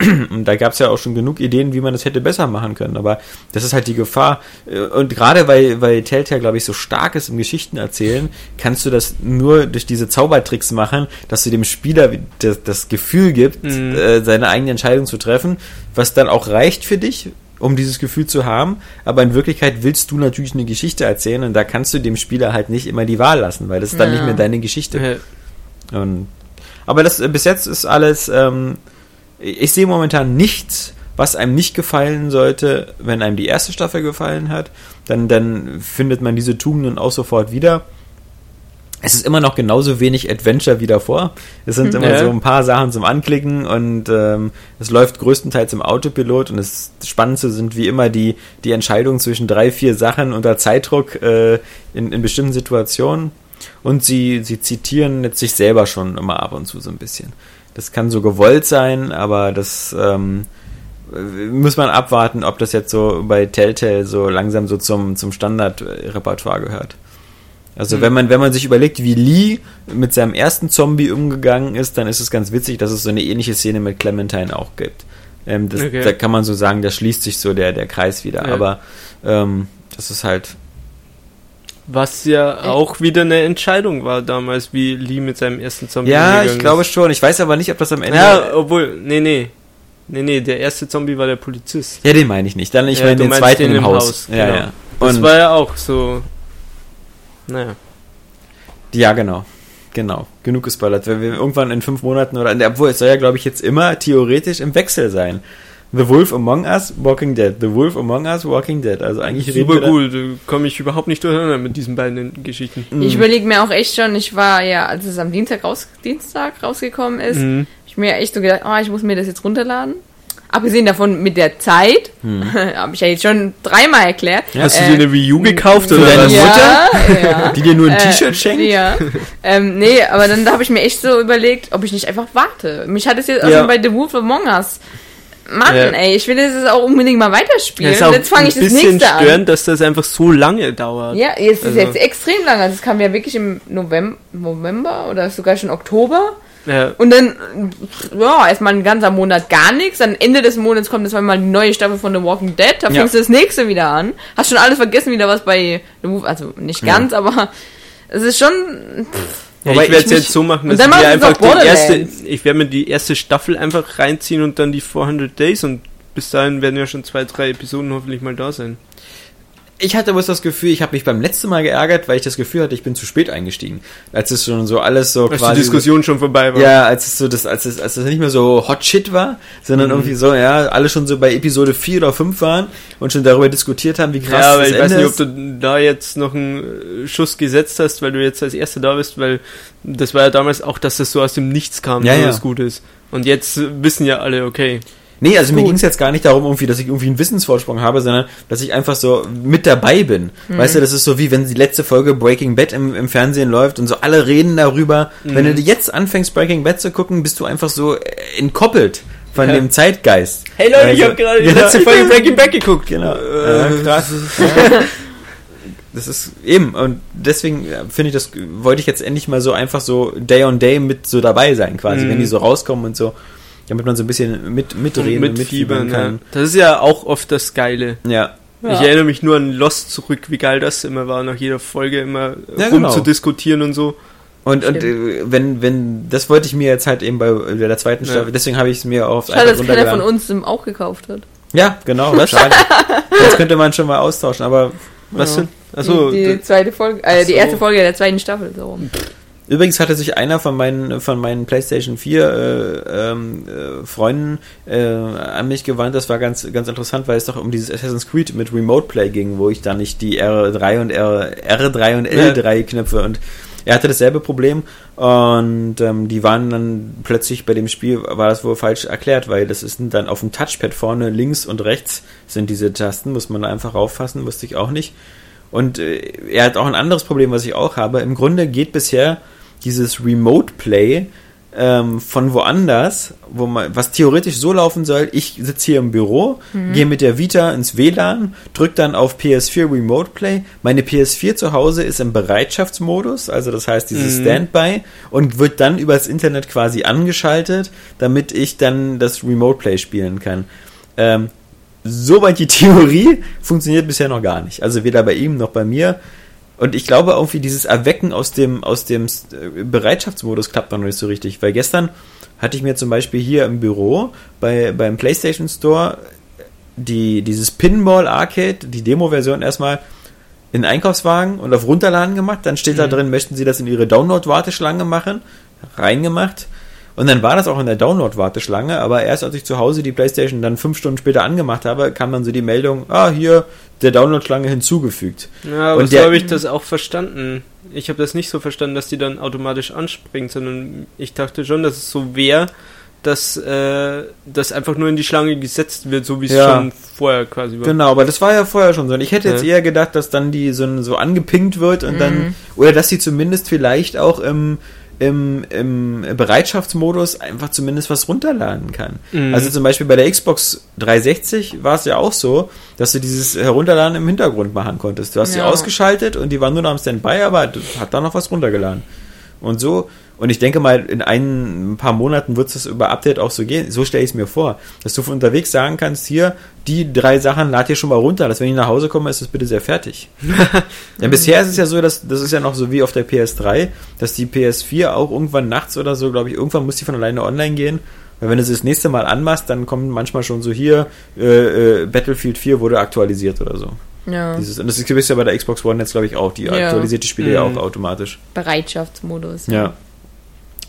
Und da gab es ja auch schon genug Ideen, wie man das hätte besser machen können. Aber das ist halt die Gefahr. Äh, Und gerade weil, weil Telltale, glaube ich, so stark ist im Geschichten erzählen, kannst du das nur durch diese Zaubertricks machen, dass du dem Spieler das, das Gefühl gibt, Mhm. äh, seine eigene Entscheidung zu treffen, was dann auch reicht für dich, um dieses Gefühl zu haben. Aber in Wirklichkeit willst du natürlich eine Geschichte erzählen und da kannst du dem Spieler halt nicht immer die Wahl lassen, weil das ist dann Ja. nicht mehr deine Geschichte. Ja. Und, aber das bis jetzt ist alles. Ähm, ich sehe momentan nichts, was einem nicht gefallen sollte, wenn einem die erste Staffel gefallen hat. Dann, dann findet man diese Tugenden auch sofort wieder. Es ist immer noch genauso wenig Adventure wie davor. Es sind immer Ja. so ein paar Sachen zum Anklicken und ähm, es läuft größtenteils im Autopilot und das Spannendste sind wie immer die, die Entscheidungen zwischen drei, vier Sachen unter Zeitdruck äh, in, in bestimmten Situationen. Und sie, sie zitieren jetzt sich selber schon immer ab und zu so ein bisschen. Das kann so gewollt sein, aber das ähm, äh, muss man abwarten, ob das jetzt so bei Telltale so langsam so zum, zum Standardrepertoire gehört. Also Mhm. wenn man, wenn man sich überlegt, wie Lee mit seinem ersten Zombie umgegangen ist, dann ist es ganz witzig, dass es so eine ähnliche Szene mit Clementine auch gibt. Ähm, das, Okay. Da kann man so sagen, da schließt sich so der, der Kreis wieder. Ja. Aber ähm, das ist halt Was ja auch wieder eine Entscheidung war damals, wie Lee mit seinem ersten Zombie Ja, ich glaube ist. schon. Ich weiß aber nicht, ob das am Ende. Ja, obwohl, nee, nee. Nee, nee, der erste Zombie war der Polizist. Ja, den meine ich nicht. Dann ich Ja, meine den zweiten den im Haus. Haus, Ja, genau. ja. Das Und, war ja auch so. Naja. ja, genau. Genau. Genug gespoilert. Wenn wir irgendwann in fünf Monaten oder, obwohl es soll ja, glaube ich, jetzt immer theoretisch im Wechsel sein. The Wolf Among Us, Walking Dead. The Wolf Among Us, Walking Dead. Also eigentlich reden Super wir da- cool, da komme ich überhaupt nicht durcheinander mit diesen beiden Geschichten. Mhm. Ich überlege mir auch echt schon, ich war ja, als es am Dienstag, raus, Dienstag rausgekommen ist, Mhm. hab ich mir echt so gedacht, oh, ich muss mir das jetzt runterladen. Abgesehen davon mit der Zeit, habe ich ja jetzt schon dreimal erklärt. Hast Äh, du dir eine Wii U gekauft oder deine ja, ja. Die dir nur ein Äh, T-Shirt schenkt? Ja. ähm, nee, aber dann habe ich mir echt so überlegt, ob ich nicht einfach warte. Mich hat es jetzt auch Ja. schon bei The Wolf Among Us. Mann, Ja. ey, ich will das auch unbedingt mal Ja, weiterspielen. auch jetzt fange ich ein das bisschen nächste an. störend, dass das einfach so lange dauert. Ja, jetzt ist Also- jetzt extrem lang. Also es kam ja wirklich im November, November oder sogar schon Oktober. Ja. Und dann, ja, erstmal ein ganzer Monat gar nichts. Dann Ende des Monats kommt jetzt mal die neue Staffel von The Walking Dead. Da Ja. fängst du das nächste wieder an. Hast schon alles vergessen, wieder was bei The Move. Also nicht Ja. ganz, aber es ist schon. Ja, ich werde es jetzt so machen, dass ich mir einfach die erste, ich werde mir die erste Staffel einfach reinziehen und dann die 400 Days und bis dahin werden ja schon zwei, drei Episoden hoffentlich mal da sein. Ich hatte bloß das Gefühl, ich habe mich beim letzten Mal geärgert, weil ich das Gefühl hatte, ich bin zu spät eingestiegen. Als es schon so alles so Als quasi. die Diskussion schon vorbei war. Ja, als es so das, als es, als es nicht mehr so Hot Shit war, sondern Mhm. irgendwie so, ja, alle schon so bei Episode 4 oder 5 waren und schon darüber diskutiert haben, wie krass Ja, aber das ich weiß Ende nicht, ob du da jetzt noch einen äh, Schuss gesetzt hast, weil du jetzt als Erster da bist, weil das war ja damals auch, dass das so aus dem Nichts kam, Ja, so ja. was gut ist. Und jetzt wissen ja alle, okay. Nee, also mir Gut. ging es jetzt gar nicht darum, irgendwie, dass ich irgendwie einen Wissensvorsprung habe, sondern dass ich einfach so mit dabei bin. Mhm. Weißt du, das ist so wie wenn die letzte Folge Breaking Bad im, im Fernsehen läuft und so alle reden darüber. Wenn Mhm. du jetzt anfängst, Breaking Bad zu gucken, bist du einfach so äh, entkoppelt von Ja. dem Zeitgeist. Hey Leute, ich Also- habe gerade die Ja. letzte Folge Breaking Bad geguckt. Genau. Äh, krass. Das ist eben und deswegen ja, finde ich das wollte ich jetzt endlich mal so einfach so Day on Day mit so dabei sein quasi, Mhm. wenn die so rauskommen und so, damit man so ein bisschen mit mitreden und und mit Fiebern, mitfiebern ja. kann. Das ist ja auch oft das Geile. Ja. Ja. Ich erinnere mich nur an Lost zurück, wie geil das immer war, nach jeder Folge immer Ja, rum genau. zu diskutieren und so. Und, und äh, wenn, wenn, das wollte ich mir jetzt halt eben bei der zweiten Ja. Staffel, deswegen habe ich es mir auf Schade, dass keiner von uns im auch gekauft hat. Ja, genau, schade. das könnte man schon mal austauschen, aber Was Ja. denn? Achso, die, die zweite Folge, äh, die erste Folge der zweiten Staffel. So. rum. Übrigens hatte sich einer von meinen, von meinen PlayStation 4 äh, ähm, äh, Freunden äh, an mich gewandt, das war ganz, ganz interessant, weil es doch um dieses Assassin's Creed mit Remote Play ging, wo ich da nicht die R3 und R, R3 und L3 Knöpfe. Und er hatte dasselbe Problem. Und ähm, die waren dann plötzlich bei dem Spiel, war das wohl falsch erklärt, weil das ist dann auf dem Touchpad vorne links und rechts sind diese Tasten, muss man einfach rauffassen, wusste ich auch nicht. Und äh, er hat auch ein anderes Problem, was ich auch habe. Im Grunde geht bisher dieses Remote Play ähm, von woanders, wo man, was theoretisch so laufen soll, ich sitze hier im Büro, gehe mit der Vita ins WLAN, drücke dann auf PS4 Remote Play. Meine PS4 zu Hause ist im Bereitschaftsmodus, also das heißt dieses Mhm. Standby und wird dann übers Internet quasi angeschaltet, damit ich dann das Remote Play spielen kann. Ähm, Soweit die Theorie funktioniert bisher noch gar nicht. Also weder bei ihm noch bei mir. Und ich glaube irgendwie dieses Erwecken aus dem, aus dem äh, Bereitschaftsmodus klappt noch nicht so richtig. Weil gestern hatte ich mir zum Beispiel hier im Büro bei, beim PlayStation Store die, dieses Pinball Arcade, die Demo-Version erstmal in den Einkaufswagen und auf Runterladen gemacht. Dann steht da Mhm. drin, möchten Sie das in Ihre Download-Warteschlange machen? Reingemacht. Und dann war das auch in der Download-Warteschlange, aber erst als ich zu Hause die Playstation dann fünf Stunden später angemacht habe, kam dann so die Meldung, ah, hier, der Download-Schlange hinzugefügt. ja, aber und so habe ich das auch verstanden. Ich habe das nicht so verstanden, dass die dann automatisch anspringt, sondern ich dachte schon, dass es so wäre, dass äh, das einfach nur in die Schlange gesetzt wird, so wie es Ja. schon vorher quasi war. Genau, aber das war ja vorher schon so. Und ich hätte jetzt Ja. eher gedacht, dass dann die so, so angepinkt wird und Mhm. dann, oder dass sie zumindest vielleicht auch im, im, im Bereitschaftsmodus einfach zumindest was runterladen kann. Mhm. Also zum Beispiel bei der Xbox 360 war es ja auch so, dass du dieses Herunterladen im Hintergrund machen konntest. Du hast sie Ja. ausgeschaltet und die waren nur noch am Standby, aber du hat da noch was runtergeladen. Und so, und ich denke mal, in ein, paar Monaten wird es über Update auch so gehen. So stelle ich es mir vor, dass du von unterwegs sagen kannst, hier, die drei Sachen lad dir schon mal runter, dass wenn ich nach Hause komme, ist das bitte sehr fertig. ja, bisher ist es ja so, dass das ist ja noch so wie auf der PS3, dass die PS4 auch irgendwann nachts oder so, glaube ich, irgendwann muss die von alleine online gehen. Weil wenn du sie das nächste Mal anmachst, dann kommt manchmal schon so hier, äh, äh, Battlefield 4 wurde aktualisiert oder so. Ja. Dieses, und das ist ja bei der Xbox One jetzt, glaube ich, auch. Die Ja. aktualisiert die Spiele ja Mhm. auch automatisch. Bereitschaftsmodus. Ja.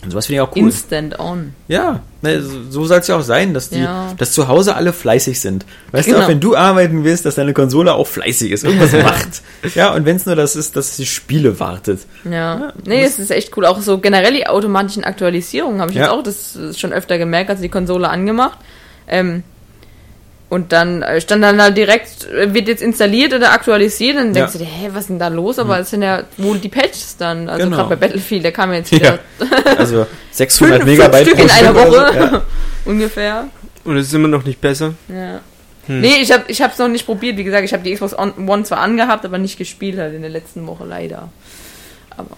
Und sowas finde ich auch cool. Instant on. ja, ne, so, so soll es ja auch sein, dass die, Ja. dass zu Hause alle fleißig sind. Weißt du, Genau. auch wenn du arbeiten willst, dass deine Konsole auch fleißig ist, irgendwas macht. Ja, und wenn es nur das ist, dass sie Spiele wartet. Ja. Ja, nee, es ist echt cool. Auch so generell die automatischen Aktualisierungen habe ich Ja. jetzt auch das schon öfter gemerkt, als die Konsole angemacht. Ähm, und dann äh, stand dann halt direkt, äh, wird jetzt installiert oder aktualisiert, dann denkst Ja. du dir, hä, was ist denn da los? Aber es sind ja wohl die Patches dann. Also Genau. gerade bei Battlefield, der kam jetzt Ja. wieder Also 600 fünf, Megabyte fünf Stück in einer Woche so. Ja. ungefähr. Und es ist immer noch nicht besser. Ja. Hm. Nee, ich habe ich hab's noch nicht probiert. Wie gesagt, ich habe die Xbox One zwar angehabt, aber nicht gespielt halt in der letzten Woche leider. Aber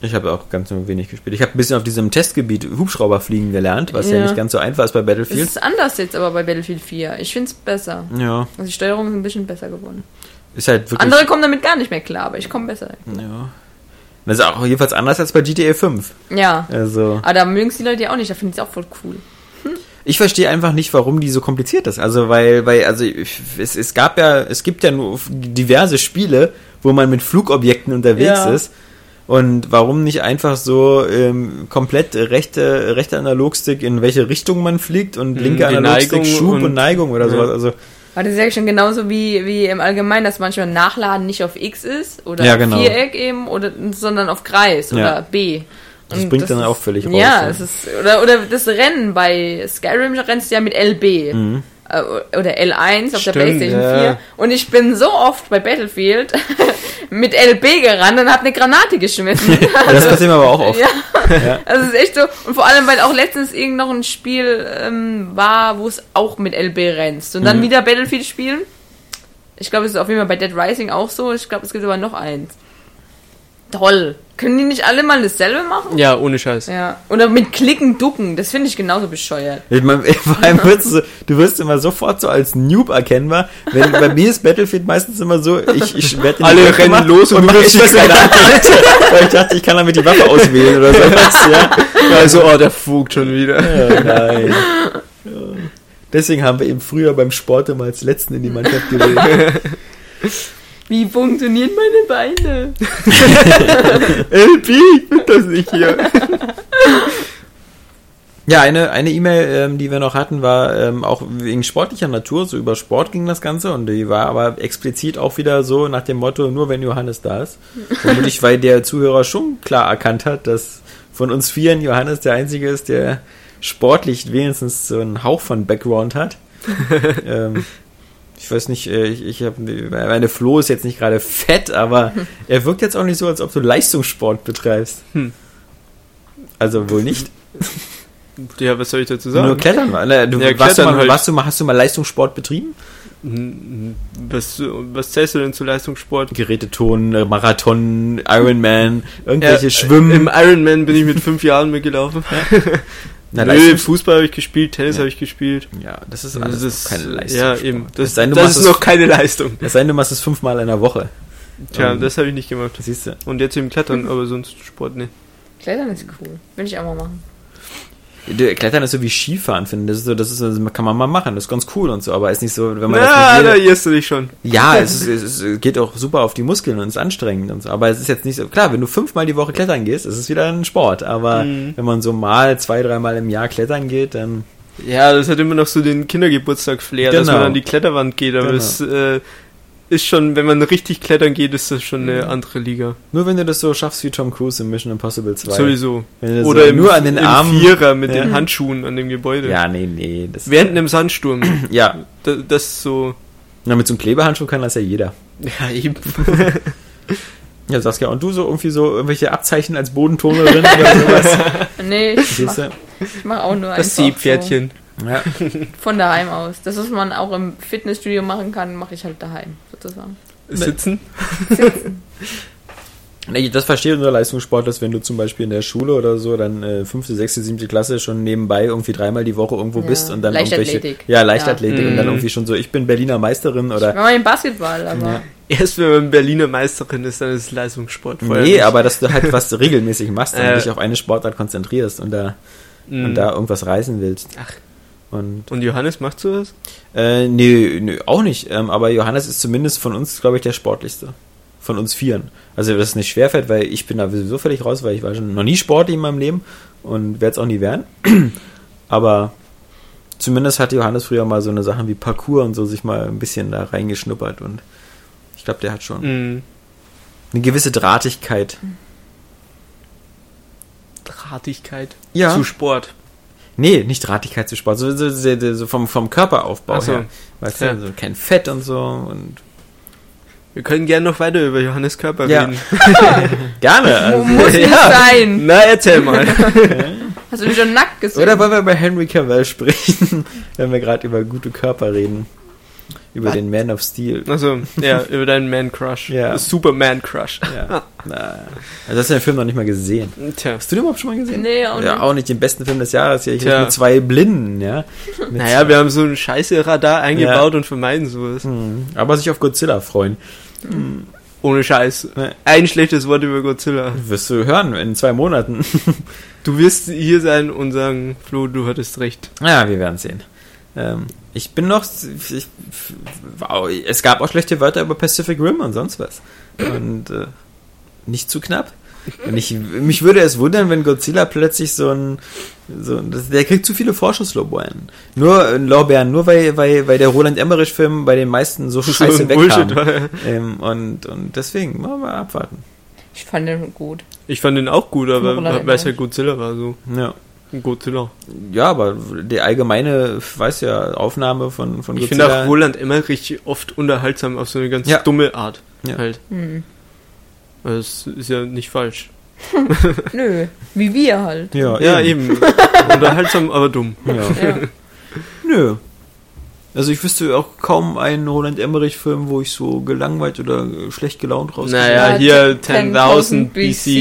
Ich habe auch ganz nur wenig gespielt. Ich habe ein bisschen auf diesem Testgebiet Hubschrauber fliegen gelernt, was ja, Ja. nicht ganz so einfach ist bei Es Battlefield. ist anders jetzt aber bei Battlefield 4. Ich finde es besser. Ja, Also die Steuerung ist ein bisschen besser geworden. ist halt wirklich. Andere kommen damit gar nicht mehr klar, aber ich komme besser. Ja. Das ist auch jedenfalls anders als bei GTA 5. Ja. Also, Aber da mögen es die Leute ja auch nicht, da finde ich es auch voll cool. ich verstehe einfach nicht, warum die so kompliziert ist. Also, weil, weil, also, es, es gab ja, es gibt ja nur diverse Spiele, wo man mit Flugobjekten unterwegs Ja. ist. Und warum nicht einfach so ähm, komplett rechte, rechte Analogstick, in welche Richtung man fliegt und Mhm, linke die Analogstick, Neigung Schub und, und- Neigung oder ja. sowas. Also, Aber das ist ja schon genauso wie, wie im Allgemeinen, dass manchmal Nachladen nicht auf X ist oder Ja, genau. Viereck eben, oder, sondern auf Kreis Ja. oder B. Das Und bringt dann ist- auch völlig raus, Ja, ja. es ist, oder, oder das Rennen bei Skyrim rennst du ja mit LB. Mhm. Äh, Oder L1 auf der Stimmt, Playstation ja. 4. Und ich bin so oft bei Battlefield mit LB gerannt und habe eine Granate geschmissen. das passiert mir aber auch oft. Ja. Ja. Also es ist echt so. Und vor allem, weil auch letztens irgend noch ein Spiel ähm, war, wo es auch mit LB rennst. Und dann Mhm. wieder Battlefield spielen. Ich glaube, es ist auf jeden Fall bei Dead Rising auch so. Ich glaube, es gibt aber noch eins. Toll. Können die nicht alle mal dasselbe machen? Ja, ohne Scheiß. Ja. Oder mit Klicken, Ducken. Das finde ich genauso bescheuert. Ich mein, vor allem wirst du, du wirst immer sofort so als Noob erkennbar. Wenn, bei mir ist Battlefield meistens immer so, ich, ich werde Alle rennen los und du mach wirst die Granate, weil ich dachte, ich kann damit die Waffe auswählen oder sowas. Ja. Also, oh, der fugt schon wieder. Ja, nein. Deswegen haben wir eben früher beim Sport immer als Letzten in die Mannschaft gewählt. Wie funktionieren meine Beine? LP, ich find das nicht hier. Ja, eine eine E-Mail, ähm, die wir noch hatten, war ähm, auch wegen sportlicher Natur, so über Sport ging das Ganze und die war aber explizit auch wieder so nach dem Motto, nur wenn Johannes da ist. Vermutlich, weil der Zuhörer schon klar erkannt hat, dass von uns vieren Johannes der Einzige ist, der sportlich wenigstens so einen Hauch von Background hat. ähm, ich weiß nicht, äh, ich, ich habe meine Flo ist jetzt nicht gerade fett, aber er wirkt jetzt auch nicht so, als ob du Leistungssport betreibst. Hm. Also wohl nicht. Ja, was soll ich dazu Nur sagen? Klettern war. Ne, du, Ja, warst, du Klettern mal, halt. warst du mal, hast du mal Leistungssport betrieben? Hm, Was, was zählst du denn zu Leistungssport? Geräteton, äh, Marathon, Ironman, irgendwelche Ja, Schwimmen. Im Ironman bin ich mit fünf Jahren mitgelaufen. Na, Nö, Fußball habe ich gespielt, Tennis Ja. habe ich gespielt. ja, das ist Das alles ist noch keine Leistung. Ja, eben. Das, das machst ist noch keine Leistung. Es sei denn, du machst es fünfmal in der Woche. Tja, Ähm, das habe ich nicht gemacht. Das siehst du. Und jetzt eben Klettern, aber sonst Sport nicht. Klettern ist cool. Will ich auch mal machen. Klettern ist so wie Skifahren, finde ich. Das ist so, das ist, so- kann man mal machen, das ist ganz cool und so, aber ist nicht so, wenn man Na, das da nicht irrst du dich schon. Ja, es, ist, es ist, geht auch super auf die Muskeln und ist anstrengend und so. Aber es ist jetzt nicht so. Klar, wenn du fünfmal die Woche klettern gehst, ist es wieder ein Sport. Aber Mhm. wenn man so mal, zwei, dreimal im Jahr klettern geht, dann. Ja, das hat immer noch so den Kindergeburtstag-Flair, dass Genau. man an die Kletterwand geht, aber Genau. es äh, ist schon, wenn man richtig klettern geht, ist das schon eine andere Liga. Nur wenn du das so schaffst wie Tom Cruise in Mission Impossible 2. Sowieso. Wenn du Oder so im, nur an den Armen. Vierer mit Ja. den Handschuhen an dem Gebäude. Ja, nee, nee. Das, Während einem Sandsturm. ja. das, das ist so. Na, mit so einem Klebehandschuh kann das ja jeder. Ja, eben. Ja, Saskia, und du so irgendwie so irgendwelche Abzeichen als Bodenturnerin oder sowas? Nee, ich mach, ich mach auch nur Das Seepferdchen. Ja. Von daheim aus. Das, was man auch im Fitnessstudio machen kann, mache ich halt daheim, sozusagen. Sitzen. Nee, das versteht unser Leistungssportler, dass wenn du zum Beispiel in der Schule oder so dann äh, fünfte, sechste, siebte Klasse schon nebenbei irgendwie dreimal die Woche irgendwo Ja. bist und dann Leichtathletik. irgendwelche ja Leichtathletik Ja. und dann Mhm. irgendwie schon so ich bin Berliner Meisterin Ich oder war mal im Basketball, aber Ja. Erst wenn man Berliner Meisterin ist, dann ist es Leistungssport. Vorher nee, nicht. aber dass du halt was regelmäßig machst und Äh. dich auf eine Sportart konzentrierst und da Mhm. und da irgendwas reißen willst. Ach. Und Und Johannes macht sowas? äh, nee, nee, auch nicht. Ähm, aber Johannes ist zumindest von uns, glaube ich, der sportlichste. Von uns Vieren. Also das ist nicht schwerfällt, weil ich bin da sowieso völlig raus, weil ich war schon noch nie sportlich in meinem Leben und werde es auch nie werden. Aber zumindest hat Johannes früher mal so eine Sachen wie Parkour und so sich mal ein bisschen da reingeschnuppert und ich glaube, der hat schon Mhm. eine gewisse Drahtigkeit. Drahtigkeit. Ja. Zu Sport. Nee, nicht Drahtigkeit zu Sport, so, so, so, so vom, vom Körperaufbau Ach so. her. Weißt Ja. du, so kein Fett und so und Wir können gerne noch weiter über Johannes Körper Ja. reden. gerne. Also, muss nicht sein. Na, erzähl mal. Hast du mich schon nackt gesehen? Oder wollen wir über Henry Cavill sprechen, wenn wir gerade über gute Körper reden? Über Was? den Man of Steel. Also, ja, über deinen Man-Crush. Ja. Superman-Crush. Ja. Na, also hast du den Film noch nicht mal gesehen. Tja. Hast du den überhaupt schon mal gesehen? Nee, auch ja, nicht. auch nicht den besten Film des Jahres hier. Ich Tja. mit zwei Blinden, ja. Mit Naja, wir haben so ein scheiße Radar eingebaut und vermeiden sowas. Hm, Aber sich auf Godzilla freuen. Ohne Scheiß. Nee. Ein schlechtes Wort über Godzilla. Wirst du hören in zwei Monaten. Du wirst hier sein und sagen, Flo, du hattest recht. ja, wir werden sehen. Ähm, ich bin noch. Ich, wow, es gab auch schlechte Wörter über Pacific Rim und sonst was. Und äh, nicht zu knapp. Und ich, mich würde es wundern, wenn Godzilla plötzlich so ein. So, das, der kriegt zu viele Vorschusslorbeeren. Nur äh, Lorbeeren, nur weil, weil, weil der Roland Emmerich-Film bei den meisten so scheiße So wegkam. Ähm, und, und deswegen, mal, mal abwarten. Ich fand den gut. Ich fand den auch gut, aber weil es halt. Godzilla war, so. Ja. Godzilla. Ja, aber die allgemeine, weiß ja, Aufnahme von, von Ich Godzilla. finde auch Roland Emmerich oft unterhaltsam auf so eine ganz Ja. dumme Art. Ja. Halt. Hm. Also Das ist ja nicht falsch. Nö, wie wir halt. Ja, Ja, eben. unterhaltsam, aber dumm. Ja. Ja. Nö. Also ich wüsste auch kaum einen Roland Emmerich-Film, wo ich so gelangweilt oder schlecht gelaunt rauskomme. Naja, Ja, hier 10.000 10.000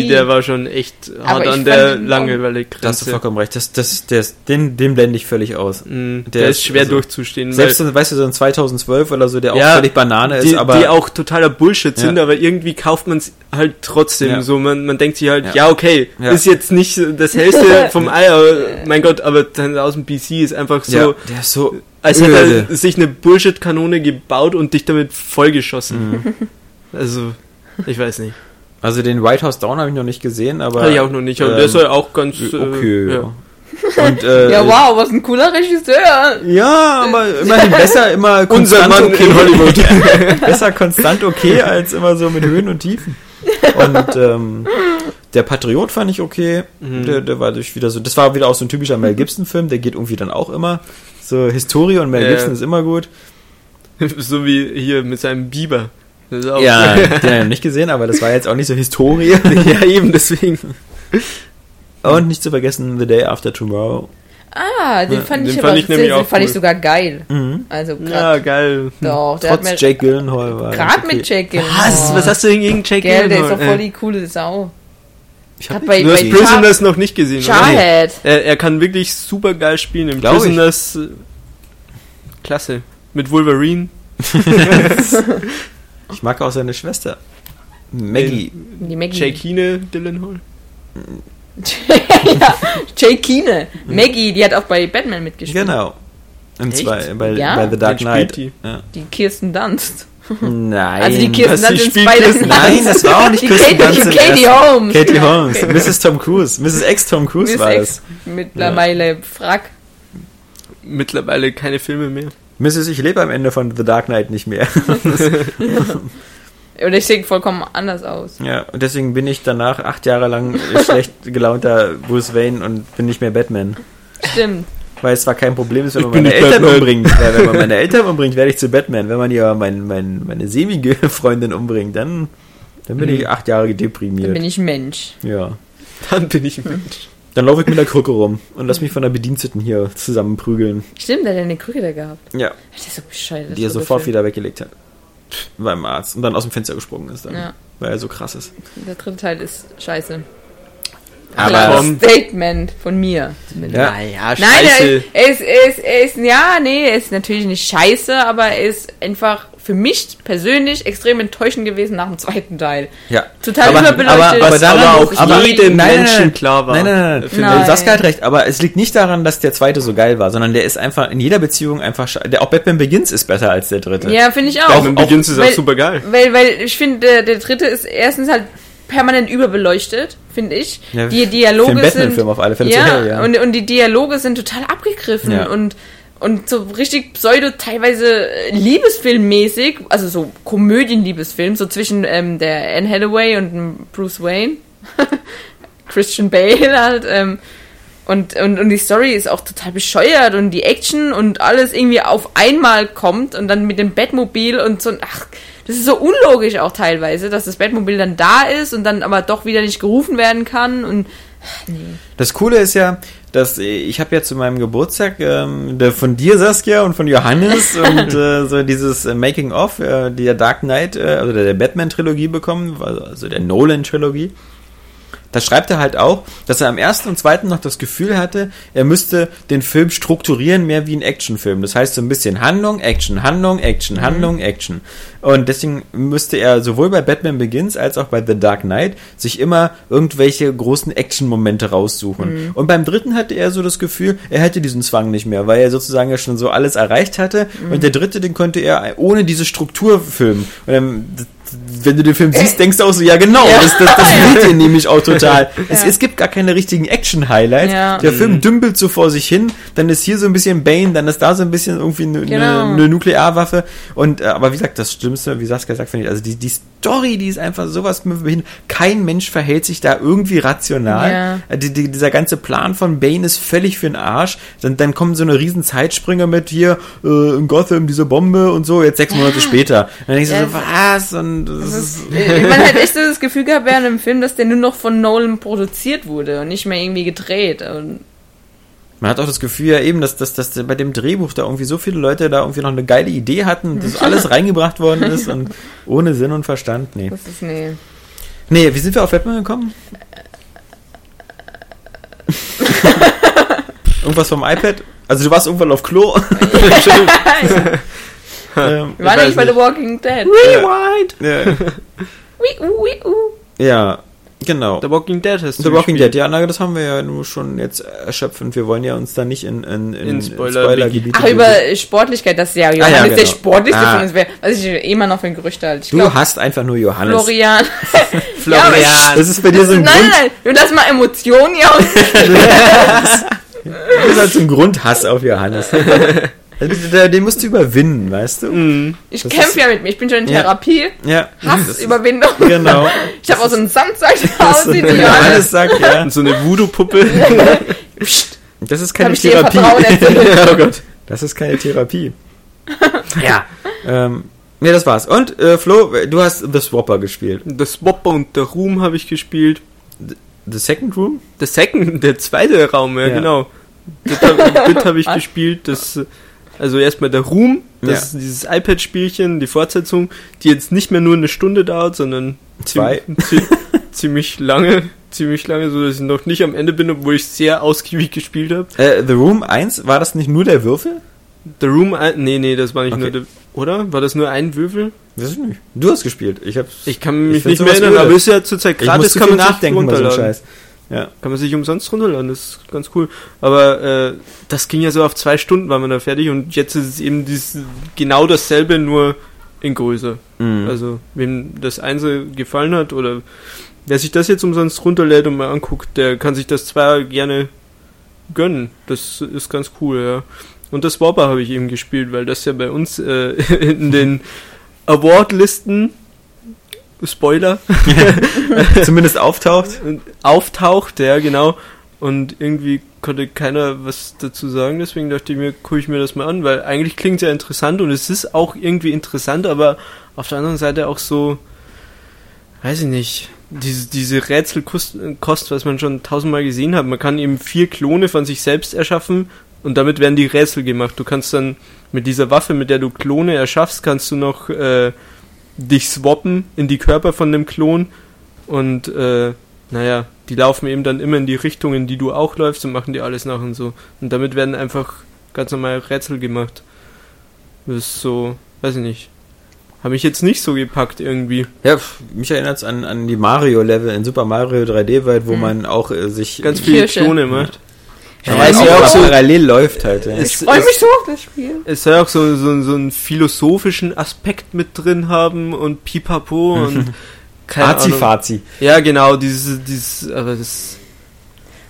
BC, der war schon echt hart ich an der ihn auch- Da hast du vollkommen recht. Das, das, der ist, den, den blende ich völlig aus. Mm, Der Der, ist schwer also- durchzustehen. Selbst, weil so, weißt du, so ein 2012 oder so, der auch Ja, völlig Banane die, ist, aber... die auch totaler Bullshit sind, Ja. aber irgendwie kauft man es halt trotzdem. Ja. So, man, man denkt sich halt, Ja. ja, okay, Ja. ist jetzt nicht das hellste vom Ei, aber mein Gott, aber 10.000 BC ist einfach so, ja, der ist so... als hätte er sich eine Bullshit-Kanone gebaut und dich damit vollgeschossen. Mhm. Also, ich weiß nicht. Also den White House Down habe ich noch nicht gesehen, aber... Hatte ich auch noch nicht, aber ähm, der soll auch ganz äh, Okay, ja. ja. Und, äh, Ja, wow, was ein cooler Regisseur. Ja, aber immerhin besser, immer Unser konstant Mann okay. in Hollywood. besser konstant okay, als immer so mit Höhen und Tiefen. Und ähm, der Patriot fand ich okay. Mhm. Der, der war durch wieder so, das war wieder auch so ein typischer Mel Gibson-Film, der geht irgendwie dann auch immer. So Historie und Mel Ja. Gibson ist immer gut. so wie hier mit seinem Biber. Ja, den habe ich noch nicht gesehen, aber das war jetzt auch nicht so Historie. ja, eben deswegen. Und nicht zu vergessen The Day After Tomorrow. Ah, den Ja, fand den ich fand aber ich nämlich den auch fand ich sogar geil. Mhm. Also Ja, grad, geil. doch, der hat Trotz Jake Gyllenhaal war gerade okay. mit Jake Gyllenhaal. Was? Was hast du denn gegen Jake Gell, der ist doch Gyllenhaal? voll die coole Sau. Ich hab Hat bei- Du hast bei Prisoners noch nicht gesehen, oder? Jarhead. Er, er kann wirklich super geil spielen im Glaub ich. Prisoners. äh, Klasse. Mit Wolverine. Ich mag auch seine Schwester. Maggie. Die Maggie. Jakine Dillenhall. Ja, Jake Keene. Maggie, die hat auch bei Batman mitgespielt. Genau. Und Echt? zwar bei, Ja? bei The Dark Knight. spielt Ja. Die Kirsten Dunst. Nein. Also die Kirsten Dunst in spielt Spider-Man. Nein, das war auch nicht Die Kirsten Katie, Dunst. Katie ersten- Holmes. Katie. Holmes. Mrs. Tom Cruise. Mrs. X Tom Cruise Miss war Ex das. mittlerweile Frack. Mittlerweile keine Filme mehr. Mrs. Ich lebe am Ende von The Dark Knight nicht mehr. Und ich sehe vollkommen anders aus. ja, und deswegen bin ich danach acht Jahre lang schlecht gelaunter Bruce Wayne und bin nicht mehr Batman. Stimmt. Weil es zwar kein Problem ist, wenn man meine Eltern Batman. umbringt. Weil wenn man meine Eltern umbringt, werde ich zu Batman. Wenn man ja mein, mein, meine semige Freundin umbringt, dann, dann bin Mhm. ich acht Jahre Dann deprimiert. bin ich Mensch. ja. Dann bin ich ein Mensch. Dann laufe ich mit der Krücke rum und lass mich von der Bediensteten hier zusammenprügeln. Stimmt, der hat eine Krücke da gehabt. Ja, Das ist so bescheuert. die er sofort wieder weggelegt hat. Beim Arzt. Und dann aus dem Fenster gesprungen ist dann. Ja, Weil er so krass ist. der dritte Teil ist scheiße. Aber- Komm. Statement von mir. Zumindest. Ja. Naja, Nein, er ist, er, ist, er, ist, ja, nee, er ist natürlich nicht scheiße, aber er ist einfach für mich persönlich extrem enttäuschend gewesen nach dem zweiten Teil. Ja. Total Aber- überbeleuchtet. aber- aber Was aber auch aber- jedem nein, nein, Menschen nein. klar war. Nein, nein, nein. Nein. Saskia hat recht, aber es liegt nicht daran, dass der zweite so geil war, sondern der ist einfach in jeder Beziehung einfach der Auch Batman Begins ist besser als der dritte. ja, finde ich auch. Batman Begins ist weil- auch super geil. Weil, weil ich finde, der, der dritte ist erstens halt permanent überbeleuchtet, finde ich. Ja, die für Dialoge einen sind. Auf alle Fälle ja, zu hell, ja. Und, und die Dialoge sind total abgegriffen Ja. und, und so richtig pseudo, teilweise Liebesfilmmäßig, also so Komödien-Liebesfilm, so zwischen ähm, der Anne Hathaway und Bruce Wayne. Christian Bale halt. Ähm, und, und, und die Story ist auch total bescheuert und die Action und alles irgendwie auf einmal kommt und dann mit dem Batmobil und so. Ach, das ist so unlogisch auch teilweise, dass das Batmobil dann da ist und dann aber doch wieder nicht gerufen werden kann und. Nee. Das Coole ist ja, dass äh, ich habe ja zu meinem Geburtstag ähm, von dir Saskia und von Johannes und äh, so dieses äh, Making of äh, der Dark Knight, äh, also der Batman Trilogie bekommen, also der Nolan Trilogie. Da schreibt er halt auch, dass er am ersten und zweiten noch das Gefühl hatte, er müsste den Film strukturieren mehr wie ein Actionfilm. Das heißt so ein bisschen Handlung, Action, Handlung, Action, Handlung, Action. Und deswegen müsste er sowohl bei Batman Begins als auch bei The Dark Knight sich immer irgendwelche großen Action-Momente raussuchen. Und beim dritten hatte er so das Gefühl, er hätte diesen Zwang nicht mehr, weil er sozusagen ja schon so alles erreicht hatte. Und der dritte, den konnte er ohne diese Struktur filmen. Und dann, wenn du den Film siehst, denkst du auch so, ja genau, das, das, das fehlt dir nämlich auch total. Es, Ja. es gibt gar keine richtigen Action-Highlights. Ja. Der Film dümpelt so vor sich hin, dann ist hier so ein bisschen Bane, dann ist da so ein bisschen irgendwie eine Genau. ne, ne Nuklearwaffe. Und äh, aber wie gesagt, das Schlimmste, wie Saskia sagt, finde ich, also die, die Story, die ist einfach sowas mit. Kein Mensch verhält sich da irgendwie rational. Ja. Äh, Die, die, dieser ganze Plan von Bane ist völlig für den Arsch. Dann, dann kommen so eine riesen Zeitspringer mit hier äh, in Gotham diese Bombe und so, jetzt sechs Monate später. Dann denkst du Ja, so, was? Und das Das ist, ist, man hat echt so das Gefühl gehabt während dem Film, dass der nur noch von Nolan produziert wurde und nicht mehr irgendwie gedreht. Und Man hat auch das Gefühl ja eben, dass, dass, dass bei dem Drehbuch da irgendwie so viele Leute da irgendwie noch eine geile Idee hatten, dass alles reingebracht worden ist und ohne Sinn und Verstand. Nee. das ist nee. Nee, wie sind wir auf Batman gekommen? Irgendwas vom iPad? Also du warst irgendwann auf Klo. ähm, Wir waren weiß nicht bei. The Walking Dead. Rewind! ja, ja, genau. The Walking Dead hast The du Walking gespielt. Dead, ja, na, das haben wir ja nur schon jetzt erschöpfend. Wir wollen ja uns da nicht in, in, in, In Spoiler- Spoilergebiete Ach, über Sportlichkeit, das ist ja Johannes, ja, der genau. sportlichste Ah. von uns wäre, was ich immer noch für ein Gerücht halte. Ich Du glaub, hast einfach nur Johannes. Florian. Florian. Das ist bei dir so ein nein, Grund, nein, nein, lass mal Emotionen hier aus. das ist halt so ein Grundhass auf Johannes. Also, den- musst du überwinden, weißt du? Mhm. Ich Das kämpfe ja mit mir, ich bin schon in Ja. Therapie. Ja. Das ist- Hassüberwindung. Genau. Ich habe auch so einen Sandsack, Das Johannes Johannes. sagt, ja. Und so eine Voodoo-Puppe. Das ist keine Hab ich dir Therapie. Oh Gott. Das ist keine Therapie. ja. Ähm, nee, das war's. Und, äh, Flo, du hast The Swapper gespielt. The Swapper und der Room habe ich gespielt. The Second Room? Der Second, der zweite Raum, ja, Ja. genau. Das habe hab ich gespielt. Das, äh, also erstmal der Room, das Ja. ist dieses iPad-Spielchen, die Fortsetzung, die jetzt nicht mehr nur eine Stunde dauert, sondern Zwei. zie- ziemlich lange, ziemlich lange, so dass ich noch nicht am Ende bin, obwohl ich sehr ausgiebig gespielt habe. Äh, The Room 1, war das nicht nur der Würfel? The Room, ein- nee, nee, das war nicht Okay. nur der, oder? War das nur ein Würfel? Weiß ich nicht. Du hast gespielt. Ich hab's. Ich kann mich find nicht mehr erinnern, aber ist ja zurzeit ich muss gratis, kann man sich nachdenken bei so einem runterladen. Scheiß. Ja. Kann man sich umsonst runterladen, das ist ganz cool. Aber äh, das ging ja so auf zwei Stunden, war man da fertig und jetzt ist es eben dieses, genau dasselbe, nur in größer. Mhm. Also, wem das Einzel gefallen hat oder wer sich das jetzt umsonst runterlädt und mal anguckt, der kann sich das zwar gerne gönnen. Das ist ganz cool, ja. Und das Whopper habe ich eben gespielt, weil das ja bei uns äh, in den Award-Listen Spoiler Zumindest auftaucht. auftaucht, ja genau. Und irgendwie konnte keiner was dazu sagen, deswegen dachte ich mir, gucke ich mir das mal an, weil eigentlich klingt es ja interessant und es ist auch irgendwie interessant, aber auf der anderen Seite auch so, weiß ich nicht, diese, diese Rätselkost, Kost, was man schon tausendmal gesehen hat. Man kann eben vier Klone von sich selbst erschaffen und damit werden die Rätsel gemacht. Du kannst dann mit dieser Waffe, mit der du Klone erschaffst, kannst du noch äh, dich swappen in die Körper von dem Klon und äh, naja, die laufen eben dann immer in die Richtung, in die du auch läufst und machen dir alles nach und so. Und damit werden einfach ganz normal Rätsel gemacht. Das ist so, weiß ich nicht. Habe ich jetzt nicht so gepackt irgendwie. Ja, mich erinnert es an, an die Mario-Level in Super Mario 3D Welt, wo Mhm. man auch äh, sich Ganz viele. Klone macht. Ja, Ja, weil ist es ja auch so- parallel läuft halt. Ja. Ich freue mich so auf das Spiel. Es soll auch so, so, so einen philosophischen Aspekt mit drin haben und pipapo und keine Ahnung. Azi-Fazi. Ja, genau, dieses, dieses, aber das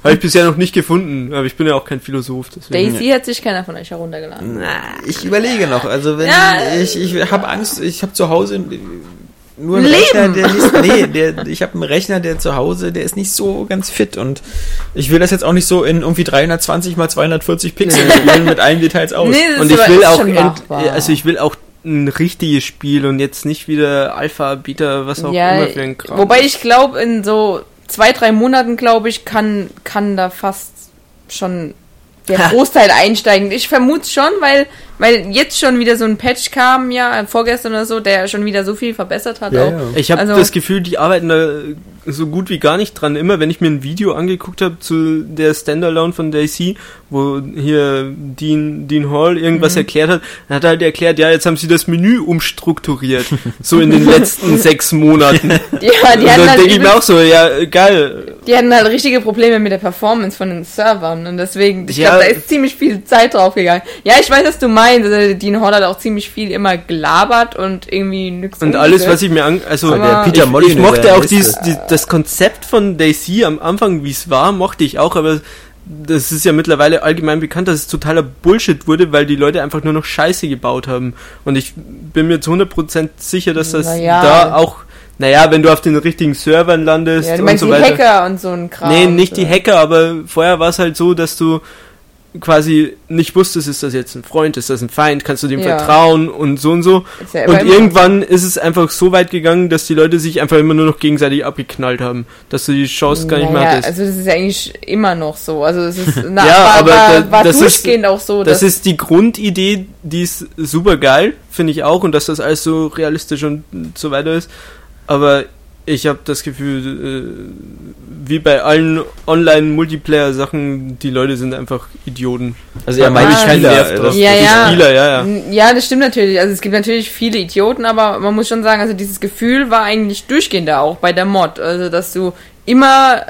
habe ich bisher noch nicht gefunden, aber ich bin ja auch kein Philosoph, deswegen. Daisy hat sich keiner von euch heruntergeladen. Na, ich überlege noch. Also wenn Ja. ich, ich habe Angst, ich habe zu Hause nur einen Leben. Rechner, der nicht, nee, der, ich habe einen Rechner, der zu Hause, der ist nicht so ganz fit und ich will das jetzt auch nicht so in irgendwie 320 mal 240 Pixel spielen mit allen Details aus. Nee, das und ist ich aber- will ist auch, machbar. also ich will auch ein richtiges Spiel und jetzt nicht wieder Alpha, Beta, was auch Ja, immer für ein Kram. wobei ich glaube, in so zwei, drei Monaten, glaube ich, kann, kann da fast schon der Großteil einsteigend. Ich vermute schon, weil, weil jetzt schon wieder so ein Patch kam, ja, vorgestern oder so, der schon wieder so viel verbessert hat. Ja, auch. ja. Ich habe Also- das Gefühl, die arbeiten da so gut wie gar nicht dran. Immer wenn ich mir ein Video angeguckt habe zu der Standalone von Daisy, wo hier Dean, Dean Hall irgendwas Mhm. erklärt hat, dann hat er halt erklärt, ja, jetzt haben sie das Menü umstrukturiert. so in den letzten sechs Monaten. Ja, die Und hatten, dann halt denke ich mir auch so, ja, geil. die hatten halt richtige Probleme mit der Performance von den Servern und deswegen, ich Ja. glaube, da ist ziemlich viel Zeit drauf gegangen. Ja, ich weiß, was du meinst. Also, Dean Hall hat auch ziemlich viel immer gelabert und irgendwie nichts Und alles, was ich mir an, also der Peter ich, Molyneux, ich mochte auch dieses, das. die, das Konzept von Daisy am Anfang, wie es war, mochte ich auch, aber das ist ja mittlerweile allgemein bekannt, dass es totaler Bullshit wurde, weil die Leute einfach nur noch Scheiße gebaut haben. Und ich bin mir zu 100% sicher, dass das Naja. da auch, naja, wenn du auf den richtigen Servern landest ja, du und meinst so die weiter. Hacker und so ein Kram. Nee, nicht die so. Hacker, aber vorher war es halt so, dass du quasi nicht wusstest, ist das jetzt ein Freund, ist das ein Feind, kannst du dem Ja. vertrauen und so und so. Ist ja Und irgendwann ist es einfach so weit gegangen, dass die Leute sich einfach immer nur noch gegenseitig abgeknallt haben, dass du die Chance gar nicht mehr hattest. also das ist ja eigentlich immer noch so. Also es ist na, Ja, war, aber war, da- war das ist- durchgehend auch so, das ist die Grundidee, die ist super geil, finde ich auch, und dass das alles so realistisch und so weiter ist. Aber ich habe das Gefühl, äh, wie bei allen Online-Multiplayer-Sachen, die Leute sind einfach Idioten. Also er meint keinen Spieler. Das- Ja, die ja. Spieler, ja, ja. Ja, das stimmt natürlich. Also es gibt natürlich viele Idioten, aber man muss schon sagen, also dieses Gefühl war eigentlich durchgehend da auch bei der Mod. Also dass du immer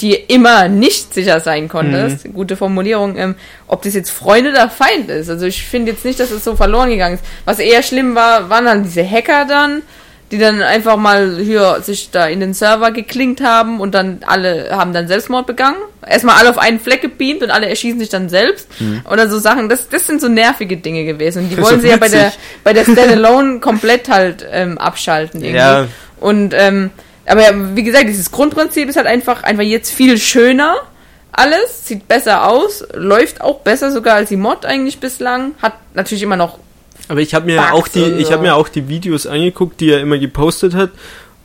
dir immer nicht sicher sein konntest, Mhm. gute Formulierung, ähm, ob das jetzt Freund oder Feind ist. Also ich finde jetzt nicht, dass es so verloren gegangen ist. Was eher schlimm war, waren dann diese Hacker dann, die dann einfach mal hier sich da in den Server geklinkt haben und dann alle haben dann Selbstmord begangen. Erstmal alle auf einen Fleck gebeamt und alle erschießen sich dann selbst. Oder so Sachen. Das, das sind so nervige Dinge gewesen. Und die Das wollen sie ja bei der, bei der Standalone komplett halt ähm, abschalten irgendwie. Ja. Und ähm, aber wie gesagt, dieses Grundprinzip ist halt einfach einfach jetzt viel schöner. Alles sieht besser aus, läuft auch besser sogar als die Mod eigentlich bislang. Hat natürlich immer noch Aber ich habe mir Bugs auch die, ich habe mir auch die Videos angeguckt, die er immer gepostet hat.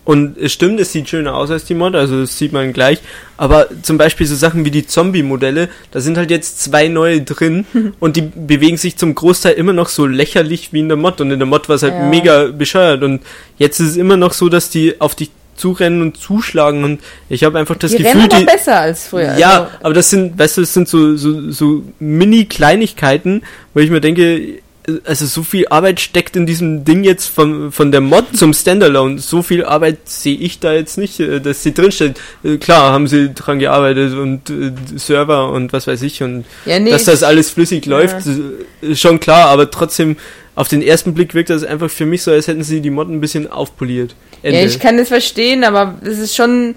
Und es stimmt, es sieht schöner aus als die Mod, also das sieht man gleich. Aber zum Beispiel so Sachen wie die Zombie-Modelle, da sind halt jetzt zwei neue drin und die bewegen sich zum Großteil immer noch so lächerlich wie in der Mod. Und in der Mod war es halt Ja. mega bescheuert. Und jetzt ist es immer noch so, dass die auf dich zurennen und zuschlagen. Und ich habe einfach das die Gefühl, rennen die, besser als früher. ja, Also, aber das sind, weißt du, das sind so, so, so Mini-Kleinigkeiten, wo ich mir denke, also so viel Arbeit steckt in diesem Ding jetzt von, von der Mod zum Standalone. So viel Arbeit sehe ich da jetzt nicht, äh, dass sie drinsteht. Äh, Klar, haben sie dran gearbeitet und äh, Server und was weiß ich und ja, nee, dass das alles flüssig läuft, äh, ist schon klar, aber trotzdem, auf den ersten Blick wirkt das einfach für mich so, als hätten sie die Mod ein bisschen aufpoliert. Ende. Ja, ich kann das verstehen, aber es ist schon,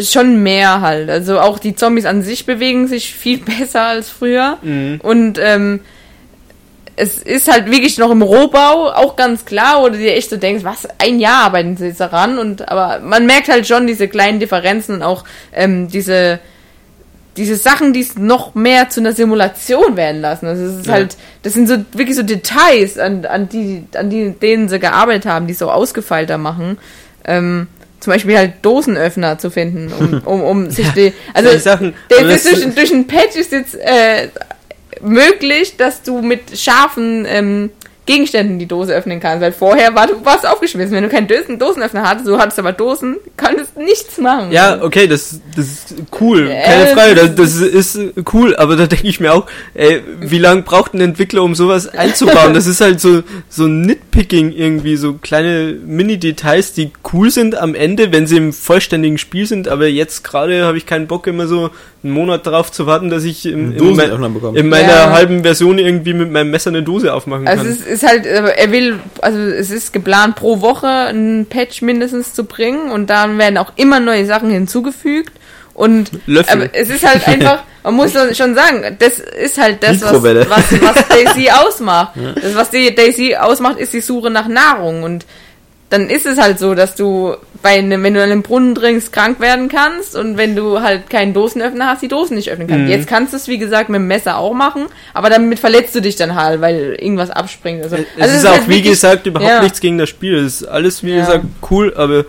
schon mehr halt. Also auch die Zombies an sich bewegen sich viel besser als früher. Mhm. Und ähm, es ist halt wirklich noch im Rohbau, auch ganz klar, wo du dir echt so denkst, was, ein Jahr arbeiten sie jetzt daran. Und aber man merkt halt schon diese kleinen Differenzen und auch ähm, diese diese Sachen, die es noch mehr zu einer Simulation werden lassen. Also es ist Ja. halt, das sind so wirklich so Details, an, an die, an die, denen sie gearbeitet haben, die es so ausgefeilter machen. Ähm, zum Beispiel halt Dosenöffner zu finden, um, um, um sich die, also der das- durch, durch ein Patch ist jetzt äh, möglich, dass du mit scharfen ähm, Gegenständen die Dose öffnen kannst, weil vorher war du warst aufgeschmissen. Wenn du keinen Dosen, Dosenöffner hattest, du hattest aber Dosen, konntest nichts machen. Ja, okay, das, das ist cool, Ja, keine das Frage, das, ist- das ist cool, aber da denke ich mir auch, ey, wie lange braucht ein Entwickler, um sowas einzubauen? Das ist halt so, so Nitpicking irgendwie, so kleine Mini-Details, die cool sind am Ende, wenn sie im vollständigen Spiel sind, aber jetzt gerade habe ich keinen Bock, immer so einen Monat darauf zu warten, dass ich in, in, mein, in meiner Ja. halben Version irgendwie mit meinem Messer eine Dose aufmachen Also kann. es ist, halt, aber er will, also es ist geplant, pro Woche ein Patch mindestens zu bringen und dann werden auch immer neue Sachen hinzugefügt. Und Löffel. es ist halt einfach, man muss schon sagen, das ist halt das, was, was, was Daisy ausmacht. Das, was Daisy ausmacht, ist die Suche nach Nahrung. Und dann ist es halt so, dass du bei einem, wenn du an einem Brunnen trinkst, krank werden kannst und wenn du halt keinen Dosenöffner hast, die Dosen nicht öffnen kannst. Mhm. Jetzt kannst du es, wie gesagt, mit dem Messer auch machen, aber damit verletzt du dich dann halt, weil irgendwas abspringt. Also, es also ist halt auch, wie wirklich- gesagt, überhaupt ja. nichts gegen das Spiel. Es ist alles, wie Ja. gesagt, cool, aber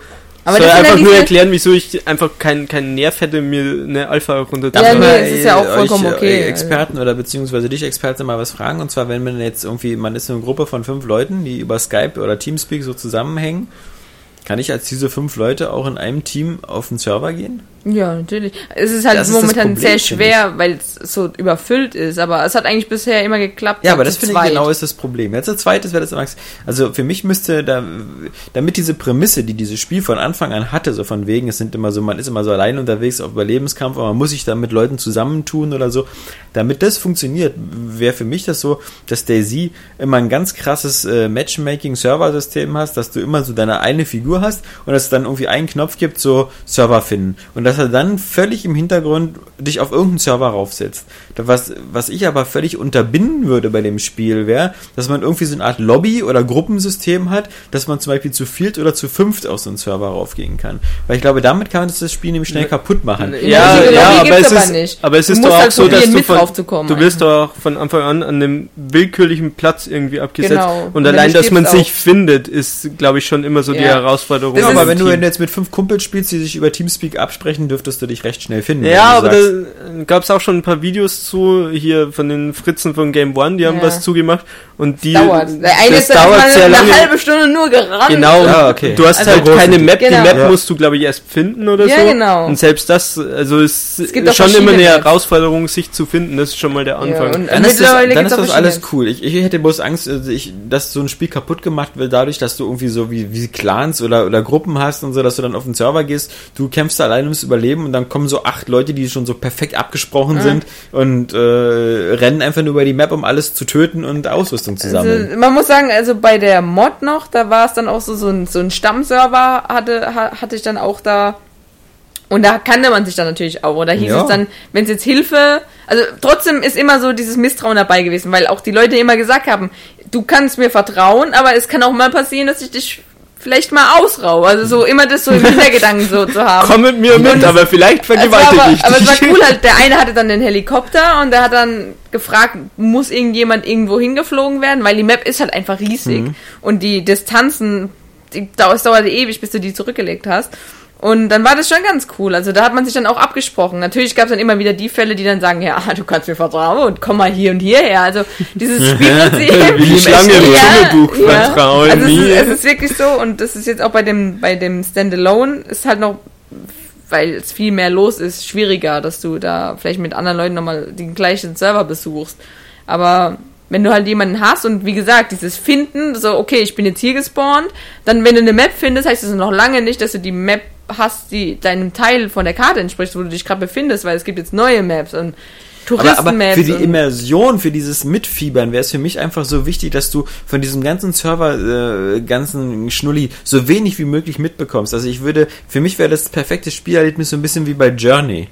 Aber Soll einfach nur erklären, wieso ich einfach keinen keinen Nerv hätte, mir eine Alpha runter Ja, nee, es ist ja auch äh, vollkommen euch, okay. äh, Experten oder beziehungsweise dich Experte mal was fragen. Und zwar, wenn man jetzt irgendwie, man ist eine Gruppe von fünf Leuten, die über Skype oder Teamspeak so zusammenhängen, kann ich als diese fünf Leute auch in einem Team auf den Server gehen? Ja, natürlich. Es ist halt Das ist das momentan Problem, sehr schwer, weil es so überfüllt ist, aber es hat eigentlich bisher immer geklappt. Ja, aber das finde ich genau ist das Problem. Jetzt der zweite wäre das Max. Also für mich müsste da, damit diese Prämisse, die dieses Spiel von Anfang an hatte, so von wegen, es sind immer so, man ist immer so allein unterwegs auf Überlebenskampf, aber man muss sich da mit Leuten zusammentun oder so. Damit das funktioniert, wäre für mich das so, dass Daisy immer ein ganz krasses äh, Matchmaking-Server-System hast, dass du immer so deine eine Figur hast und dass es dann irgendwie einen Knopf gibt, so Server finden. Und dass er dann völlig im Hintergrund dich auf irgendeinen Server raufsetzt. Was, was ich aber völlig unterbinden würde bei dem Spiel wäre, dass man irgendwie so eine Art Lobby- oder Gruppensystem hat, dass man zum Beispiel zu viert oder zu fünft auf so einen Server raufgehen kann. Weil ich glaube, damit kann man das Spiel nämlich schnell kaputt machen. Ja, Lobby ja, aber es aber ist, nicht. aber es ist musst doch auch halt so, dass du von, du wirst doch von Anfang an an einem willkürlichen Platz irgendwie abgesetzt. Genau. Und Und dann allein, dass man sich findet, ist, glaube ich, schon immer so die Ja. Herausforderung. Ja, aber wenn du, wenn du jetzt mit fünf Kumpels spielst, die sich über Teamspeak absprechen, dürftest du dich recht schnell finden. Ja, aber sagst, da gab es auch schon ein paar Videos zu, hier von den Fritzen von Game One, die haben Ja. was zugemacht. Und die, dauert. Eine das dauert sehr eine lange. halbe Stunde nur gerannt. Genau, Ah, okay. du hast Also halt keine. Map, Genau. die Map Ja. musst du, glaube ich, erst finden oder Ja, so. genau. Und selbst das, also es Es gibt schon immer eine. Herausforderung, sich zu finden, das ist schon mal der Anfang. und- Dann ist das, dann ist das alles cool. Ich, ich hätte bloß Angst, also ich, dass so ein Spiel kaputt gemacht wird, dadurch, dass du irgendwie so wie, wie Clans oder, oder Gruppen hast und so, dass du dann auf den Server gehst, du kämpfst da alleine ums Überleben und dann kommen so acht Leute, die schon so perfekt abgesprochen sind und äh, rennen einfach nur über die Map, um alles zu töten und Ausrüstung zu sammeln. Also, man muss sagen, also bei der Mod noch, da war es dann auch so, so ein, so ein Stammserver hatte, ha- hatte ich dann auch da. Und da kannte man sich dann natürlich auch. Oder hieß Ja. es dann, wenn es jetzt Hilfe, also trotzdem ist immer so dieses Misstrauen dabei gewesen, weil auch die Leute immer gesagt haben, du kannst mir vertrauen, aber es kann auch mal passieren, dass ich dich vielleicht mal ausrau. Also so immer das so im Hintergedanken so zu haben. Komm mit mir mit, aber vielleicht vergewaltige aber, ich aber es war dich. cool halt, der eine hatte dann den Helikopter und der hat dann gefragt, muss irgendjemand irgendwo hingeflogen werden, weil die Map ist halt einfach riesig Mhm. und die Distanzen, die, es dauerte ewig, bis du die zurückgelegt hast. Und dann war das schon ganz cool. Also da hat man sich dann auch abgesprochen. Natürlich gab es dann immer wieder die Fälle, die dann sagen, ja, du kannst mir vertrauen und komm mal hier und hierher. Also dieses Spielprinzip. Wie die Schlange im Dschungelbuch, ja. vertrauen Also es ist, es ist wirklich so und das ist jetzt auch bei dem, bei dem Standalone ist halt noch, weil es viel mehr los ist, schwieriger, dass du da vielleicht mit anderen Leuten nochmal den gleichen Server besuchst. Aber wenn du halt jemanden hast und wie gesagt, dieses Finden, so, okay, ich bin jetzt hier gespawnt, dann wenn du eine Map findest, heißt das noch lange nicht, dass du die Map hast, die deinem Teil von der Karte entspricht, wo du dich gerade befindest, weil es gibt jetzt neue Maps und Aber, aber Touristenmaps. für die Immersion, für dieses Mitfiebern wäre es für mich einfach so wichtig, dass du von diesem ganzen Server, äh, ganzen Schnulli so wenig wie möglich mitbekommst. Also ich würde, für mich wäre das perfekte Spielerlebnis so ein bisschen wie bei Journey.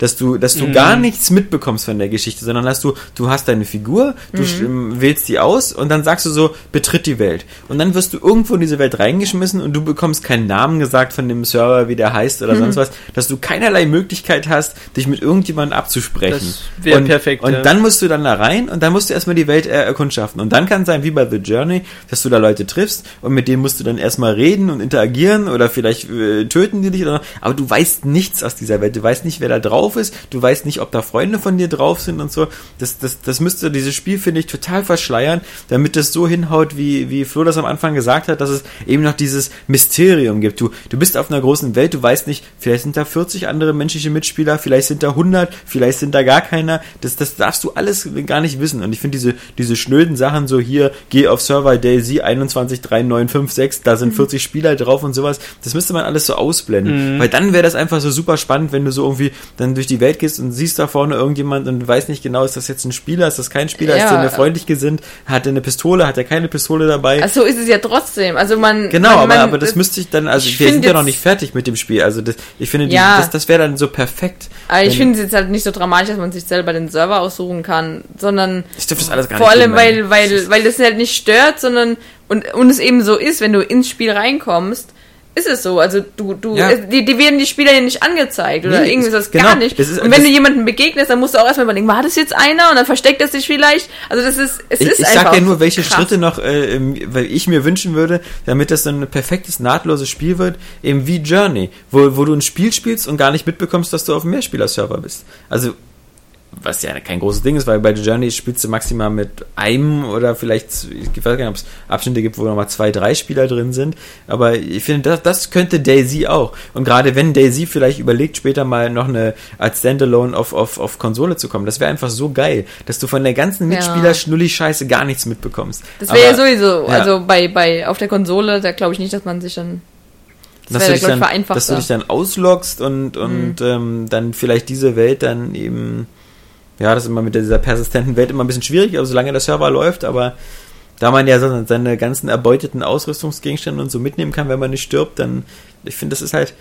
Dass du, dass du Mhm. gar nichts mitbekommst von der Geschichte, sondern dass du, du hast deine Figur, du sch- wählst die aus und dann sagst du so, betritt die Welt. Und dann wirst du irgendwo in diese Welt reingeschmissen und du bekommst keinen Namen gesagt von dem Server, wie der heißt oder sonst was, dass du keinerlei Möglichkeit hast, dich mit irgendjemandem abzusprechen. Das wär und, perfekt, Und ja. dann musst du dann da rein und dann musst du erstmal die Welt äh, erkundschaften. Und dann kann es sein, wie bei The Journey, dass du da Leute triffst und mit denen musst du dann erstmal reden und interagieren oder vielleicht äh, töten die dich oder aber du weißt nichts aus dieser Welt. Du weißt nicht, wer da drauf ist, du weißt nicht, ob da Freunde von dir drauf sind und so. Das, das, das müsste dieses Spiel, finde ich, total verschleiern, damit es so hinhaut, wie, wie Flo das am Anfang gesagt hat, dass es eben noch dieses Mysterium gibt. Du, du bist auf einer großen Welt, du weißt nicht, vielleicht sind da 40 andere menschliche Mitspieler, vielleicht sind da 100, vielleicht sind da gar keiner. Das, das darfst du alles gar nicht wissen. Und ich finde diese, diese schnöden Sachen so hier, geh auf Server Daisy 213956, da sind 40 Spieler drauf und sowas, das müsste man alles so ausblenden. Weil dann wäre das einfach so super spannend, wenn du so irgendwie dann durch die Welt gehst und siehst da vorne irgendjemand und du weißt nicht genau, ist das jetzt ein Spieler, ist das kein Spieler, ist Ja. der mir freundlich gesinnt, hat er eine Pistole, hat er keine Pistole dabei? also so ist es ja trotzdem. Also man. Genau, man, aber, man, aber das müsste ich dann, also ich wir sind ja noch nicht fertig mit dem Spiel. Also das, ich finde, die, Ja. das, das wäre dann so perfekt. Aber ich finde es jetzt halt nicht so dramatisch, dass man sich selber den Server aussuchen kann, sondern Ich dürfte das alles gar vor nicht allem, geben, weil, weil, weil das halt nicht stört, sondern und, und es eben so ist, wenn du ins Spiel reinkommst, ist es so. Also du, du, Ja. die, die werden die Spieler ja nicht angezeigt oder Nee, irgendwie es- das genau, gar nicht. das ist- und wenn du jemanden begegnest, dann musst du auch erstmal überlegen, war das jetzt einer? Und dann versteckt er sich vielleicht. Also das ist, es Ich, ist ich einfach sag ja nur, welche krass. Schritte noch, äh, ähm, weil ich mir wünschen würde, damit das so ein perfektes, nahtloses Spiel wird, eben wie Journey, wo, wo du ein Spiel spielst und gar nicht mitbekommst, dass du auf einem Mehrspieler-Server bist. Also, was ja kein großes Ding ist, weil bei Journey spielst du maximal mit einem oder vielleicht, ich weiß gar nicht, ob es Abschnitte gibt, wo nochmal zwei, drei Spieler drin sind, aber ich finde, das, das könnte Daisy auch. Und gerade wenn Daisy vielleicht überlegt, später mal noch eine als Standalone auf, auf, auf Konsole zu kommen, das wäre einfach so geil, dass du von der ganzen. Mitspieler-Schnulli-Scheiße gar nichts mitbekommst. Das wäre ja sowieso, ja. also bei, bei auf der Konsole, da glaube ich nicht, dass man sich dann. Das dass, wäre, du dich dann, dass du dich dann ausloggst und, und ähm, dann vielleicht diese Welt dann eben, ja, das ist immer mit dieser persistenten Welt immer ein bisschen schwierig, also solange der Server läuft, aber da man ja so seine ganzen erbeuteten Ausrüstungsgegenstände und so mitnehmen kann, wenn man nicht stirbt, dann, ich finde, das ist halt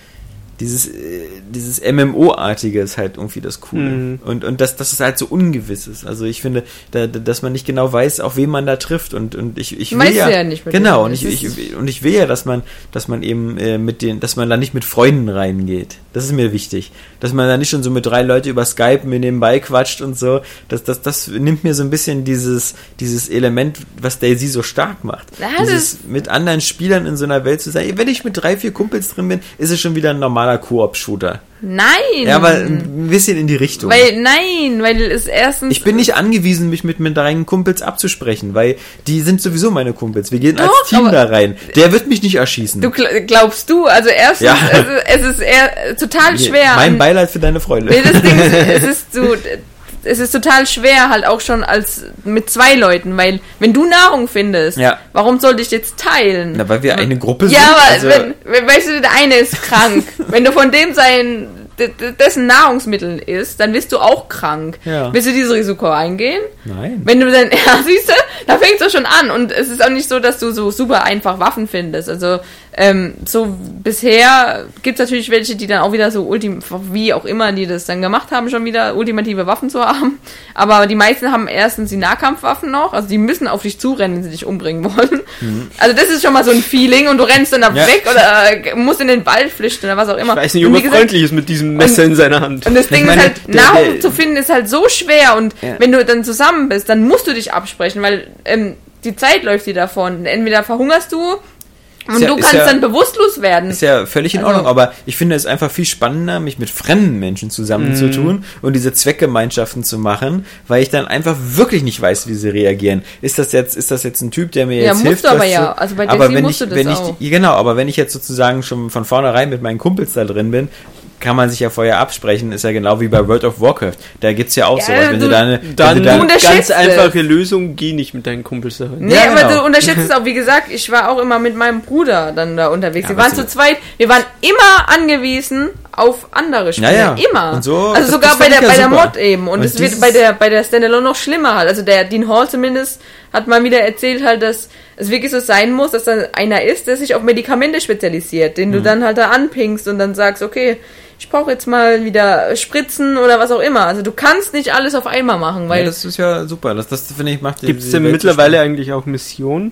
dieses, äh, dieses MMO-artige ist halt irgendwie das Coole. Mhm. Und, und das, das ist halt so ungewiss ist. Also ich finde, da, da- dass man nicht genau weiß, auf wen man da trifft und, und ich, ich will ja, ja nicht mit genau, und ich, ich, und ich will ja, dass man, dass man eben äh, mit den, dass man da nicht mit Freunden reingeht. Das ist mir wichtig. Dass man da nicht schon so mit drei Leute über Skype mir nebenbei quatscht und so. Das, das, das nimmt mir so ein bisschen dieses, dieses Element, was Daisy so stark macht. Das dieses mit anderen Spielern in so einer Welt zu sein. Wenn ich mit drei, vier Kumpels drin bin, ist es schon wieder ein normaler Koop-Shooter. Nein! Ja, aber ein bisschen in die Richtung. Weil, nein, weil es erstens. Ich bin nicht angewiesen, mich mit, mit deinen Kumpels abzusprechen, weil die sind sowieso meine Kumpels. Wir gehen Doch, als Team da rein. Der wird mich nicht erschießen. Du gl- glaubst du, also erstens, Ja. es, ist, es ist eher total schwer. Mein Beileid für deine Freunde. Nee, das Ding ist, es ist so, es ist total schwer halt auch schon als mit zwei Leuten, weil wenn du Nahrung findest, Ja. warum sollte ich jetzt teilen? Na, weil wir eine Gruppe ja, sind. aber also, wenn, wenn, weißt du, der eine ist krank. wenn du von dem sein, dessen Nahrungsmittel isst, dann bist du auch krank. Ja. Willst du dieses Risiko eingehen? Nein. Wenn du dann, ja, siehst du, da fängt es schon an. Und es ist auch nicht so, dass du so super einfach Waffen findest. Also, ähm, so bisher gibt es natürlich welche, die dann auch wieder so ultim, wie auch immer, die das dann gemacht haben, schon wieder ultimative Waffen zu haben. Aber die meisten haben erstens die Nahkampfwaffen noch, also die müssen auf dich zurennen, wenn sie dich umbringen wollen. Also das ist schon mal so ein Feeling und du rennst dann da Mhm. Ja. weg oder äh, musst in den Wald flüchten oder was auch immer. Ich weiß nicht, Und ob er freundlich ist mit diesem Messer in seiner Hand. und das Ding meine, ist halt, Nahrung zu finden ist halt so schwer und Ja. wenn du dann zusammen bist, dann musst du dich absprechen, weil ähm, die Zeit läuft dir davon. Entweder verhungerst du und ja- du kannst ja- dann bewusstlos werden. Ist ja völlig in Also- Ordnung, aber ich finde es einfach viel spannender, mich mit fremden Menschen zusammenzutun und diese Zweckgemeinschaften zu machen, weil ich dann einfach wirklich nicht weiß, wie sie reagieren. Ist das jetzt, ist das jetzt ein Typ, der mir Ja, jetzt musst hilft? du aber ja. Also bei aber wenn musst ich, du das wenn ich, auch. ja, genau, aber wenn ich jetzt sozusagen schon von vornherein mit meinen Kumpels da drin bin, kann man sich ja vorher absprechen, ist ja genau wie bei World of Warcraft. Da gibt's ja auch Ja, sowas, wenn du, du- deine, Dann wenn du unterschätzt ganz einfache es. Lösung, geh nicht mit deinen Kumpels da rein. Nee, Ja, aber genau. du unterschätzt es auch, wie gesagt, ich war auch immer mit meinem Bruder dann da unterwegs. Ja, wir waren zu zweit, wir waren immer angewiesen auf andere Spieler. Ja, ja. Immer. So- also sogar bei der, bei der. Mod eben. Und es wird bei der, bei der Standalone noch schlimmer halt. Also der Dean Hall zumindest hat mal wieder erzählt halt, dass es wirklich so sein muss, dass dann einer ist, der sich auf Medikamente spezialisiert, den Mhm. du dann halt da anpingst und dann sagst, okay, ich brauche jetzt mal wieder Spritzen oder was auch immer. Also du kannst nicht alles auf einmal machen, weil ja, das ist ja super. Das, das finde ich macht Gibt es denn mittlerweile eigentlich auch Missionen?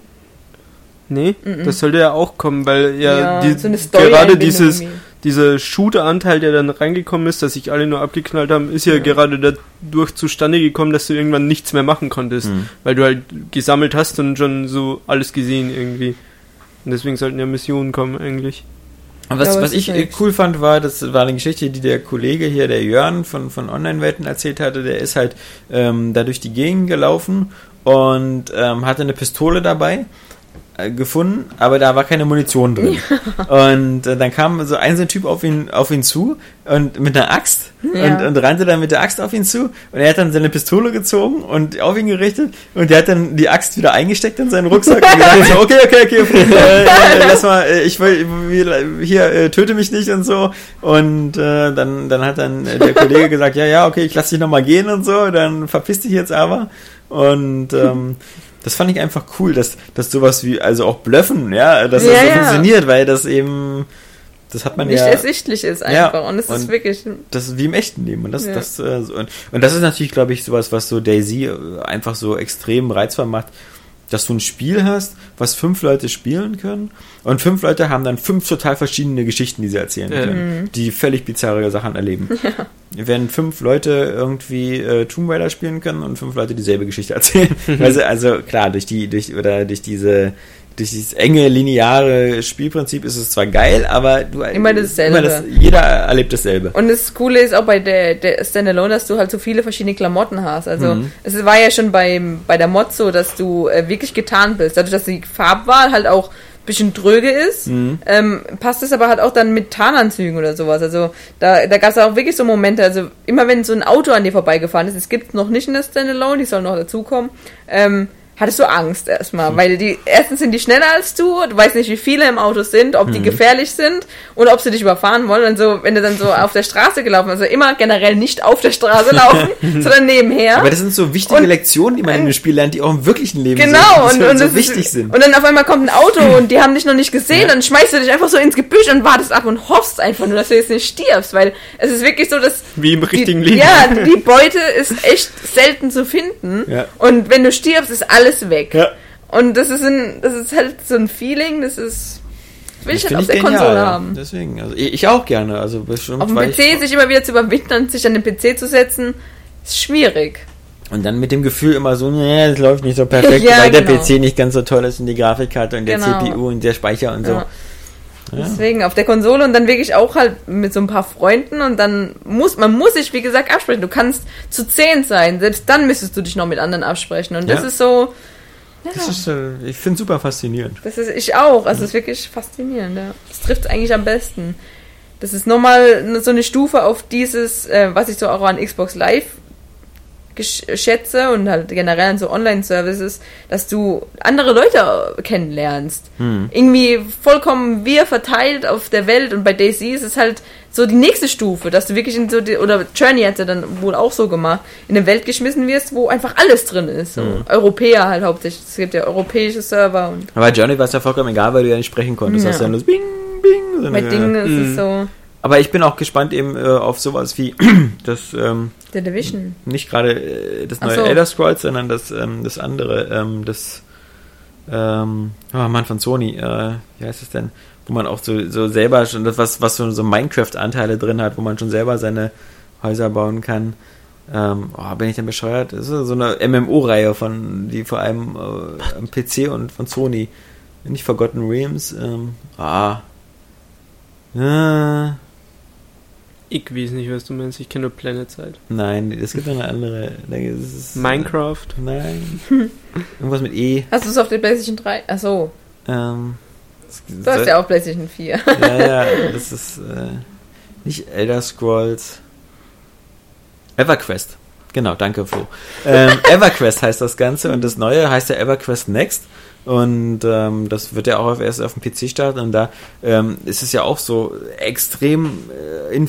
Nee, das sollte ja auch kommen, weil ja, Ja, die, so eine gerade dieses, irgendwie. dieser Shooter-Anteil, der dann reingekommen ist, dass sich alle nur abgeknallt haben, ist ja, gerade dadurch zustande gekommen, dass du irgendwann nichts mehr machen konntest, Mhm. weil du halt gesammelt hast und schon so alles gesehen irgendwie. Und deswegen sollten ja Missionen kommen eigentlich. Was, Ja, was ich ist äh, halt- cool fand, war, das war eine Geschichte, die der Kollege hier, der Jörn von, von Online-Welten erzählt hatte. Der ist halt ähm, da durch die Gegend gelaufen und ähm, hatte eine Pistole dabei gefunden, aber da war keine Munition drin. Und äh, dann kam so ein so ein Typ auf ihn, auf ihn zu und mit einer Axt Ja. und, und rannte dann mit der Axt auf ihn zu und er hat dann seine Pistole gezogen und auf ihn gerichtet und der hat dann die Axt wieder eingesteckt in seinen Rucksack und gesagt so, okay, okay, okay, äh, äh, lass mal, äh, ich will, hier, äh, töte mich nicht und so und äh, dann, dann hat dann äh, der Kollege gesagt, ja, ja, okay, ich lass dich nochmal gehen und so, dann verpiss dich jetzt aber und ähm, das fand ich einfach cool, dass, dass sowas wie, also auch Blöffen, ja, dass Ja, das so ja. funktioniert, weil das eben, das hat man nicht ja, ersichtlich ist Ja, einfach. und es ist wirklich. das ist wie im echten Leben. Und das, Ja. das, äh, und, und das ist natürlich, glaube ich, sowas, was so Daisy äh, einfach so extrem reizvoll macht. Dass du ein Spiel hast, was fünf Leute spielen können und fünf Leute haben dann fünf total verschiedene Geschichten, die sie erzählen Ja. können, die völlig bizarre Sachen erleben. Wenn fünf Leute irgendwie äh, Tomb Raider spielen können und fünf Leute dieselbe Geschichte erzählen. also, also klar, durch die, durch oder durch diese durch dieses enge, lineare Spielprinzip ist es zwar geil, aber du Immer dasselbe. das, jeder erlebt dasselbe. Und das Coole ist auch bei der, der Standalone, dass du halt so viele verschiedene Klamotten hast. Also Mhm. es war ja schon beim, bei der Mod so, dass du äh, wirklich getarnt bist. Dadurch, dass die Farbwahl halt auch ein bisschen dröge ist, Mhm. ähm, passt es aber halt auch dann mit Tarnanzügen oder sowas. Also da, da gab es auch wirklich so Momente, also immer wenn so ein Auto an dir vorbeigefahren ist, es gibt noch nicht in der Standalone, die soll noch dazukommen, ähm, hattest du Angst erstmal, weil die erstens sind die schneller als du, du weißt nicht, wie viele im Auto sind, ob Mhm. die gefährlich sind und ob sie dich überfahren wollen. Und so, wenn du dann so auf der Straße gelaufen bist, also immer generell nicht auf der Straße laufen, sondern nebenher. Aber das sind so wichtige Und- Lektionen, die man in dem Spiel lernt, die auch im wirklichen Leben Genau, so, und, und so das wichtig ist, sind. Und dann auf einmal kommt ein Auto und die haben dich noch nicht gesehen, Ja. dann schmeißt du dich einfach so ins Gebüsch und wartest ab und hoffst einfach nur, dass du jetzt nicht stirbst, weil es ist wirklich so, dass Wie im richtigen die, Leben. Ja, die Beute ist echt selten zu finden Ja. und wenn du stirbst, ist alles weg. Ja. Und das ist ein, das ist halt so ein Feeling, das ist, das will ich halt auf der genial, Konsole ja. haben. Deswegen, also ich, ich auch gerne. Also bestimmt, Auf dem PC ich, sich immer wieder zu überwinden und sich an den PC zu setzen, ist schwierig. und dann mit dem Gefühl immer so, nee, es läuft nicht so perfekt, Ja, weil der genau. PC nicht ganz so toll ist und die Grafikkarte und der Genau. CPU und der Speicher und so. Ja. Ja. Deswegen auf der Konsole und dann wirklich auch halt mit so ein paar Freunden und dann muss man muss sich wie gesagt absprechen. Du kannst zu zehn sein, selbst dann müsstest du dich noch mit anderen absprechen und das Ja. ist so. Ja, Das ist, äh, ich finde super faszinierend. das ist ich auch. Also es ist wirklich faszinierend. Ja. Das trifft es eigentlich am besten. Das ist nochmal so eine Stufe auf dieses, äh, was ich so auch an Xbox Live schätze und halt generell an so Online-Services, dass du andere Leute kennenlernst. Hm. Irgendwie vollkommen wir verteilt auf der Welt und bei Daisy ist es halt so die nächste Stufe, dass du wirklich in so die, oder Journey hat ja dann wohl auch so gemacht, in eine Welt geschmissen wirst, wo einfach alles drin ist. So Hm. Europäer halt hauptsächlich. Es gibt ja europäische Server und Aber Journey war es ja vollkommen egal, weil du ja nicht sprechen konntest. Ja. Hast ja nur bing, bing. So bei Dingen ist es Mhm. so Aber ich bin auch gespannt eben äh, auf sowas wie das, ähm, The Division. nicht gerade äh, das neue so. Elder Scrolls, sondern das, ähm, das andere, ähm, das, ähm, oh Mann, von Sony, äh, wie heißt es denn? Wo man auch so, so selber schon, das was, was so, so Minecraft-Anteile drin hat, wo man schon selber seine Häuser bauen kann. Ähm, oh, bin ich denn bescheuert? Das ist so eine MMO-Reihe von, die vor allem äh, am PC und von Sony, nicht Forgotten Realms, ähm, ah, äh, Ich weiß nicht, was du meinst. Ich kenne nur Planet Side. nein, es gibt eine andere. Ist, Minecraft. Nein. Irgendwas mit E. Hast du es auf der PlayStation 3? Achso, Ähm, du hast ja auch PlayStation 4. ja, ja, das ist äh, nicht Elder Scrolls. EverQuest. Genau, danke, Flo. Ähm, EverQuest heißt das Ganze und das Neue heißt ja EverQuest Next. Und ähm, das wird ja auch erst auf dem PC starten und da ähm, ist es ja auch so extrem äh, äh,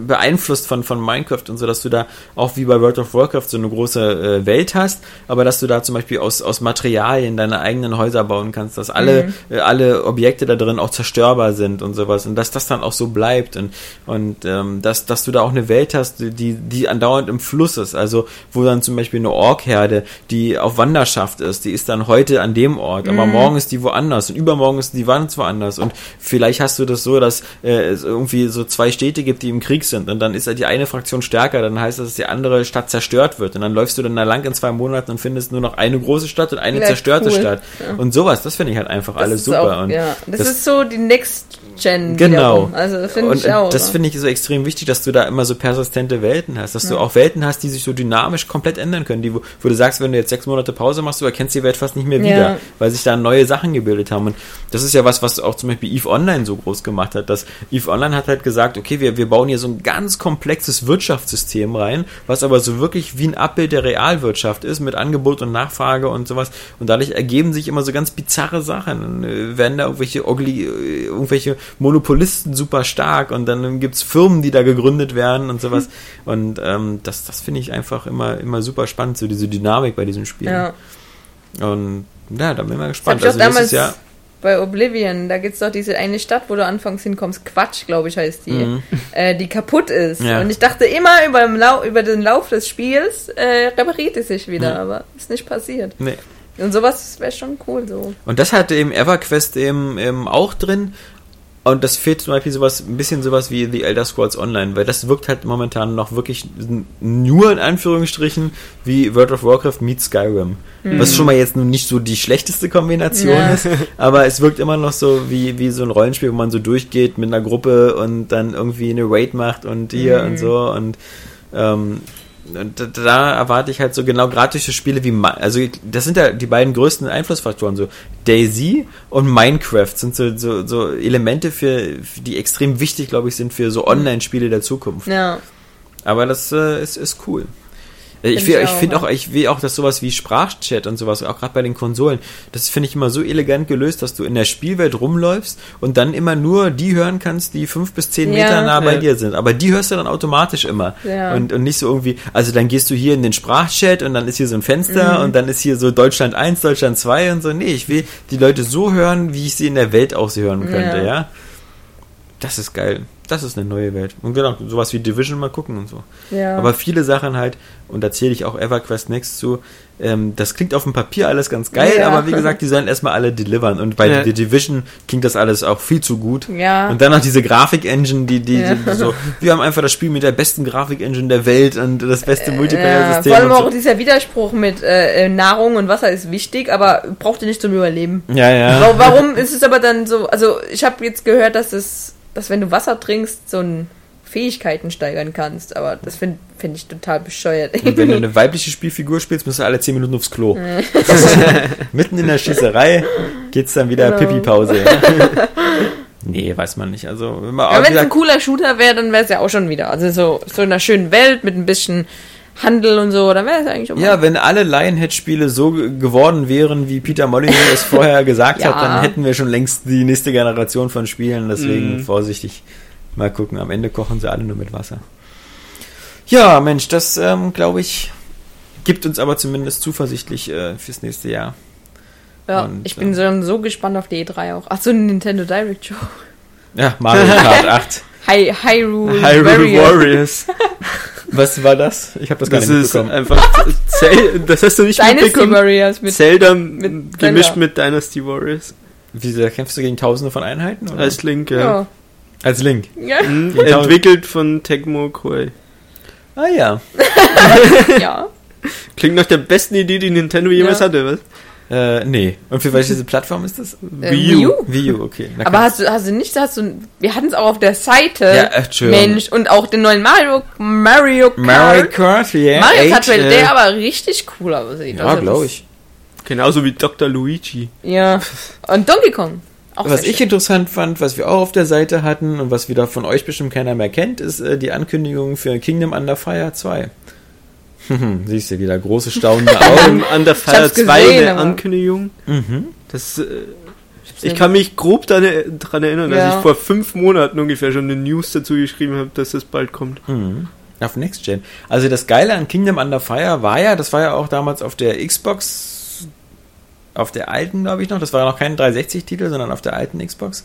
beeinflusst von, von Minecraft und so, dass du da auch wie bei World of Warcraft so eine große äh, Welt hast, aber dass du da zum Beispiel aus, aus Materialien deine eigenen Häuser bauen kannst, dass alle, äh, alle Objekte da drin auch zerstörbar sind und sowas und dass das dann auch so bleibt und, und ähm, dass, dass du da auch eine Welt hast, die, die andauernd im Fluss ist, also wo dann zum Beispiel eine Orkherde, die auf Wanderschaft ist, die ist dann heute an dem Ort, aber morgen ist die woanders und übermorgen ist die ganz woanders und vielleicht hast du das so, dass äh, es irgendwie so zwei Städte gibt, die im Krieg sind und dann ist halt die eine Fraktion stärker, dann heißt das, dass die andere Stadt zerstört wird und dann läufst du dann da lang in zwei Monaten und findest nur noch eine große Stadt und eine Ja, zerstörte cool. Stadt und sowas, das finde ich halt einfach alles ist super Auch, und ja. das, das- ist so die Next Gen. Genau. wiederum. Also das finde ich auch. das finde ich so extrem wichtig, dass du da immer so persistente Welten hast, dass du Ja. auch Welten hast, die sich so dynamisch komplett ändern können, die, wo, wo du sagst, wenn du jetzt sechs Monate Pause machst, du erkennst die Welt fast nicht mehr wieder, Ja. weil sich da neue Sachen gebildet haben. Und das ist ja was, was auch zum Beispiel EVE Online so groß gemacht hat, dass EVE Online hat halt gesagt, okay, wir, wir bauen hier so ein ganz komplexes Wirtschaftssystem rein, was aber so wirklich wie ein Abbild der Realwirtschaft ist, mit Angebot und Nachfrage und sowas. Und dadurch ergeben sich immer so ganz bizarre Sachen. Äh, werden da irgendwelche, Ogli, äh, irgendwelche Monopolisten super stark und dann gibt's Firmen, die da gegründet werden und sowas. Und ähm, das, das finde ich einfach immer, immer super spannend, so diese Dynamik bei diesem Spiel. ja. Und ja, da bin ich mal Das gespannt. ich auch Also damals Jahr. bei Oblivion, da gibt's doch diese eine Stadt, wo du anfangs hinkommst, Quatsch, glaube ich, heißt die, Mhm. äh, die kaputt ist. Ja. Und ich dachte immer über, den Lau über den Lauf des Spiels äh, repariert es sich wieder, Ja. aber ist nicht passiert. Nee. Und sowas wäre schon cool so. Und das hatte eben EverQuest eben, eben auch drin. Und das fehlt zum Beispiel sowas, ein bisschen sowas wie The Elder Scrolls Online, weil das wirkt halt momentan noch wirklich nur in Anführungsstrichen wie World of Warcraft meets Skyrim. Was schon mal jetzt nun nicht so die schlechteste Kombination Ja. ist, aber es wirkt immer noch so wie, wie so ein Rollenspiel, wo man so durchgeht mit einer Gruppe und dann irgendwie eine Raid macht und hier und so und ähm, da- da erwarte ich halt so genau gerade durch so Spiele wie, also das sind ja die beiden größten Einflussfaktoren, so Daisy und Minecraft sind so, so, so Elemente, für, für die extrem wichtig, glaube ich, sind für so Online-Spiele der Zukunft. Ja. Aber das äh, ist, ist cool. Äh, Ich, Find will- ich ich auch, finde ja. auch, ich will auch, dass sowas wie Sprachchat und sowas, auch gerade bei den Konsolen, das finde ich immer so elegant gelöst, dass du in der Spielwelt rumläufst und dann immer nur die hören kannst, die fünf bis zehn Ja. Meter nah bei Ja. dir sind. Aber die hörst du dann automatisch immer. Ja. Und, und nicht so irgendwie, also dann gehst du hier in den Sprachchat und dann ist hier so ein Mhm. Fenster und dann ist hier so Deutschland 1, Deutschland 2 und so. Nee, ich will die Leute so hören, wie ich sie in der Welt auch sie hören könnte, Ja. ja. Das ist geil. Das ist eine neue Welt. Und genau, sowas wie Division mal gucken und so. Ja. Aber viele Sachen halt, und da zähle ich auch EverQuest Next zu, ähm, das klingt auf dem Papier alles ganz geil, Ja. aber wie gesagt, die sollen erstmal alle delivern. Und bei Ja. The Division klingt das alles auch viel zu gut. Ja. Und dann noch diese Grafik-Engine, die, die, die so, wir haben einfach das Spiel mit der besten Grafik-Engine der Welt und das beste ja, Multiplayer-System. vor allem auch so. dieser Widerspruch mit äh, äh, Nahrung und Wasser ist wichtig, aber braucht ihr nicht zum Überleben. Ja, ja. Wa- Warum ist es aber dann so, also ich habe jetzt gehört, dass es, dass wenn du Wasser trinkst, so ein Fähigkeiten steigern kannst, aber das finde find ich total bescheuert. Und wenn du eine weibliche Spielfigur spielst, musst du alle 10 Minuten aufs Klo. Mitten in der Schießerei geht's dann wieder Genau. Pipi-Pause. Ja. nee, weiß man nicht. Also, wenn es ein cooler Shooter wäre, dann wäre es ja auch schon wieder. Also so, so in einer schönen Welt mit ein bisschen Handel und so, dann wäre es eigentlich auch ja, wenn alle Lionhead-Spiele so ge- geworden wären, wie Peter Molyneux es vorher gesagt Ja. hat, dann hätten wir schon längst die nächste Generation von Spielen. Deswegen Mhm. vorsichtig mal gucken. Am Ende kochen sie alle nur mit Wasser. Ja, Mensch, das ähm, glaube ich gibt uns aber zumindest zuversichtlich äh, fürs nächste Jahr. Ja, Und, ich bin ja. so, so gespannt auf die E3 auch. Ach so, eine Nintendo Direct Show. Ja, Mario Kart 8. Hy Hyrule, Hyrule Warriors. Warriors. Was war das? Ich habe das gar Das nicht ist mitbekommen. einfach Zel das hast du nicht Dynasty mitbekommen. Warriors mit. Zelda mit gemischt Zelda. mit Dynasty Warriors. Wie da kämpfst du gegen Tausende von Einheiten? Oder? Als Link, ja. Ja. Als Link. Ja. Mhm, entwickelt von Tecmo Koei. Ah ja. ja. Klingt nach der besten Idee, die Nintendo jemals Ja. hatte, was? Äh, nee. Und für welche Plattform ist das? Äh, Wii U. Wii U? Okay. Na, Aber hast du, hast du nicht, hast du, wir hatten es auch auf der Seite. Ja, echt schön. Mensch, und auch den neuen Mario, Mario Kart. Mario Kart, yeah. Mario Kart Trail, äh, der aber richtig cool aussieht. Ja, Also glaube ich. Genauso wie Dr. Luigi. Ja. Und Donkey Kong. Auch Was ich schön. interessant fand, was wir auch auf der Seite hatten und was wieder von euch bestimmt keiner mehr kennt, ist äh, die Ankündigung für Kingdom Under Fire 2. Siehst du, wieder große staunende Augen. Under Fire hab's 2 gesehen, der Ankündigung. mhm. Das, äh, ich kann mich grob daran daran erinnern, dass Ja. ich vor fünf Monaten ungefähr schon eine News dazu geschrieben habe, dass das bald kommt. Mhm. Auf Next Gen. Also das Geile an Kingdom Under Fire war ja, das war ja auch damals auf der Xbox, auf der alten, glaube ich noch, das war ja noch kein 360-Titel, sondern auf der alten Xbox,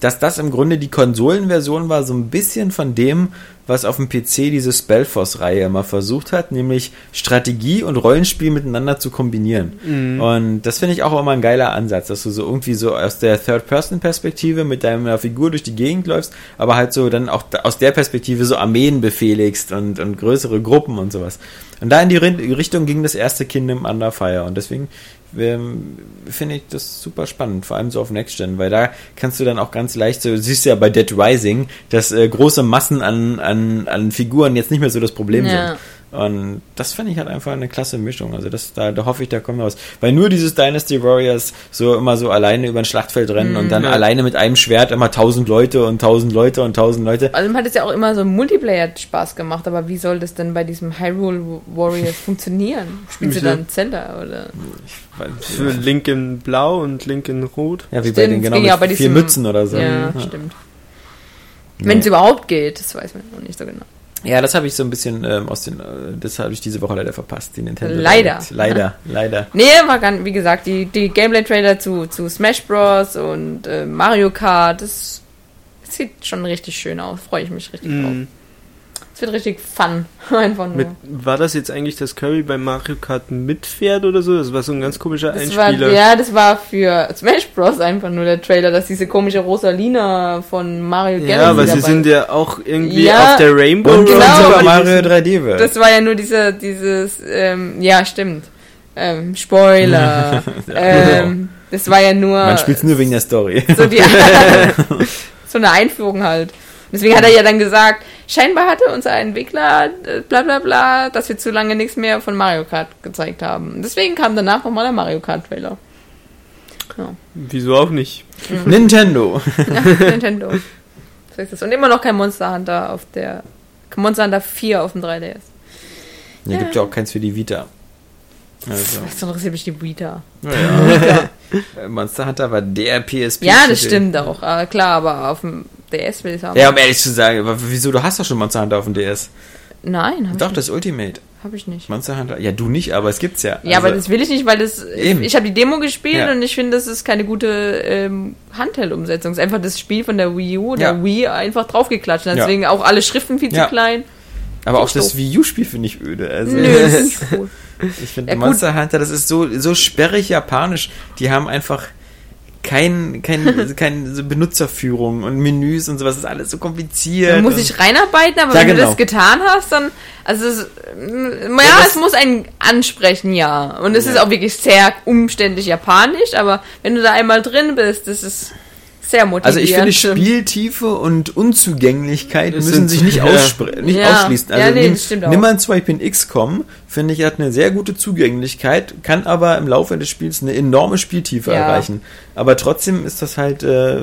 dass das im Grunde die Konsolenversion war, so ein bisschen von dem, was auf dem PC diese Spellforce-Reihe immer versucht hat, nämlich Strategie und Rollenspiel miteinander zu kombinieren. Mhm. Und das finde ich auch immer ein geiler Ansatz, dass du so irgendwie so aus der Third-Person-Perspektive mit deiner Figur durch die Gegend läufst, aber halt so dann auch aus der Perspektive so Armeen befehligst und, und größere Gruppen und sowas. Und da in die Richtung ging das erste Kingdom Under Fire und deswegen ähm, finde ich das super spannend, vor allem so auf Next Gen, weil da kannst du dann auch ganz leicht so, siehst du ja bei Dead Rising, dass äh, große Massen an, an, an Figuren jetzt nicht mehr so das Problem Ja. sind. Und das finde ich halt einfach eine klasse Mischung. Also das, da, da hoffe ich, da kommen wir raus. Weil nur dieses Dynasty Warriors so immer so alleine über ein Schlachtfeld rennen und dann Ja. alleine mit einem Schwert immer tausend Leute und tausend Leute und tausend Leute. Also hat es ja auch immer so Multiplayer Spaß gemacht, aber wie soll das denn bei diesem Hyrule Warriors funktionieren? Spielst du Wieso? dann Zelda oder? Für Link in Blau und Link in Rot. Ja, wie Stimmt, bei den genau ja bei vier diesem- Mützen oder so. Ja, ja. stimmt. Wenn es überhaupt geht, das weiß man noch nicht so genau. Ja, das habe ich so ein bisschen ähm, aus den, äh, das habe ich diese Woche leider verpasst, die Nintendo. Leider. Direct. Leider, leider. Nee, war ganz, wie gesagt, die, die Gameplay-Trailer zu, zu Smash Bros. und äh, Mario Kart, das sieht schon richtig schön aus. Freue ich mich richtig drauf. Es wird richtig fun. Einfach nur. Mit, war das jetzt eigentlich das Kirby bei Mario Kart mitfährt oder so? Das war so ein ganz komischer das war, Einspieler. ja, das war für Smash Bros. einfach nur der Trailer, dass diese komische Rosalina von Mario Galaxy Ja, aber sie sind ja auch irgendwie Ja, auf der Rainbow Und Genau, Super Mario 3D wird. Das war ja nur dieser, dieses, ähm, ja, stimmt. Ähm, Spoiler. ähm, das war ja nur Man spielt nur wegen der Story. so, die, so eine Einführung halt. Deswegen hat er ja dann gesagt, scheinbar hatte unser Entwickler äh, bla bla bla, dass wir zu lange nichts mehr von Mario Kart gezeigt haben. Deswegen kam danach nochmal der Mario Kart Trailer. Wieso auch nicht? Nintendo. Ja, Nintendo. So ist es. Und immer noch kein Monster Hunter auf der Monster Hunter 4 auf dem 3DS. Ja, gibt ja auch keins für die Vita. Also, Das interessiert mich die Vita. ja. Monster Hunter war der PSP. Ja, das stimmt auch. Aber klar, aber auf dem DS will ich haben. Ja, um ehrlich zu sagen, aber wieso, du hast doch schon Monster Hunter auf dem DS. Nein, hab Doch, ich das Ultimate. nicht. Hab ich nicht. Monster Hunter. Ja, du nicht, aber es gibt's ja. Ja, aber das will ich nicht, weil das. Eben. Ich habe die Demo gespielt Ja. und ich finde, das ist keine gute ähm, Handheld-Umsetzung. Es ist einfach das Spiel von der Wii U oder Ja. Wii einfach draufgeklatscht. Und Ja. Deswegen auch alle Schriften viel zu klein. aber auch das Wii U-Spiel finde ich öde. Also, Nö, das ist nicht cool. Ich finde. Monster Hunter, das ist so, so sperrig japanisch. Die haben einfach kein, kein, kein so Benutzerführung und Menüs und sowas. Ist alles so kompliziert. Man muss sich reinarbeiten, aber Ja, wenn du genau. das getan hast, dann. Also, es, ja, das- es muss einen ansprechen, ja. Und es Ja. ist auch wirklich sehr umständlich japanisch, aber wenn du da einmal drin bist, das ist sehr motivierend. Also ich finde Spieltiefe und Unzugänglichkeit Das müssen sich nicht, ja. nicht Ja. ausschließen. Ja, Also nee, nimm, mal ein Swipe in XCOM, finde ich, hat eine sehr gute Zugänglichkeit, kann aber im Laufe des Spiels eine enorme Spieltiefe Ja. erreichen. Aber trotzdem ist das halt äh,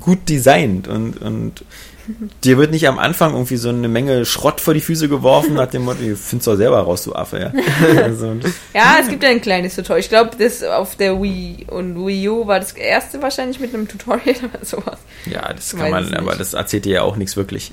gut designt und, und dir wird nicht am Anfang irgendwie so eine Menge Schrott vor die Füße geworfen, nach dem Motto, findest doch selber raus, du Affe, ja. Also, Ja, es gibt ja ein kleines Tutorial. Ich glaube, das auf der Wii und Wii U war das erste wahrscheinlich mit einem Tutorial oder sowas. ja, das Weiß kann man, aber das erzählt dir ja auch nichts wirklich.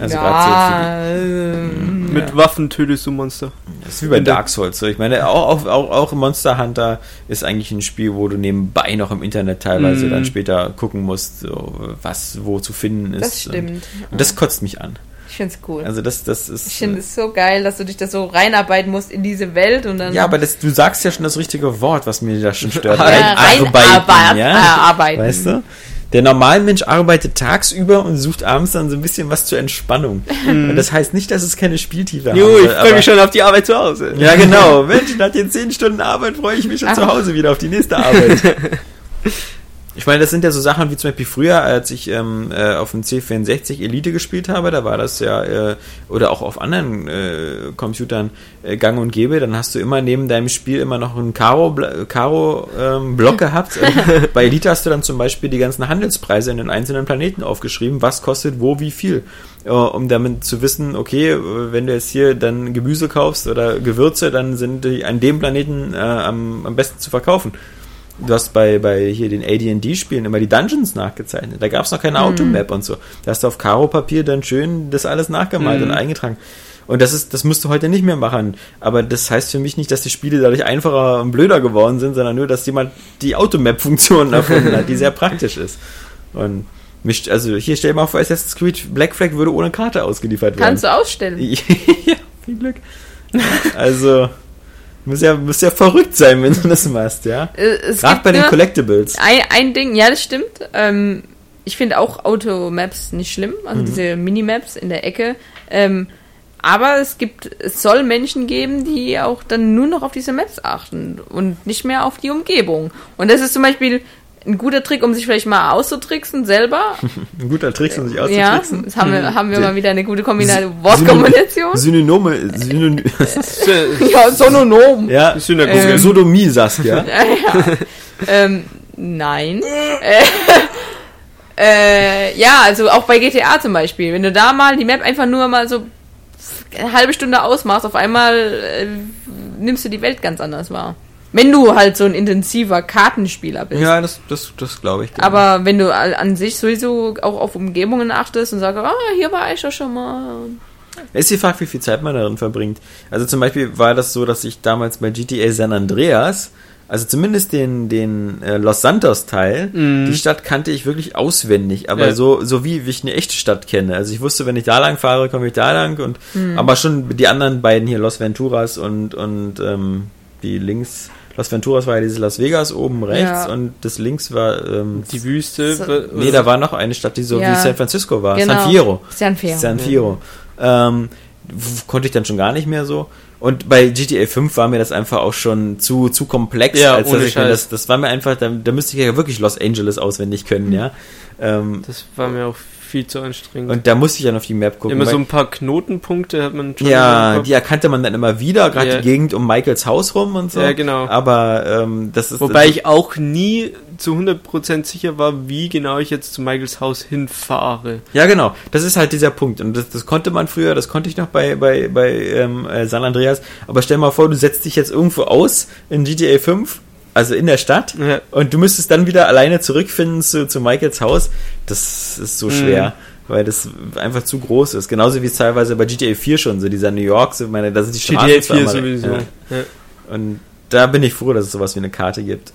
Also gerade so für die- ja, ähm, Mit Waffen tötest du Monster. Das ist wie bei Dark Souls. So. Ich meine, auch, auch, auch, auch Monster Hunter ist eigentlich ein Spiel, wo du nebenbei noch im Internet teilweise Mm. dann später gucken musst, so, was wo zu finden ist. das stimmt. Und, und das kotzt mich an. Ich finde es cool. Also das, das ist. ich finde es so geil, dass du dich da so reinarbeiten musst in diese Welt und dann. ja, aber das, du sagst ja schon das richtige Wort, was mir da schon stört. Ja, Reinarbeiten, reinarbeiten, ja? arbeiten. Weißt du? Der Normalmensch arbeitet tagsüber und sucht abends dann so ein bisschen was zur Entspannung. Und das heißt nicht, dass es keine Spieltiefe haben Jo, ich freue mich schon auf die Arbeit zu Hause. Ja, genau. Mensch, nach den 10 Stunden Arbeit freue ich mich schon Ach. zu Hause wieder auf die nächste Arbeit. Ich meine, das sind ja so Sachen wie zum Beispiel früher, als ich ähm, äh, auf dem C64 Elite gespielt habe, da war das ja, äh, oder auch auf anderen äh, Computern äh, gang und gäbe, dann hast du immer neben deinem Spiel immer noch einen Karo-Block Karo, ähm, Block gehabt. Äh, Bei Elite hast du dann zum Beispiel die ganzen Handelspreise in den einzelnen Planeten aufgeschrieben, was kostet wo, wie viel. Äh, um damit zu wissen, okay, äh, wenn du jetzt hier dann Gemüse kaufst oder Gewürze, dann sind die an dem Planeten äh, am, am besten zu verkaufen. Du hast bei, bei hier den AD&D-Spielen immer die Dungeons nachgezeichnet. Da gab es noch keine Automap und so. Da hast du auf Karo-Papier dann schön das alles nachgemalt Mhm. und eingetragen. Und das ist, das musst du heute nicht mehr machen. Aber das heißt für mich nicht, dass die Spiele dadurch einfacher und blöder geworden sind, sondern nur, dass jemand die Automap-Funktion erfunden hat, die sehr praktisch ist. Und mich, also hier stell dir mal vor, Assassin's Creed Black Flag würde ohne Karte ausgeliefert werden. Kannst du ausstellen. ja, viel Glück. Also, muss ja, muss ja verrückt sein, wenn du das machst, ja. Äh, Es Gerade bei den Collectibles. ein, ein Ding, ja, das stimmt. Ähm, ich finde auch Automaps nicht schlimm, also Mhm. diese Minimaps in der Ecke. Ähm, aber es gibt, es soll Menschen geben, die auch dann nur noch auf diese Maps achten und nicht mehr auf die Umgebung. Und das ist zum Beispiel ein guter Trick, um sich vielleicht mal auszutricksen selber. Ein guter Trick, um sich ja, auszutricksen. das haben wir, haben wir mal wieder eine gute Kombination. Wortkombination. Synonyme, Synony Ja, Sononom. ja, Synagoge. Ähm. Sodomie, Saskia. Ja, ja. ähm, nein. äh, äh, ja, also auch bei GTA zum Beispiel. Wenn du da mal die Map einfach nur mal so eine halbe Stunde ausmachst, auf einmal äh, nimmst du die Welt ganz anders wahr. Wenn du halt so ein intensiver Kartenspieler bist. Ja, das, das, das glaube ich. dir. Aber wenn du an sich sowieso auch auf Umgebungen achtest und sagst, ah, hier war ich ja schon mal. Es ist die Frage, wie viel Zeit man darin verbringt. Also zum Beispiel war das so, dass ich damals bei GTA San Andreas, also zumindest den, den äh, Los Santos Teil, Mhm. die Stadt kannte ich wirklich auswendig, aber Ja. so, so wie, wie ich eine echte Stadt kenne. Also ich wusste, wenn ich da lang fahre, komme ich da lang und, aber schon die anderen beiden hier, Los Venturas und, und, ähm, die links, Los Venturas war ja dieses Las Vegas oben rechts Ja. und das links war, ähm, Die Wüste. So- nee, da war noch eine Stadt, die so Ja. wie San Francisco war, Genau. San Fierro. San Fierro. San Fierro. Ähm, w- konnte ich dann schon gar nicht mehr so. Und bei GTA 5 war mir das einfach auch schon zu, zu komplex, Ja, als ohne ich mir das, das war mir einfach, da, da müsste ich ja wirklich Los Angeles auswendig können, ja. Ähm, Das war mir auch viel zu anstrengend. und da musste ich dann auf die Map gucken. Immer so ein paar Knotenpunkte hat man schon ja, die erkannte man dann immer wieder, gerade Ja. die Gegend um Michaels Haus rum und so. Ja, genau. Aber ähm, das ist Wobei ich auch nie zu 100% sicher war, wie genau ich jetzt zu Michaels Haus hinfahre. Ja, genau. Das ist halt dieser Punkt. Und das, das konnte man früher, das konnte ich noch bei, bei, bei ähm, äh, San Andreas. Aber stell mal vor, du setzt dich jetzt irgendwo aus in GTA 5, also in der Stadt, Ja. und du müsstest dann wieder alleine zurückfinden zu, zu Michaels Haus. Das ist so schwer. Weil das einfach zu groß ist. Genauso wie es teilweise bei GTA 4 schon so, dieser New York, so, meine, da sind die Straßen GTA zwar 4 immer- sowieso. Ja. Ja. Und da bin ich froh, dass es sowas wie eine Karte gibt.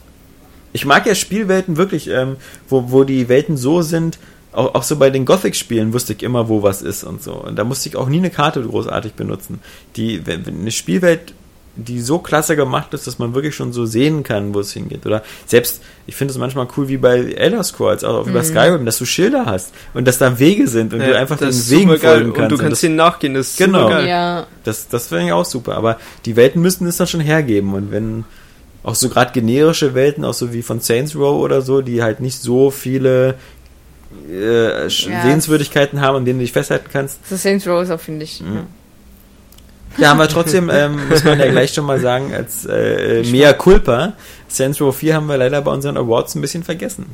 Ich mag ja Spielwelten wirklich, ähm, wo, wo die Welten so sind, auch, auch so bei den Gothic-Spielen wusste ich immer, wo was ist und so. Und da musste ich auch nie eine Karte großartig benutzen. Die, wenn, wenn eine Spielwelt, die so klasse gemacht ist, dass man wirklich schon so sehen kann, wo es hingeht. Oder selbst, ich finde es manchmal cool wie bei Elder Scrolls, auch wie bei Skyrim, dass du Schilder hast und dass da Wege sind und du einfach den Wegen folgen kannst. Und du kannst das- denen nachgehen, das ist Genau. supergeil. Ja, das, das finde ich auch super. Aber die Welten müssten es dann schon hergeben. Und wenn auch so gerade generische Welten, auch so wie von Saints Row oder so, die halt nicht so viele äh, Ja. Sehenswürdigkeiten haben, an denen du dich festhalten kannst. das Saints Row ist auch, finde ich. Mhm. Ja, aber trotzdem ähm, muss man ja gleich schon mal sagen, als äh, äh, mea culpa, Saints Row 4 haben wir leider bei unseren Awards ein bisschen vergessen.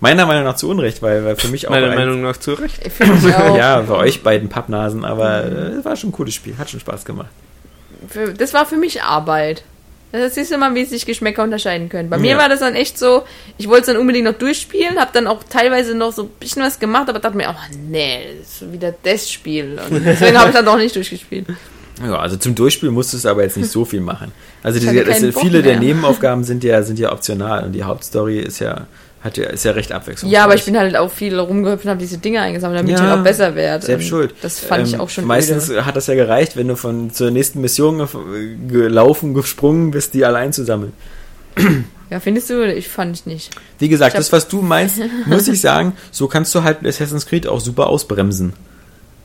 Meiner Meinung nach zu Unrecht, weil, weil für mich auch Meiner ein- Meinung nach zu Recht. Ich auch. ja, bei euch beiden Pappnasen, aber äh, war schon ein cooles Spiel, hat schon Spaß gemacht. Für, das war für mich Arbeit. Das siehst du mal, wie sich Geschmäcker unterscheiden können. Bei Ja. mir war das dann echt so, ich wollte es dann unbedingt noch durchspielen, habe dann auch teilweise noch so ein bisschen was gemacht, aber dachte mir, oh nee, das ist wieder das Spiel. Und deswegen habe ich dann doch nicht durchgespielt. Ja, also zum Durchspielen musstest du aber jetzt nicht so viel machen. Also Ich diese, Bock viele der. Nebenaufgaben sind ja, sind ja optional und die Hauptstory ist ja, hat ja, ist ja recht abwechslungsreich. Ja, aber ich bin halt auch viel rumgehüpft und habe diese Dinge eingesammelt, damit Ja, ich halt auch besser werde. selbst Und schuld. Das fand ich Ähm, auch schon Meistens öde. hat das ja gereicht, wenn du von zur nächsten Mission gelaufen, gesprungen bist, die allein zu sammeln. Ja, findest du? Ich fand ich nicht. Wie gesagt, Ich das, was du meinst, muss ich sagen, so kannst du halt Assassin's Creed auch super ausbremsen.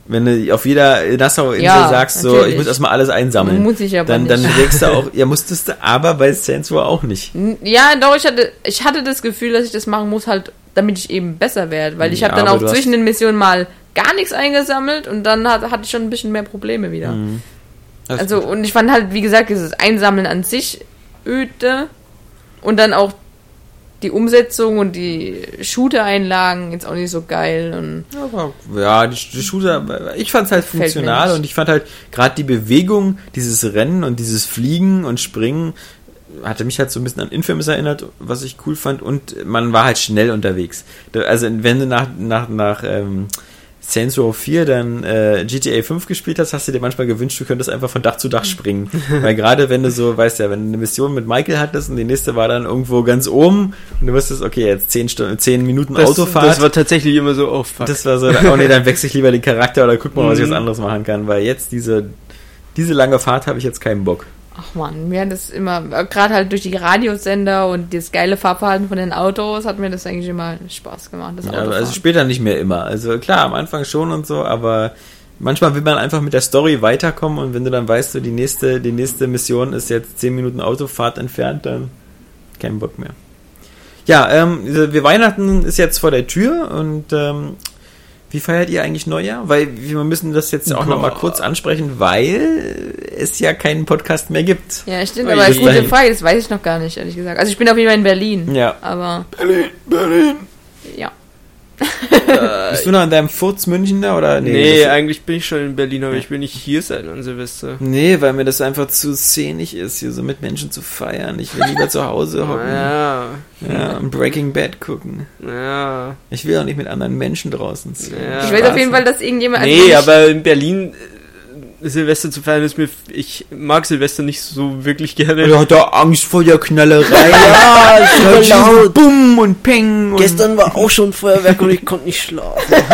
Wenn du auf jeder Nassau-Insel Ja, sagst, so, natürlich. ich muss erstmal alles einsammeln. Muss ich aber dann, nicht. dann legst du auch, ja, musstest du aber bei Saints Row auch nicht. Ja, doch, ich hatte, ich hatte das Gefühl, dass ich das machen muss, halt, damit ich eben besser werde. Weil ich Ja, habe dann auch zwischen den Missionen mal gar nichts eingesammelt und dann hat, hatte ich schon ein bisschen mehr Probleme wieder. Mhm. Also, und ich fand halt, wie gesagt, dieses Einsammeln an sich öde und dann auch die Umsetzung und die Shooter-Einlagen jetzt auch nicht so geil. Und Aber, ja, die, die Shooter, ich fand es halt funktional und ich fand halt gerade die Bewegung, dieses Rennen und dieses Fliegen und Springen hatte mich halt so ein bisschen an Infamous erinnert, was ich cool fand und man war halt schnell unterwegs. Also wenn du nach, nach, nach ähm, Saints Row 4 dann äh, GTA 5 gespielt hast, hast du dir manchmal gewünscht, du könntest einfach von Dach zu Dach springen. Weil gerade wenn du so, weißt ja, wenn du eine Mission mit Michael hattest und die nächste war dann irgendwo ganz oben und du wusstest, okay, jetzt 10, Stunden, 10 Minuten Das, Autofahrt. das war tatsächlich immer so, oh fuck. Das war so, oh nee, dann wechsle ich lieber den Charakter oder guck mal, was ich Mhm. was anderes machen kann, weil jetzt diese, diese lange Fahrt habe ich jetzt keinen Bock. Ach man, mir hat das immer, gerade halt durch die Radiosender und das geile Fahrverhalten von den Autos, hat mir das eigentlich immer Spaß gemacht. Das Ja, also später nicht mehr immer. Also klar, am Anfang schon und so, aber manchmal will man einfach mit der Story weiterkommen und wenn du dann weißt, so die nächste, die nächste Mission ist jetzt 10 Minuten Autofahrt entfernt, dann kein Bock mehr. Ja, ähm, wir Weihnachten ist jetzt vor der Tür und ähm, wie feiert ihr eigentlich Neujahr? Weil wir müssen das jetzt auch noch mal Boah. kurz ansprechen, weil es ja keinen Podcast mehr gibt. Ja, stimmt, aber bis gute. Frage, das weiß ich noch gar nicht, ehrlich gesagt. Also ich bin auf jeden Fall in Berlin. Ja. Aber Berlin, Berlin. ja. Bist du noch in deinem Furz München da oder nee, das- eigentlich bin ich schon in Berlin, aber ich will nicht hier sein an Silvester. Nee, weil mir das einfach zu szenig ist, hier so mit Menschen zu feiern. Ich will lieber zu Hause hocken. Ja, Ja, und Breaking Bad gucken. ja. Ich will auch nicht mit anderen Menschen draußen sein. Ja. Ich weiß auf jeden Fall, dass irgendjemand. also Nee, ich- aber in Berlin Silvester zu feiern ist mir, ich mag Silvester nicht so wirklich gerne. Er hat da Angst vor der Knallerei. Ja, super laut. Bumm und Peng. Und Gestern war auch schon Feuerwerk und ich konnte nicht schlafen.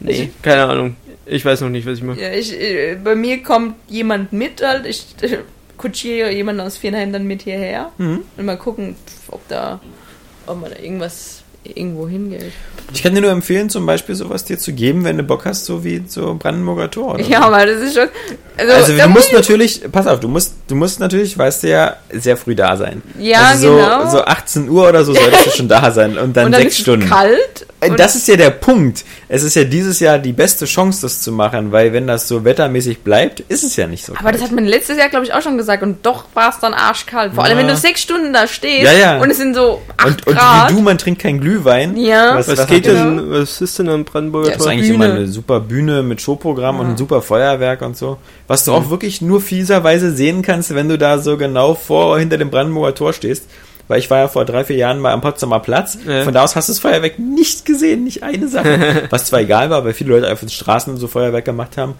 Nee, keine Ahnung. Ich weiß noch nicht, was ich mache. Ja, ich, äh, bei mir kommt jemand mit, halt. Ich äh, kutschiere jemanden aus Vierenheim dann mit hierher. Mhm. Und mal gucken, ob da, ob man da irgendwas irgendwo hingeht. Ich kann dir nur empfehlen, zum Beispiel sowas dir zu geben, wenn du Bock hast, so wie so Brandenburger Tor. Ja, aber das ist schon. Also, so. also du muss musst natürlich, pass auf, du musst, du musst natürlich, weißt du ja, sehr früh da sein. Ja, also so, genau. So 18 Uhr oder so solltest du schon da sein und dann, und dann sechs ist Stunden. es kalt. Äh, und- Das ist ja der Punkt. Es ist ja dieses Jahr die beste Chance, das zu machen, weil wenn das so wettermäßig bleibt, ist es ja nicht so. aber das hat man letztes Jahr, glaube ich, auch schon gesagt. Und doch war es dann arschkalt. Vor allem, Ja. wenn du sechs Stunden da stehst Ja, ja. und es sind so acht und, und Grad. wie du, man trinkt kein Glühwein. Ja. Was, was geht hat- denn, was ist denn am Brandenburger Ja, Das ist Tor? eigentlich Bühne. immer eine super Bühne mit Showprogramm und ein super Feuerwerk und so. Was du Mhm. auch wirklich nur fieserweise sehen kannst, wenn du da so genau vor hinter dem Brandenburger Tor stehst. Weil ich war ja vor drei, vier Jahren mal am Potsdamer Platz. Ja. Von da aus hast du das Feuerwerk nicht gesehen, nicht eine Sache. Was zwar egal war, weil viele Leute auf den Straßen so Feuerwerk gemacht haben.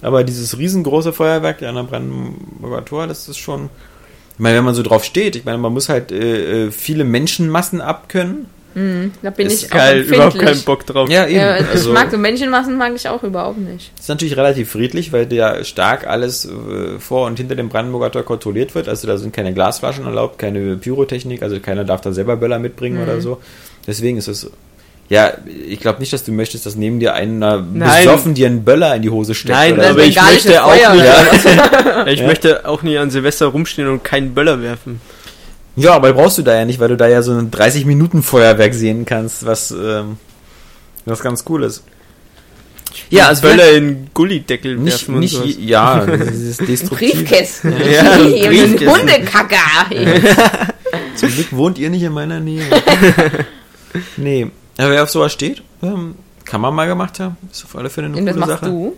Aber dieses riesengroße Feuerwerk an der Brandenburger Tor, das ist schon. Ich meine, wenn man so drauf steht, ich meine, man muss halt äh, äh, viele Menschenmassen abkönnen. Da bin Ist ich Geil, auch überhaupt keinen Bock drauf. Ja, eben. Ja, also Also- ich mag so Menschenmassen mag ich auch überhaupt nicht. ist natürlich relativ friedlich, weil ja stark alles äh, vor und hinter dem Brandenburger Tor kontrolliert wird. Also da sind keine Glasflaschen erlaubt, keine Pyrotechnik, also keiner darf da selber Böller mitbringen oder so. Deswegen ist es. Ja, ich glaube nicht, dass du möchtest, dass neben dir einer Nein. besoffen dir einen Böller in die Hose steckt. Nein, oder aber so. ich möchte auch Feuer, nicht, ich Ja. möchte auch nie an Silvester rumstehen und keinen Böller werfen. Ja, aber brauchst du da ja nicht, weil du da ja so ein 30 Minuten Feuerwerk sehen kannst, was ähm, was ganz cool ist. Ja, also Böller in Gullideckel nicht, werfen und nicht sowas. ja, dieses destruktiv. Briefkästen. Ja, ein Briefkästen. Hundekacker. Zum Glück wohnt ihr nicht in meiner Nähe. nee, aber wer auf sowas steht, ähm, kann man mal gemacht haben. Ist auf alle Fälle eine Und coole machst Sache. du?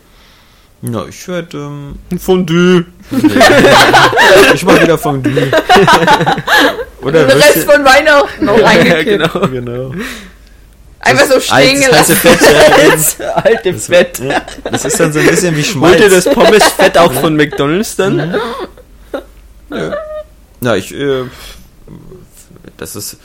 Ja, ich werde, ähm, Fondue. ich mach wieder Fondue. Oder Den Rest von Weihnachten noch Ja, reingekippt. genau. Genau. Einfach so stehen gelassen. Fett, ja. Alte Das, Fett. ja, das ist dann so ein bisschen wie Holt ihr Schmalz. das Pommesfett auch von McDonalds dann? Ja, ich, äh, das ist,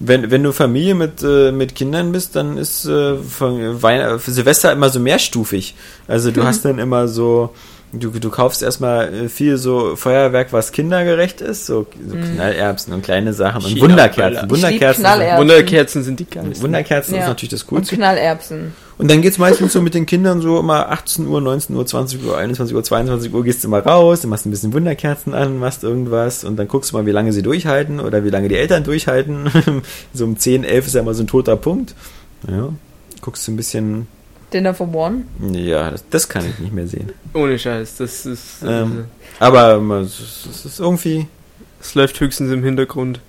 wenn, wenn du Familie mit, äh, mit Kindern bist, dann ist äh, von Weihn für Silvester immer so mehrstufig. Also du hast dann immer so, du, du kaufst erstmal äh, viel so Feuerwerk, was kindergerecht ist, so, so Knallerbsen und kleine Sachen und. Wunderkerzen. Wunderkerzen. Wunderkerzen sind die geilsten. Wunderkerzen Ja. ist natürlich das Und Coolste. Knallerbsen. Und dann geht's meistens so mit den Kindern so immer 18 Uhr, 19 Uhr, 20 Uhr, 21 Uhr, 22 Uhr gehst du mal raus, dann machst du ein bisschen Wunderkerzen an, machst irgendwas und dann guckst du mal, wie lange sie durchhalten oder wie lange die Eltern durchhalten. so um 10, 11 ist ja immer so ein toter Punkt. Ja, guckst du ein bisschen, Dinner for One. ja, das, das kann ich nicht mehr sehen. Ohne Scheiß, das ist. Ähm, aber ähm, es es ist irgendwie, Es läuft höchstens im Hintergrund.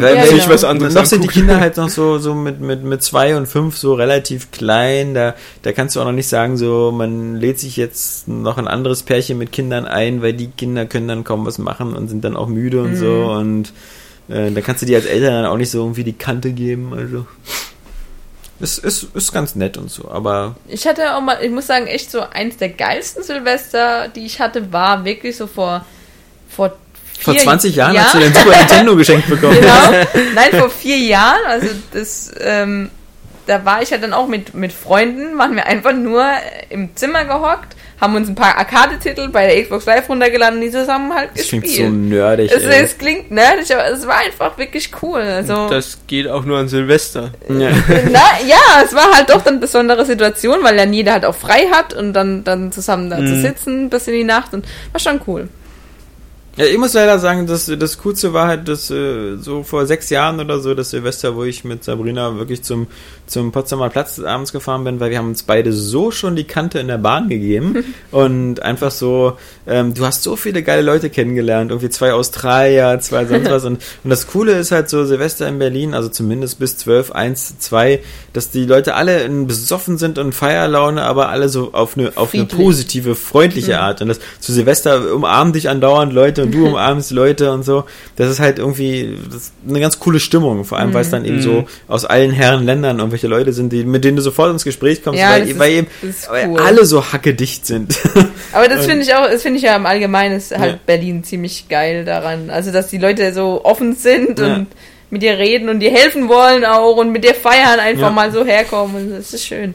Wenn Ja, sich genau. was anderes noch sind die. Kinder halt noch so, so mit, mit, mit zwei und fünf so relativ klein. Da, da kannst du auch noch nicht sagen, so, man lädt sich jetzt noch ein anderes Pärchen mit Kindern ein, weil die Kinder können dann kaum was machen und sind dann auch müde und so. Und äh, da kannst du dir als Eltern dann auch nicht so irgendwie die Kante geben. Also, es ist, ist ganz nett und so, aber Ich hatte auch mal, ich muss sagen, echt so eins der geilsten Silvester, die ich hatte, war wirklich so vor vor vor vier 20 Jahren Ja. hast du den Super Nintendo geschenkt bekommen. Genau. Nein, vor vier Jahren. Also das, ähm, da war ich ja dann auch mit, mit Freunden, waren wir einfach nur im Zimmer gehockt, haben uns ein paar Arcade-Titel bei der Xbox Live runtergeladen und die zusammen halt Das klingt gespielt. so nerdig. es, es klingt nerdig, aber es war einfach wirklich cool. Also, Das geht auch nur an Silvester. ja. na, ja, es war halt doch dann eine besondere Situation, weil dann jeder halt auch frei hat und dann, dann zusammen da zu Mhm. sitzen bis in die Nacht und war schon cool. Ja, ich muss leider sagen, dass das Coolste war halt, dass äh, so vor sechs Jahren oder so, das Silvester, wo ich mit Sabrina wirklich zum, zum Potsdamer Platz abends gefahren bin, weil wir haben uns beide so schon die Kante in der Bahn gegeben. Und einfach so, ähm, du hast so viele geile Leute kennengelernt, irgendwie zwei Australier, zwei sonst was. Und, und das Coole ist halt so Silvester in Berlin, also zumindest bis 12, 1, 2, dass die Leute alle besoffen sind und Feierlaune, aber alle so auf eine, auf eine positive, freundliche Art. Und das zu Silvester umarmen dich andauernd Leute und du umarmst Leute und so. Das ist halt irgendwie eine ganz coole Stimmung, vor allem weil es dann eben so aus allen Herren Ländern irgendwelche irgendwelche Leute sind, die, mit denen du sofort ins Gespräch kommst, Ja, weil, ist- weil eben cool. alle so hackedicht sind. Aber das finde ich auch, das finde ich ja im Allgemeinen ist halt Ja. Berlin ziemlich geil daran. Also, dass die Leute so offen sind Ja. und mit dir reden und dir helfen wollen auch und mit dir feiern, einfach mal so herkommen das ist schön.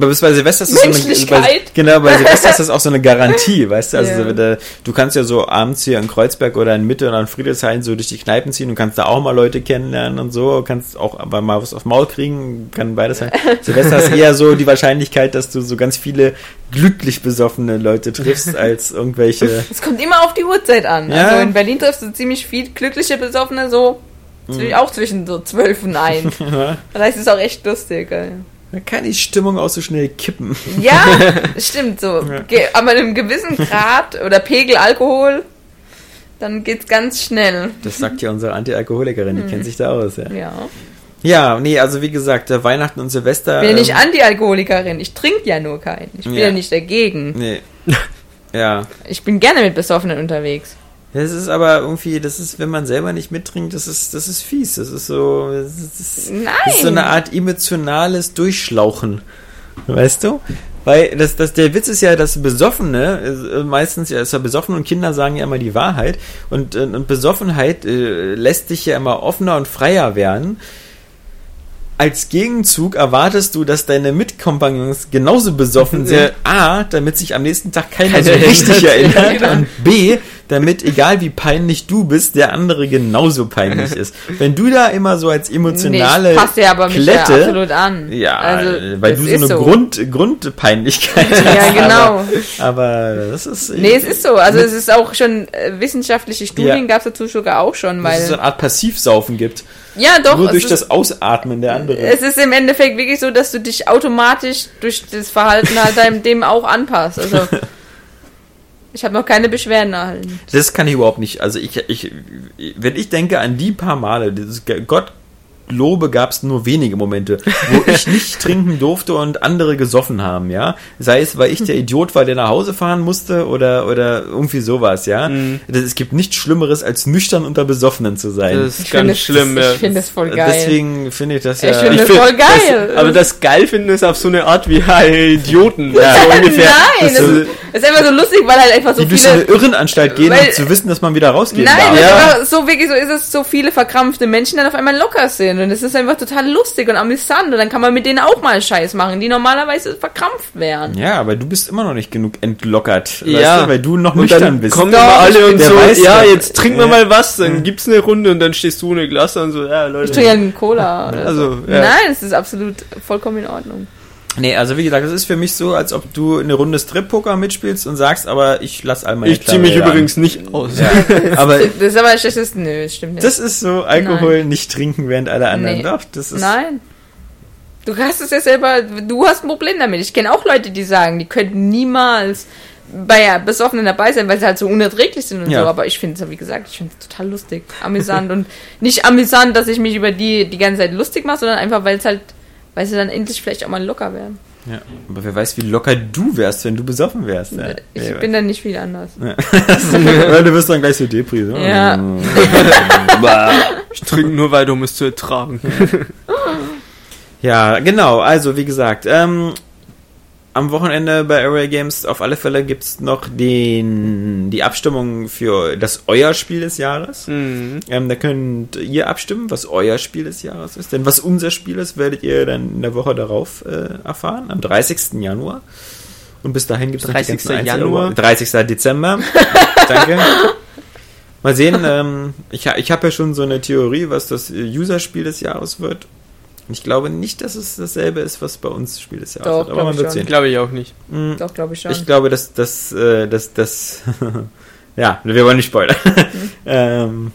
Bis bei Silvester ist das so eine, bei, genau, bei Silvester ist das auch so eine Garantie, weißt du? Also Ja. da, du kannst ja so abends hier in Kreuzberg oder in Mitte oder in Friedrichshain so durch die Kneipen ziehen, du kannst da auch mal Leute kennenlernen und so, kannst auch aber mal was aufs Maul kriegen, kann beides sein. Silvester ist eher so die Wahrscheinlichkeit, dass du so ganz viele glücklich besoffene Leute triffst, als irgendwelche Es kommt immer auf die Uhrzeit an. Ja. Also in Berlin triffst du ziemlich viel glückliche Besoffene, so zwi- auch zwischen so 12 und 1. Das ist auch echt lustig. ey. Da kann die Stimmung auch so schnell kippen. Ja, stimmt so. Ge aber in einem gewissen Grad oder Pegel Alkohol, dann geht's ganz schnell. Das sagt ja unsere Anti-Alkoholikerin, die kennt sich da aus, ja. Ja. Ja, nee, also wie gesagt, äh, Weihnachten und Silvester. Ich bin ja nicht ähm, Anti-Alkoholikerin, ich trinke ja nur keinen. Ich bin Ja. ja nicht dagegen. Nee. Ja. Ich bin gerne mit Besoffenen unterwegs. Das ist aber irgendwie, das ist, wenn man selber nicht mittrinkt, das ist, das ist fies. Das ist so, das ist, Nein! das ist so eine Art emotionales Durchschlauchen. Weißt du? Weil das, das, der Witz ist ja, dass Besoffene, äh, meistens ja, ist ja besoffen und Kinder sagen ja immer die Wahrheit. Und, äh, und Besoffenheit äh, lässt dich ja immer offener und freier werden. Als Gegenzug erwartest du, dass deine Mitkompagnons genauso besoffen sind. A, damit sich am nächsten Tag keiner so richtig erinnert. Und B, damit, egal wie peinlich du bist, der andere genauso peinlich ist. Wenn du da immer so als emotionale nee, ich passe ja aber mich ja Klette, absolut an. ja, also, weil du so eine Grund, Grundpeinlichkeit hast. Ja, genau. Aber, aber das ist. Nee, es ist so. Also es ist auch schon äh, wissenschaftliche Studien Ja. gab es dazu sogar auch schon, dass es so weil eine Art Passivsaufen gibt. ja doch, Nur durch ist, das Ausatmen der anderen. es ist im Endeffekt wirklich so, dass du dich automatisch durch das Verhalten halt deinem dem auch anpasst. Also ich habe noch keine Beschwerden erhalten. Das kann ich überhaupt nicht. Also ich, ich, wenn ich denke an die paar Male, dieses Gott Lobe gab es nur wenige Momente, wo ich nicht trinken durfte und andere gesoffen haben, ja. Sei es, weil ich der Idiot war, der nach Hause fahren musste oder, oder irgendwie sowas, ja. Mhm. Das, es gibt nichts Schlimmeres, als nüchtern unter Besoffenen zu sein. Das ist Ich finde ganz das- schlimm, ja. Ich finde das voll geil. Deswegen finde ich das ja. Ich finde das voll geil. Das, aber das geil finden ist auf so eine Art wie hey, Idioten. Ja. so ungefähr. Nein, das, ist, das ist einfach so lustig, weil halt einfach so die durch so eine viele. Irrenanstalt gehen, Weil- um zu wissen, dass man wieder rausgehen Nein, darf. das Ja. so wirklich so ist es, so viele verkrampfte Menschen dann auf einmal locker sind und es ist einfach total lustig und amüsant und dann kann man mit denen auch mal Scheiß machen, die normalerweise verkrampft wären. Ja, aber du bist immer noch nicht genug entlockert, Ja. weißt du, weil du noch Und nüchtern dann bist. kommen Doch, immer alle und so, weiß ja, jetzt trinken wir Ja. mal was, dann gibt's eine Runde und dann stehst du ohne Glas und so, ja, Leute. Ich trinke ja einen Cola. Oder Also, so. ja. Nein, es ist absolut vollkommen in Ordnung. Nee, also wie gesagt, es ist für mich so, als ob du eine Runde Strip-Poker mitspielst und sagst, aber ich lass all meine ich zieh mich übrigens nicht aus. an. Ja, aber Das ist aber ein schlechtes. Nö, das stimmt nicht. das ist so, Alkohol nicht trinken, während alle anderen Nee. doch, das ist... Nein. Du hast es ja selber, du hast ein Problem damit. Ich kenne auch Leute, die sagen, die könnten niemals bei ja, Besoffenen dabei sein, weil sie halt so unerträglich sind und Ja. so. Aber ich finde es, wie gesagt, ich finde es total lustig, amüsant und nicht amüsant, dass ich mich über die die ganze Zeit lustig mache, sondern einfach, weil es halt, weil sie dann endlich vielleicht auch mal locker werden. Ja, aber wer weiß, wie locker du wärst, wenn du besoffen wärst. Ja. Ich Ja, bin dann nicht viel anders. Weil du wirst dann gleich so Depri. So. Ja. Ich trinke nur weiter, um es zu ertragen. Ja, genau. Also, wie gesagt, ähm, am Wochenende bei Array Games auf alle Fälle gibt's noch den, die Abstimmung für das euer Spiel des Jahres. Mhm. Ähm, da könnt ihr abstimmen, was euer Spiel des Jahres ist. Denn was unser Spiel ist, werdet ihr dann in der Woche darauf äh, erfahren, am 30. Januar. Und bis dahin gibt's noch die 30. ganzen Januar? Einzel- 30. Dezember. Danke. Mal sehen, ähm, ich, ich habe ja schon so eine Theorie, was das äh, User-Spiel des Jahres wird. Ich glaube nicht, dass es dasselbe ist, was bei uns Spiel des Jahres Doch, wird. Aber man ich wird schon. sehen. Glaube ich auch nicht. Mm, Doch, glaube ich schon. ich glaube, dass das, äh, das, das, ja, wir wollen nicht spoilern. ähm,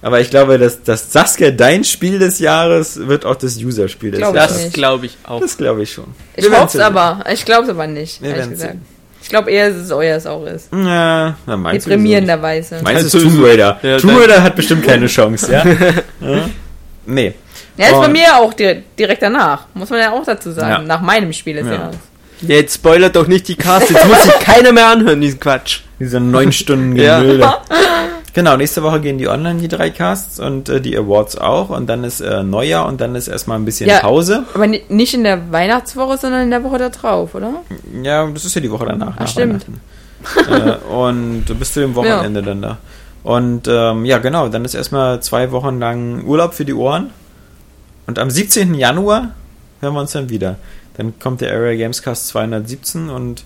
aber ich glaube, dass, dass Saskia dein Spiel des Jahres wird auch das User-Spiel des Jahres. Das glaube ich auch. Das glaube ich schon. ich hoffe es aber. Ich glaube es aber nicht, Wir ehrlich gesagt. sehen. Ich glaube eher, dass es euer auch ist. Ja, na, meinst Deprimierenderweise. Meinst du, es ist Tomb Raider? ja, Tomb Raider hat bestimmt keine Chance, ja? ja? Nee. Ja, ist bei mir auch direkt, direkt danach. Muss man ja auch dazu sagen. Ja. Nach meinem Spiel des Ja. Jahres. Jetzt spoilert doch nicht die Cast, jetzt muss sich keiner mehr anhören, diesen Quatsch. Diese neun Stunden Ja. Gemülde. Genau, nächste Woche gehen die online, die drei Casts und äh, die Awards auch. Und dann ist äh, Neujahr und dann ist erstmal ein bisschen Ja. Pause. Aber ni- nicht in der Weihnachtswoche, sondern in der Woche da drauf, oder? Ja, das ist ja die Woche danach. nach stimmt. Äh, und bis zu dem Wochenende dann da. Und ähm, ja, genau, dann ist erstmal zwei Wochen lang Urlaub für die Ohren. Und am 17. Januar hören wir uns dann wieder. Dann kommt der Area Gamescast 217 und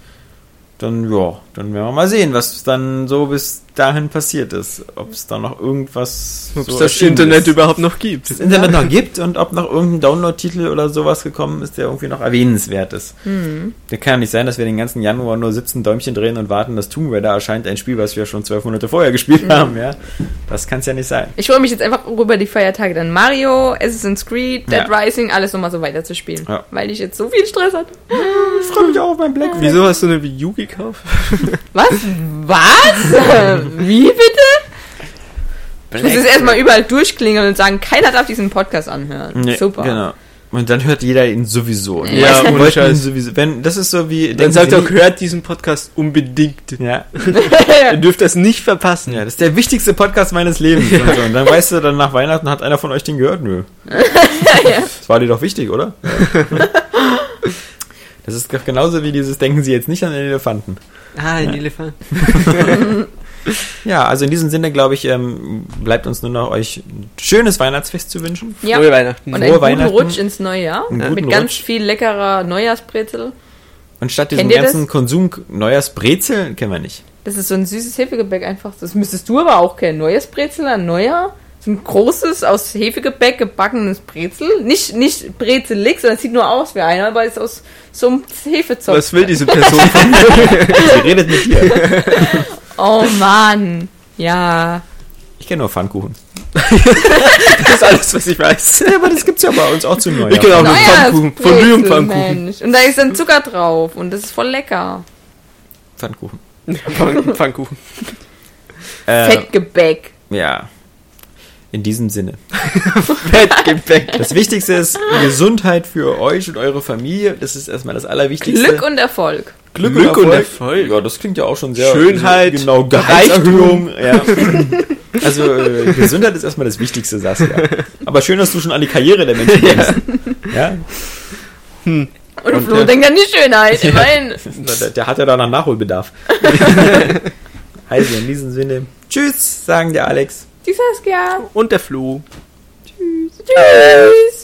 dann, ja, dann werden wir mal sehen, was dann so bis dahin passiert ist. Ob es da noch irgendwas. Ob es so das Internet ist. überhaupt noch gibt. das Internet noch gibt und ob noch irgendein Download-Titel oder sowas gekommen ist, der irgendwie noch erwähnenswert ist. Hm. Der kann ja nicht sein, dass wir den ganzen Januar nur sitzen, Däumchen drehen und warten, dass Tomb Raider erscheint, ein Spiel, was wir schon zwölf Monate vorher gespielt haben, ja. Das kann es ja nicht sein. Ich freue mich jetzt einfach über die Feiertage dann Mario, Assassin's Creed, Dead Ja. Rising, alles nochmal so weiter zu spielen. Ja. Weil ich jetzt so viel Stress hatte. Ich freue mich auch auf mein Black. Wieso hast du eine Wii U gekauft? Was? Was? Wie bitte? Ich muss jetzt erstmal überall durchklingeln und sagen, keiner darf diesen Podcast anhören. Nee, Super. Genau. Und dann hört jeder ihn sowieso. Ja, meisten ohne Scheiß. ihn sowieso. Wenn, das ist so wie. Dann sagt nie- hört diesen Podcast unbedingt. Ja, Ihr dürft das nicht verpassen. ja, das ist der wichtigste Podcast meines Lebens. Und, so. und dann weißt du, dann nach Weihnachten hat einer von euch den gehört. Nö. ja. Das war dir doch wichtig, oder? Das ist genauso wie dieses Denken Sie jetzt nicht an den Elefanten. Ah, ein Elefant. Ja, also in diesem Sinne, glaube ich, ähm, bleibt uns nur noch euch ein schönes Weihnachtsfest zu wünschen. ja. Frohe Weihnachten. Und Frohe einen guten Weihnachten. Rutsch ins neue Jahr. Einen Mit guten ganz Rutsch. viel leckerer Neujahrsbrezel. Und statt diesem ganzen das? Konsum Neues Brezel kennen wir nicht. Das ist so ein süßes Hefegebäck einfach. Das müsstest du aber auch kennen. Neues Brezel an Neujahr. So ein großes, aus Hefegebäck gebackenes Brezel. Nicht, nicht Brezelig, sondern es sieht nur aus wie einer, aber ist aus so einem Hefezopf. Was will diese Person von mir? Sie redet mit dir. Oh Mann. Ja. Ich kenne nur Pfannkuchen. Das ist alles, was ich weiß. Ja, aber das gibt's ja bei uns auch zu Neujahr. Ich kenne auch nur Pfannkuchen. Von Neujahrsbrezel, Pfannkuchen. Mensch. Und da ist dann Zucker drauf und das ist voll lecker. Pfannkuchen. Pfann- Pfannkuchen. Äh, Fettgebäck. ja. In diesem Sinne. Fettgebäck. Das Wichtigste ist Gesundheit für euch und eure Familie. Das ist erstmal das Allerwichtigste. Glück und Erfolg. Glück, Glück und Erfolg. Ja, das klingt ja auch schon sehr. Schönheit, sehr Genau, Gehaltserhöhung. Ja. Also, äh, Gesundheit ist erstmal das Wichtigste, Saskia. Aber schön, dass du schon an die Karriere der Menschen denkst. Ja. Und, Und, Flo äh, denkt an die Schönheit. Immerhin. Der, der hat ja da noch Nachholbedarf. also, in diesem Sinne. Tschüss, sagen der Alex. Die Saskia. Und der Flo. Tschüss.